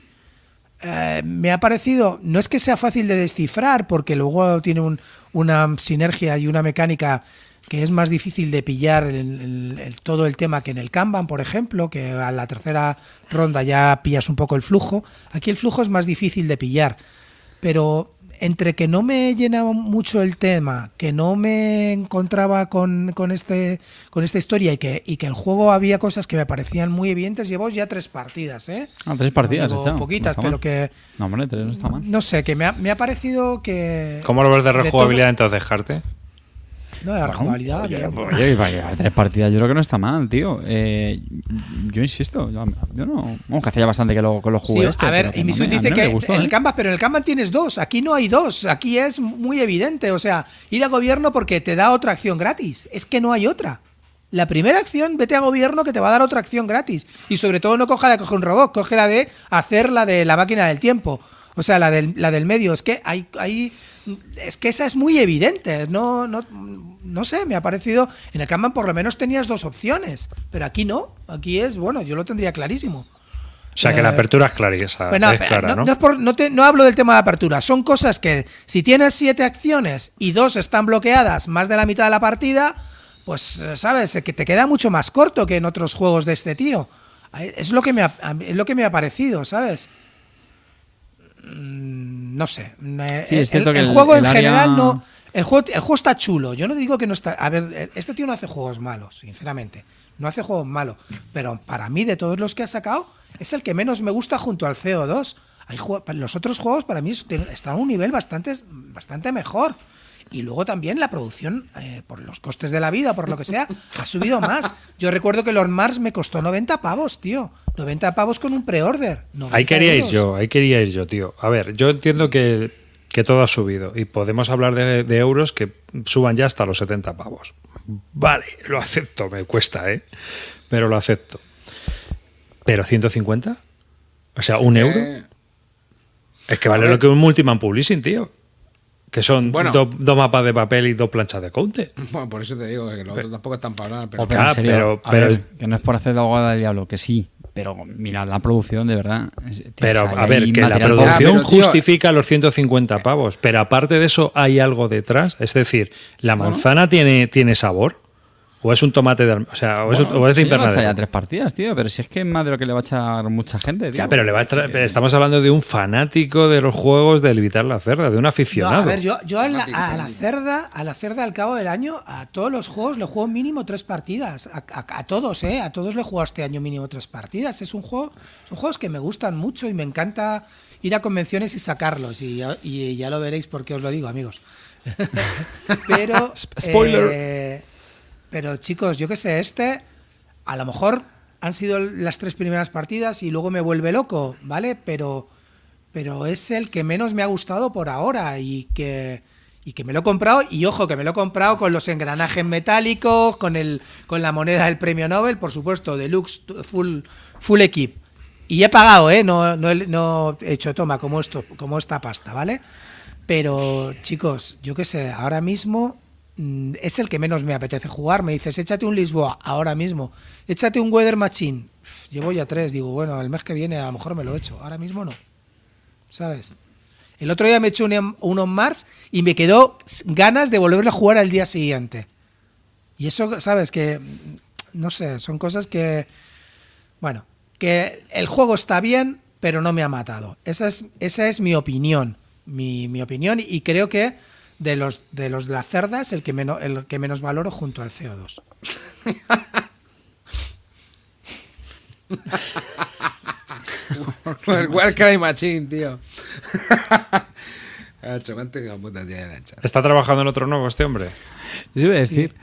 eh, me ha parecido, no es que sea fácil de descifrar, porque luego tiene un- una sinergia y una mecánica que es más difícil de pillar el- el- el- todo el tema que en el Kanban, por ejemplo, que a la tercera ronda ya pillas un poco el flujo. Aquí el flujo es más difícil de pillar, pero entre que no me llenaba mucho el tema, que no me encontraba con, con este con esta historia y que, y que el juego había cosas que me parecían muy evidentes, llevo ya tres partidas, ¿eh? Ah, tres partidas, Llevo echado. poquitas, No pero que No, hombre, tres no está mal. no sé, que me ha, me ha parecido que ¿Cómo lo ves de de rejugabilidad entonces, Jarte? No, la Bueno, rejugabilidad, oye, para llevar tres partidas yo creo que no está mal, tío. Eh, yo insisto, yo, yo no... Vamos, que hace ya bastante que lo, que lo Sí, jugué este. a ver, y Misut a dice que gustó, en ¿eh? el Canvas, pero en el Kanban tienes dos. Aquí no hay dos. Aquí es muy evidente. O sea, ir al gobierno porque te da otra acción gratis. Es que no hay otra. La primera acción, vete a gobierno que te va a dar otra acción gratis. Y sobre todo no coja la de coger un robot, coge la de hacer la de la máquina del tiempo. O sea, la del, la del medio. Es que hay, hay. Es que esa es muy evidente. No, no, no sé, me ha parecido. En el Kanban por lo menos tenías dos opciones. Pero aquí no. Aquí es, bueno, yo lo tendría clarísimo. O sea, que la Eh, apertura es clarísima. Bueno, es clara, no, ¿no? no es por- no te- no hablo del tema de apertura, son cosas que si tienes siete acciones y dos están bloqueadas más de la mitad de la partida, pues sabes que te queda mucho más corto que en otros juegos de este tío. Es lo que me ha, es lo que me ha parecido, ¿sabes? Mm, No sé. Eh, Sí, es el, el el- juego el en área- general no. El juego, el juego está chulo. Yo no digo que no está. A ver, este tío no hace juegos malos, sinceramente. No hace juegos malos. Pero para mí, de todos los que ha sacado, es el que menos me gusta junto al CO2. Hay los otros juegos para mí están a un nivel bastante, bastante mejor. Y luego también la producción, eh, por los costes de la vida, por lo que sea, ha subido más. Yo recuerdo que Lord Mars me costó 90 pavos, tío. 90 pavos con un pre-order. 90 Ahí quería ir yo, ahí quería ir yo, tío. A ver, yo entiendo que, que todo ha subido y podemos hablar de, de euros que suban ya hasta los 70 pavos. Vale, lo acepto, me cuesta, ¿eh? Pero lo acepto. ¿Pero 150? O sea, ¿un euro? Eh, Es que vale lo que un Multiman Publishing, tío. Que son Bueno. do- dos mapas de papel y dos planchas de counter. bueno, por eso te digo que los otros tampoco están para hablar. Pero pero Ah, serio, pero- a pero ver, es- que no es por hacer de abogado del diablo, que sí, pero mirad la producción de verdad. Tío, Pero, o sea, a ver, que la producción Ah, pero, tío, justifica los 150 pavos, pero aparte de eso, ¿hay algo detrás? Es decir, ¿la manzana tiene, tiene sabor? ¿O es un tomate de O sea, o es, un- Bueno, o es de sí, le va a echar ya invernadero? tres partidas, tío, pero si es que es más de lo que le va a echar mucha gente, tío. Ya, pero le va a tra- pero estamos hablando de un fanático de los juegos de evitar la cerda, de un No, aficionado. a ver, yo, yo a, la, a cerda, a la cerda al cabo del año, a todos los juegos le juego mínimo tres partidas. A, a- a todos, ¿eh? A todos le he jugado este año mínimo tres partidas. Es un juego, son juegos que me gustan mucho y me encanta ir a convenciones y sacarlos. Y, ya- y ya lo veréis porque os lo digo, amigos. *laughs* pero. *laughs* Spoiler. eh, pero chicos, yo qué sé, este. A lo mejor han sido las tres primeras partidas y luego me vuelve loco, ¿vale? Pero pero es el que menos me ha gustado por ahora y que y que me lo he comprado y ojo que me lo he comprado con los engranajes metálicos con el con la moneda del premio Nobel por supuesto deluxe full full equip y he pagado eh no no, no he hecho toma como esto como esta pasta vale pero chicos yo qué sé ahora mismo es el que menos me apetece jugar me dices échate un Lisboa ahora mismo échate un Weather Machine llevo ya tres digo bueno el mes que viene a lo mejor me lo echo ahora mismo no ¿sabes? El otro día me eché un, un On Mars y me quedó ganas de volverlo a jugar al día siguiente. Y eso, ¿sabes? Que, mm, no sé, son cosas que, bueno, que el juego está bien, pero no me ha matado. Esa es, esa es mi opinión, mi, mi opinión, y creo que de los de los de la cerda es el que, menos, el que menos valoro junto al CO2. *laughs* el Warcry Machine, tío. *laughs* ¿Está trabajando en otro nuevo este hombre? Yo iba a decir,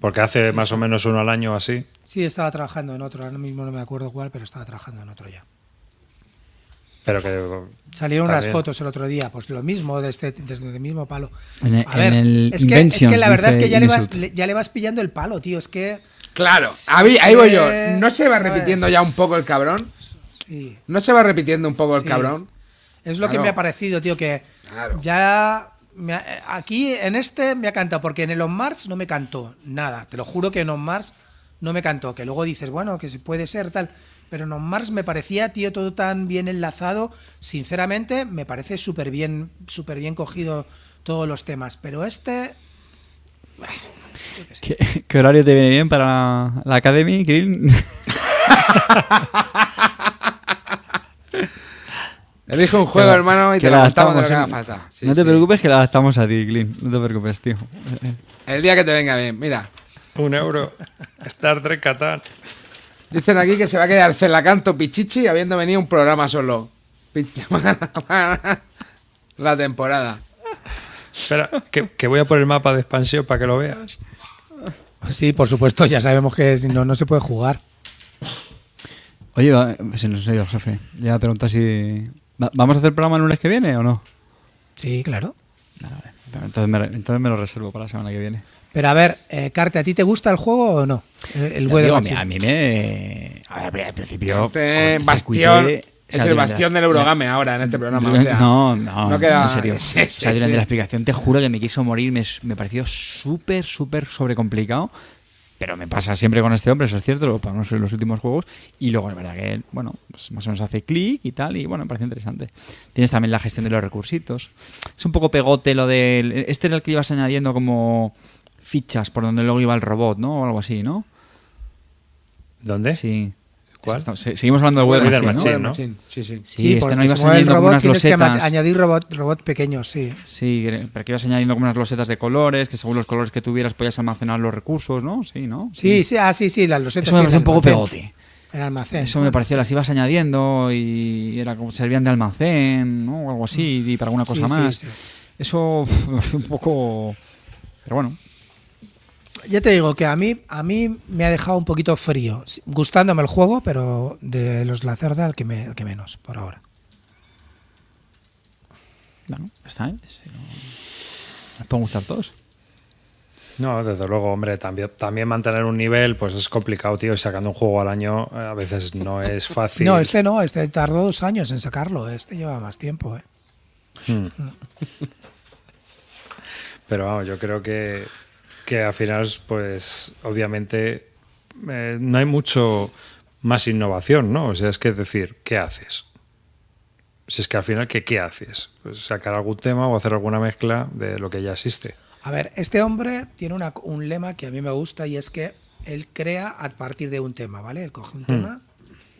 Porque hace más o menos uno al año o así. Sí, estaba trabajando en otro, ahora mismo no me acuerdo cuál, pero estaba trabajando en otro ya. Pero que. Salieron unas bien. fotos el otro día, pues lo mismo, desde, desde el mismo palo. En el- A ver, en el es, que, es que la verdad es que ya le, vas, le- ya le vas pillando el palo, tío. Es que. Claro, Es ahí, ahí voy yo. que, ¿No se va ¿sabes? repitiendo ya un poco el cabrón? sí, ¿No se va repitiendo un poco el Sí. cabrón? es lo que Claro. me ha parecido, tío, que Claro. ya. me ha- aquí en este me ha cantado, porque en el On Mars no me cantó nada. Te lo juro que en On Mars no me cantó. Que luego dices, bueno, que se puede ser tal. Pero en On Mars me parecía, tío, todo tan bien enlazado. Sinceramente, me parece súper bien, súper bien cogido todos los temas. Pero este. *sighs* ¿qué, qué horario te viene bien para la, la Academy, Grill? *laughs* Elige un juego, Que hermano, y que te la lo montamos de lo adaptamos, que haga ¿eh? falta. Sí, no te sí. preocupes que la adaptamos a ti, Glyn. No te preocupes, tío. El día que te venga bien. Mira, Un euro. Star Trek Catán. Dicen aquí que se va a quedar Celacanto Pichichi habiendo venido un programa solo. *laughs* La temporada. Espera, que, que voy a poner el mapa de expansión para que lo veas. Sí, por supuesto, ya sabemos que si no, no se puede jugar. Oye, va- se nos ha ido el jefe. Ya pregunta si... ¿va- ¿Vamos a hacer programa el lunes que viene o no? Sí, claro. Vale, vale. Pero Entonces me, entonces me lo reservo para la semana que viene. Pero a ver, eh, Carte, ¿a ti te gusta el juego o no? Eh, El Weather digo, Machine. a mí me. A ver, al principio. Este bastión es el bastión del Eurogame ahora en este programa. o sea, no, no, no queda- en serio. *laughs* Sí, o sea, sí, durante sí. la explicación te juro que me quiso morir, me, me pareció súper, súper sobrecomplicado. Pero me pasa siempre con este hombre, eso es cierto, lo ponemos en los últimos juegos. Y luego, es verdad que, bueno, pues más o menos hace clic y tal, y bueno, me parece interesante. Tienes también la gestión de los recursitos. Es un poco pegote lo del. Este era el que ibas añadiendo como fichas por donde luego iba el robot, ¿no? O algo así, ¿no? ¿Dónde? Sí. ¿Cuál? Estamos- se- seguimos hablando de Weather Machine, ¿no? Machine, ¿no? Machine, Sí, sí. Sí, este no el añadiendo como robot, unas que losetas. añadir robot, robot pequeños, sí. Sí, pero que ibas añadiendo como unas losetas de colores, que según los colores que tuvieras podías almacenar los recursos, ¿no? Sí, ¿no? Sí, sí, ah, sí, sí, las losetas. Eso me sí, el un poco pegote. El almacén. Eso me pareció, las ibas añadiendo y era como servían de almacén, ¿no? O algo así, y para alguna cosa sí, más. sí. Eso *laughs* me pareció un poco... Pero bueno, Ya te digo que a mí, a mí me ha dejado un poquito frío, gustándome el juego, pero de los Lacerda el que, me, el que menos, por ahora. bueno, está, ¿eh? Sí, no- Nos pueden gustar todos. No, desde luego, hombre, también, también mantener un nivel, pues es complicado, tío, y sacando un juego al año eh, a veces no es *laughs* fácil. No, este no, este tardó dos años en sacarlo, este lleva más tiempo, ¿eh? Hmm. *laughs* Pero vamos, yo creo que, que al final, pues obviamente eh, no hay mucho más innovación, ¿no? O sea, es que decir, ¿qué haces? Si es que al final, ¿qué, qué haces? Pues sacar algún tema o hacer alguna mezcla de lo que ya existe. A ver, este hombre tiene una- un lema que a mí me gusta y es que él crea a partir de un tema, ¿vale? Él coge un tema.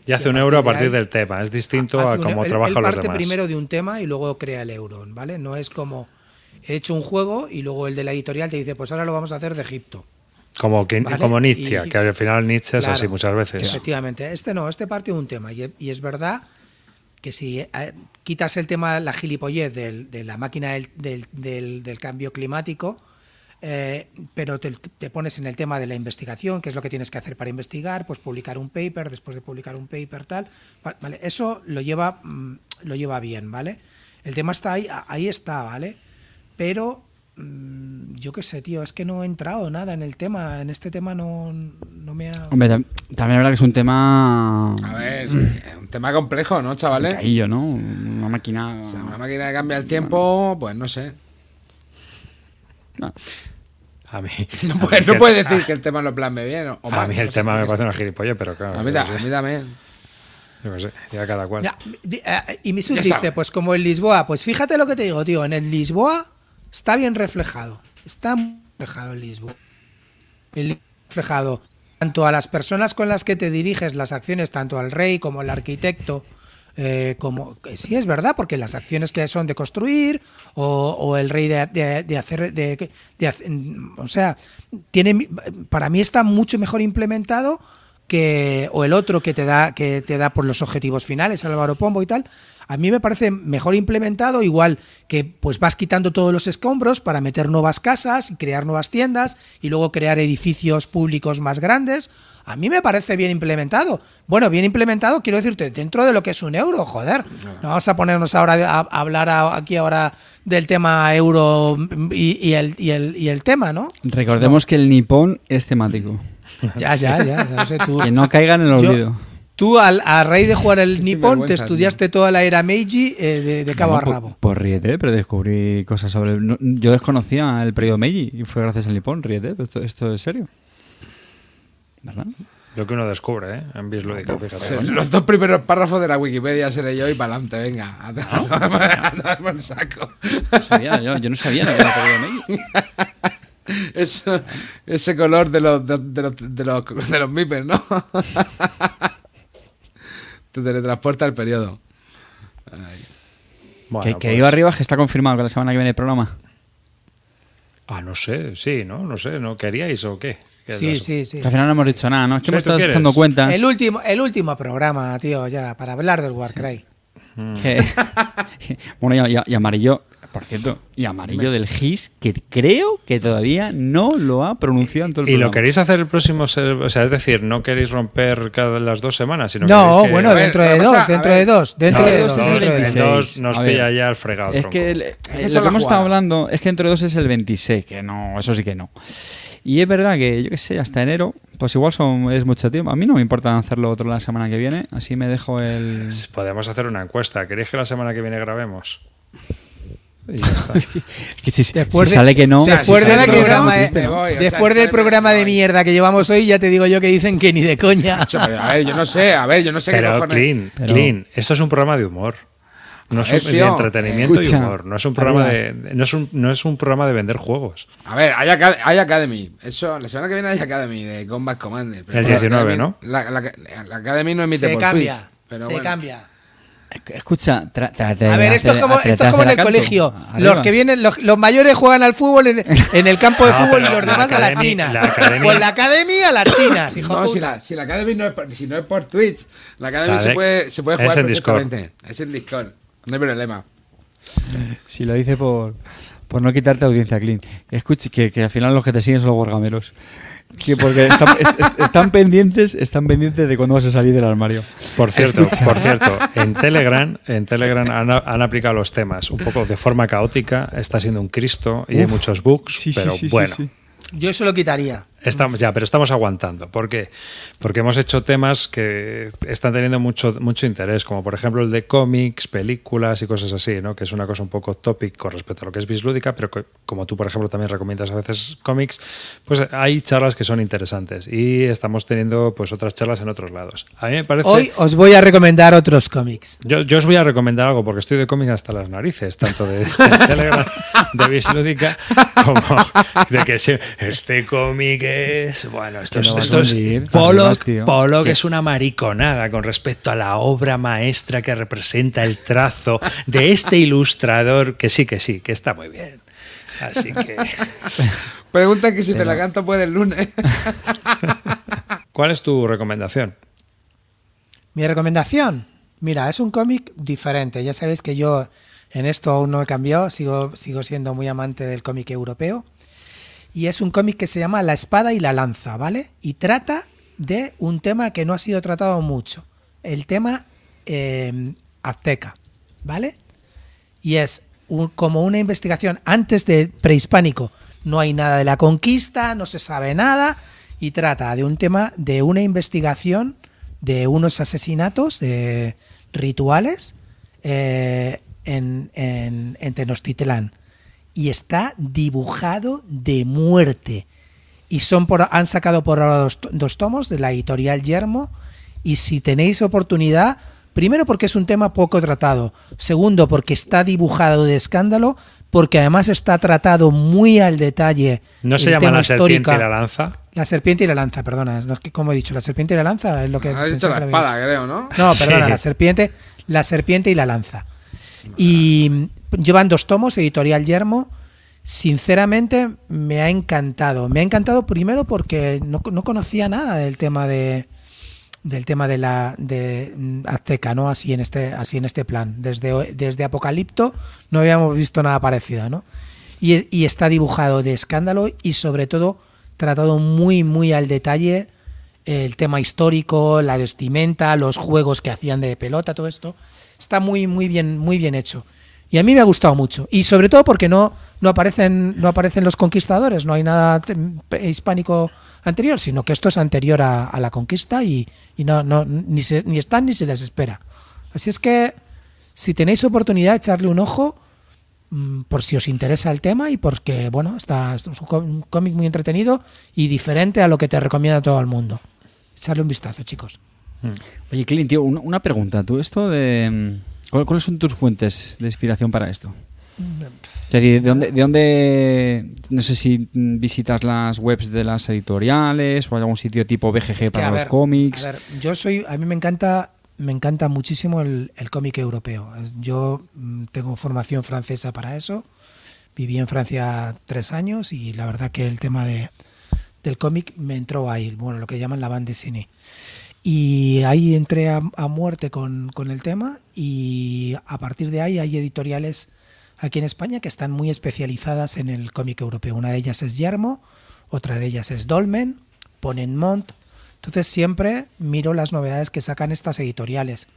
Y hace un euro a partir de partir ahí- del tema. Es distinto a un- cómo él- trabajan él los parte demás. primero de un tema y luego crea el euro, ¿vale? No es como he hecho un juego y luego el de la editorial te dice, pues ahora lo vamos a hacer de Egipto. Como, que, Vale, como Nietzsche, y- que al final Nietzsche es Claro, así muchas veces. Efectivamente, este no, este parte de un tema. Y, y es verdad que si eh, quitas el tema, la gilipollez del- de la máquina del, del- del- del cambio climático, eh, pero te, te pones en el tema de la investigación, qué es lo que tienes que hacer para investigar, pues publicar un paper, después de publicar un paper, tal. va- Vale, eso lo lleva, mm, lo lleva bien, ¿vale? El tema está ahí, ahí está, ¿vale? Pero mm, yo qué sé, tío, es que no he entrado nada en el tema, en este tema no, no me ha... Hombre, tam- también es verdad que es un tema... A ver, es un tema complejo, ¿no, chavales? Caillo, ¿no? Una máquina... O sea, una máquina que cambia el tiempo, pues no sé. *laughs* No. A mí, No a puedes mí no puedes el- decir que el tema lo plasme bien o, o A mí el tema me parece una gilipollez, pero claro. A mí, a mí también. yo qué sé, ya cada cual. Ya, eh, y Misut Ya dice, está. pues como en Lisboa, pues fíjate lo que te digo, tío, en el Lisboa está bien reflejado, está reflejado en Lisboa. El reflejado tanto a las personas con las que te diriges las acciones, tanto al rey como al arquitecto, eh, como sí es verdad, porque las acciones que son de construir o, o el rey de, de- de hacer, de, de hace- o sea, tiene para mí está mucho mejor implementado que o el otro que te da que te da por los objetivos finales Álvaro Pombo y tal a mí me parece mejor implementado igual que pues vas quitando todos los escombros para meter nuevas casas y crear nuevas tiendas y luego crear edificios públicos más grandes. A mí me parece bien implementado. Bueno bien implementado quiero decirte dentro de lo que es un euro joder. No vamos a ponernos ahora a, a hablar a- aquí ahora del tema euro y, y el, y, el, y el tema no Recordemos que el nipón es temático. ya ya ya, ya lo sé tú. Que no caiga en el Yo- olvido. Tú, al, a raíz de jugar el Nippon, te estudiaste toda la era Meiji eh, de, de cabo No, a pues- rabo. Pues ríete, pero descubrí cosas sobre... no, yo desconocía el periodo Meiji y fue gracias al Nippon, ríete, pero esto, esto es serio. ¿Verdad? Lo que uno descubre, ¿eh? En Bislúdica, fíjate. Sí, Los dos primeros párrafos de la Wikipedia seré yo y para adelante, venga. A, *laughs* a- a darme el saco. No sabía, yo, yo no sabía lo que era el periodo Meiji. *laughs* Eso- ese color de los, de, de los, de los, de los mipes, ¿no? *laughs* Te teletransporta al periodo. Bueno, que, que pues- digo arriba que está confirmado que la semana que viene el programa. Ah, no sé, sí, ¿no? No sé, ¿no queríais o qué? ¿Qué es Sí, sí, sí. Al final no hemos dicho nada, ¿no? Es que Sí, hemos ¿tú estado echando cuentas. El último, el último programa, tío, ya, para hablar del Warcry. que- *laughs* bueno, y, y- y amarillo, por cierto, y amarillo del GIS, que creo que todavía no lo ha pronunciado en todo el ¿Y lo programa. queréis hacer el próximo? O sea, es decir, no queréis romper cada las dos semanas, sino No, que- bueno, ver, dentro lo de que dos, pasa- dentro de dos, dentro No, de dos, dos, dos, dentro de dos. 26. dos nos ver. pilla ya el fregado. Es tronco. que el- es lo que hemos estado hablando es que entre dos es el 26, que no, eso sí que no. Y es verdad que, yo qué sé, hasta enero, pues igual son, es mucho tiempo. A mí no me importa hacerlo otro la semana que viene, así me dejo el... Podemos hacer una encuesta. ¿Queréis que la semana que viene grabemos? Y ya está. *laughs* Que si, Después si de- sale que no... Después si del no, programa, voy, sea, del de mierda que llevamos hoy, ya te digo yo que dicen que ni de coña. *laughs* Pero, a ver, yo no sé, a ver, yo no sé qué Pero, cojones. Clean, Pero- Clean, esto es un programa de humor. No es un, de entretenimiento escucha, y humor. No es un programa de, no es un, no es un programa de vender juegos. A ver, hay, Acad- hay Academy. Eso, la semana que viene hay Academy de Combat Commander. pero El la 19, Academy- ¿no? La, la- la Academy no emite Se por cambia. Twitch. Pero se bueno. cambia. Escucha, tra- trate A de ver, esto es como, esto es en el colegio. Arriba. Los que vienen, los, los mayores juegan al fútbol en, en el campo de No, fútbol y los la demás a la academia- China. la academia- Pues la academia a las chinas, *coughs* hijo No, puta. si la, si la Academy no es por, si no es por Twitch, la Academy La se de- puede, se puede es jugar Discord. perfectamente. Es en Discord. No hay problema. Si lo dice por, por no quitarte audiencia, Clean. Escuche, que, que al final los que te siguen son los gorgameros. Que porque están, *laughs* est- est- están pendientes, están pendientes de cuándo vas a salir del armario. Por cierto, *laughs* por cierto, en Telegram, en Telegram han, han aplicado los temas un poco de forma caótica. Está siendo un Cristo y hay muchos bugs, Sí, pero sí, sí, bueno. sí. Yo eso lo quitaría. Estamos, ya, pero estamos aguantando. ¿Por qué? Porque hemos hecho temas que están teniendo mucho, mucho interés, como por ejemplo el de cómics, películas y cosas así, ¿no? Que es una cosa un poco topic con respecto a lo que es bislúdica, pero que, como tú, por ejemplo, también recomiendas a veces cómics, pues hay charlas que son interesantes y estamos teniendo pues otras charlas en otros lados. A mí me parece... Hoy os voy a recomendar otros cómics. Yo, yo os voy a recomendar algo porque estoy de cómic hasta las narices, tanto de, de Telegram, de Bislúdica, como de que este cómic es. Bueno, esto es, esto es hundir, Pollock. Pollock es una mariconada con respecto a la obra maestra que representa el trazo de este ilustrador, que sí, que sí, que está muy bien. Así que. *laughs* Pregunta que si te la canto puede el lunes. *laughs* ¿Cuál es tu recomendación? Mi recomendación, mira, es un cómic diferente. Ya sabéis que yo en esto aún no he cambiado, sigo, sigo siendo muy amante del cómic europeo. Y es un cómic que se llama La espada y la lanza, ¿vale? Y trata de un tema que no ha sido tratado mucho, el tema eh, azteca, ¿vale? Y es como una investigación antes de prehispánico. No hay nada de la conquista, no se sabe nada y trata de un tema de una investigación de unos asesinatos rituales eh, en, en, en Tenochtitlán. Y está dibujado de muerte. Y son por, han sacado por ahora dos, dos tomos de la editorial Yermo. Y si tenéis oportunidad, primero porque es un tema poco tratado. Segundo, porque está dibujado de escándalo. Porque además está tratado muy al detalle. ¿No se el llama la serpiente y la lanza? La serpiente y la lanza, perdona. No es que, como he dicho, la serpiente y la lanza es lo que. Has dicho la espada, creo, ¿no? no, perdona, Sí. la serpiente, la serpiente y la lanza. Y llevan dos tomos, editorial Yermo. Sinceramente, me ha encantado. Me ha encantado primero porque no, no conocía nada del tema de del tema de la de mm, azteca, ¿no? Así en este así en este plan. Desde desde Apocalipto no habíamos visto nada parecido, ¿no? Y, y está dibujado de escándalo y sobre todo tratado muy muy al detalle el tema histórico, la vestimenta, los juegos que hacían de pelota, todo esto está muy muy bien muy bien hecho. Y a mí me ha gustado mucho y sobre todo porque no no aparecen no aparecen los conquistadores, no hay nada hispánico anterior, sino que esto es anterior a, la conquista y, y no, no ni, se- ni están ni se les espera. Así es que si tenéis oportunidad echarle un ojo mm, por si os interesa el tema y porque bueno está es un có- un cómic muy entretenido y diferente a lo que te recomienda todo el mundo. Echarle un vistazo, chicos. Oye, Clint, tío, una, una pregunta. ¿Tú esto de... mm, ¿cuál- ¿Cuáles son tus fuentes de inspiración para esto? Es decir, ¿de dónde, de dónde- no sé si mm, visitas las webs de las editoriales o algún sitio tipo BGG Es que, para los cómics? A ver, yo soy, a mí me encanta, me encanta muchísimo el, el cómic europeo. Yo mm, tengo formación francesa para eso. Viví en Francia tres años y la verdad que el tema de, del cómic me entró ahí, bueno, lo que llaman la bande cine. Y ahí entré a, muerte con, con el tema y a partir de ahí hay editoriales aquí en España que están muy especializadas en el cómic europeo. Una de ellas es Yermo, otra de ellas es Dolmen, Ponenmont. Entonces siempre miro las novedades que sacan estas editoriales.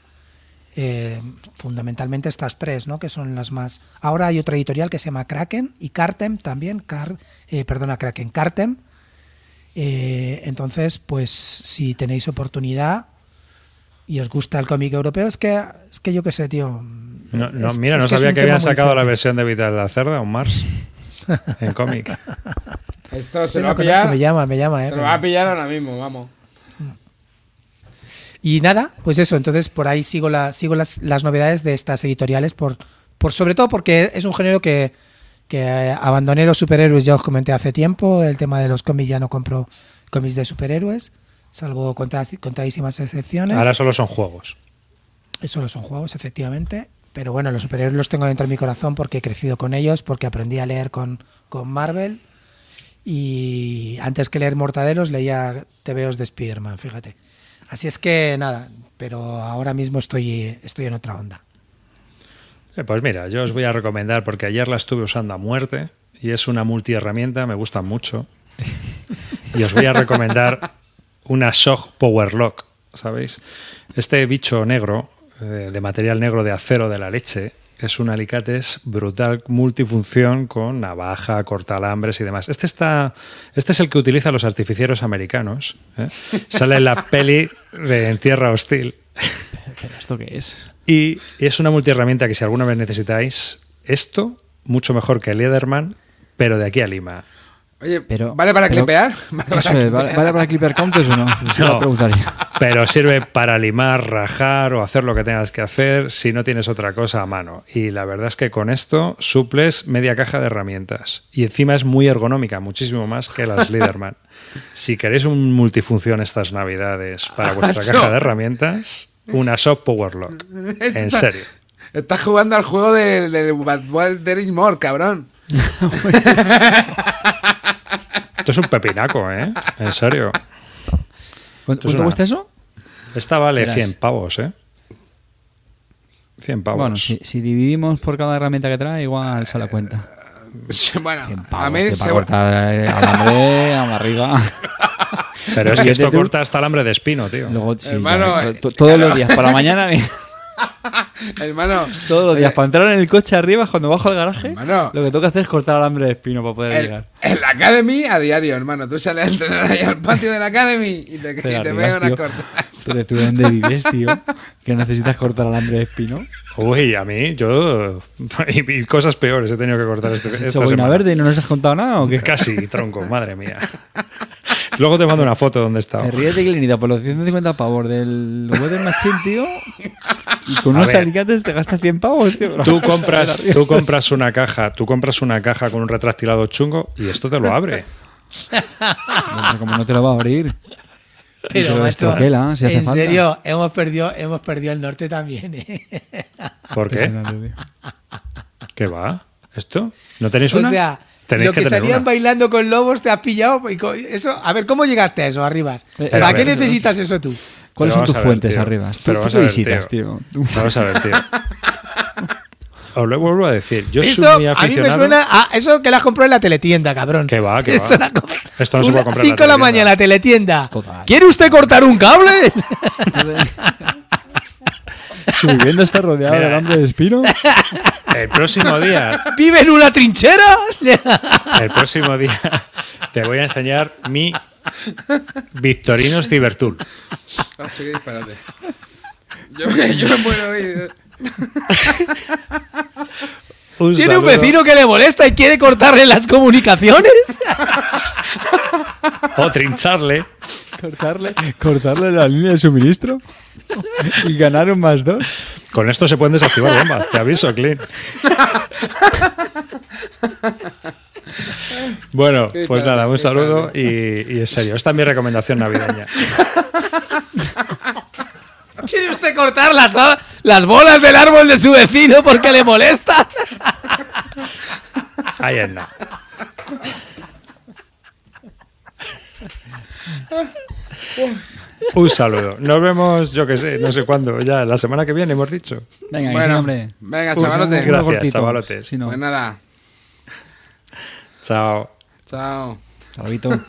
Eh, fundamentalmente estas tres, ¿no? Que son las más. Ahora hay otra editorial que se llama Kraken y Cartem también. Eh, perdona, Kraken, Cartem, Eh, entonces, pues si tenéis oportunidad y os gusta el cómic europeo, es que, es que yo qué sé, tío. No, no, es- mira, es no que sabía que habían sacado la versión de Vital de la Cerda, un Mars, *laughs* en cómic. Esto Sí, se lo va a pillar. me llama, me llama, eh. Se lo va a pillar ahora mismo, vamos. Y nada, pues eso, entonces por ahí sigo, la, sigo las, las novedades de estas editoriales, por, por sobre todo porque es un género que, que eh, abandoné los superhéroes, ya os comenté hace tiempo, el tema de los cómics ya no compro cómics de superhéroes, salvo contadas- contadísimas excepciones. Ahora solo son juegos. Solo son juegos, efectivamente. Pero bueno, los superhéroes los tengo dentro de mi corazón porque he crecido con ellos, porque aprendí a leer con, con Marvel. Y antes que leer Mortadelos leía TVOs de Spider-Man, fíjate. Así es que nada, pero ahora mismo estoy, estoy en otra onda. Eh, Pues mira, yo os voy a recomendar, porque ayer la estuve usando a muerte y es una multiherramienta, me gusta mucho. *laughs* Y os voy a recomendar una SOG Power Lock, ¿sabéis? Este bicho negro, eh, de material negro de acero de la leche, es un alicates brutal multifunción con navaja, cortalambres y demás. Este está, este es el que utilizan los artificieros americanos. ¿eh? *laughs* Sale en la peli de En Tierra Hostil. ¿Pero esto qué es? Y es una multiherramienta que si alguna vez necesitáis esto, mucho mejor que el Leatherman, pero de aquí a Lima. Oye, Pero- ¿vale para pero- clipear? ¿Vale para Eso es, ¿vale, ¿vale para Clipper Counters o no? *laughs* Se No. lo preguntaría. Pero sirve para limar, rajar o hacer lo que tengas que hacer si no tienes otra cosa a mano. Y la verdad es que con esto suples media caja de herramientas. Y encima es muy ergonómica, muchísimo más que las *laughs* Leaderman. Si queréis un multifunción estas navidades para vuestra caja de herramientas, una Shop Power Lock. *laughs* En serio. Estás jugando al juego del de, Bad Boy Derrick Moore, cabrón. *laughs* Esto es un pepinaco, ¿eh? En serio. ¿Cuánto, es una- cuesta eso? Esta vale Verás. 100 pavos, ¿eh? 100 pavos. Bueno, si, si dividimos por cada herramienta que trae, igual se la cuenta. *laughs* Bueno, 100 a pavos, mí para seguro- cortar eh, alambre, a la barriga. Pero es *laughs* que esto te- corta hasta alambre de espino, tío. Luego, sí, Hermano, ya, eh, todos los días, por la mañana, *laughs* hermano, todos los días, para entrar en el coche arriba, cuando bajo al garaje, Hermano. lo que tengo que hacer es cortar alambre de espino para poder el- llegar. en la Academy a diario, hermano. Tú sales a entrenar ahí al patio de la Academy y te, y Pero te pegas una tío. corta. Pero tú dónde vives, tío, que necesitas cortar alambre de espino. Uy, a mí, yo. *laughs* Y, y cosas peores he tenido que cortar este, ¿Has esta hecho verde y no nos has contado nada o qué? Casi, tronco, madre mía. Luego te mando una foto donde está. Te ríes de Clinita por los 150 pavos del Weather Machine, tío. Y con unos alicates te gastas 100 pavos, tío. Tú *laughs* compras, tú compras una caja, tú compras una caja con un retractilado chungo y esto te lo abre. Como no te lo va a abrir. Pero, si hace en falta. serio, hemos perdido, hemos perdido el norte también, ¿eh? ¿Por qué? ¿Qué va? ¿Esto? ¿No tenéis O una? sea, Tenéis lo que, tener salían una. bailando con lobos te has pillado. y Eso, a ver, ¿cómo llegaste a eso, arribas? Eh, ¿Para a qué ver, necesitas eso tú? ¿Cuáles son tus ver, fuentes tío. arriba? ¿Tú, Pero tú vamos qué a ver, visitas, tío. Vamos a ver, tío. *laughs* Os lo vuelvo a decir. Yo soy Esto muy a mí aficionado. me suena a eso que la has comprado en la teletienda, cabrón. Que va, que *laughs* Eso va. la Esto no se puede comprar en la 5 de la teletienda. mañana, teletienda. Total. ¿Quiere usted cortar un cable? *laughs* ¿Su vivienda está rodeada Mira. de alambre de espino? El próximo día, ¿Vive en una trinchera? el próximo día te voy a enseñar mi Victorinos Cibertool. Qué disparate. Yo, me- yo me muero hoy. Un ¿Tiene un vecino que le molesta y quiere cortarle las comunicaciones? O trincharle. ¿Cortarle, cortarle la línea de suministro? ¿Y ganar un más dos? Con esto se pueden desactivar bombas, te aviso, Clint. Bueno, pues nada, un saludo y, y en serio, esta es mi recomendación navideña. ¿Quiere usted cortar las, las bolas del árbol de su vecino porque le molesta? Ahí es nada. Un saludo. Nos vemos, yo que sé, no sé cuándo, ya la semana que viene hemos dicho. Venga, sí, Bueno, hombre. venga, chavalote. uno Gracias, cortito, chavalotes. Si no, Pues nada. Chao. Chao. saludito. *laughs*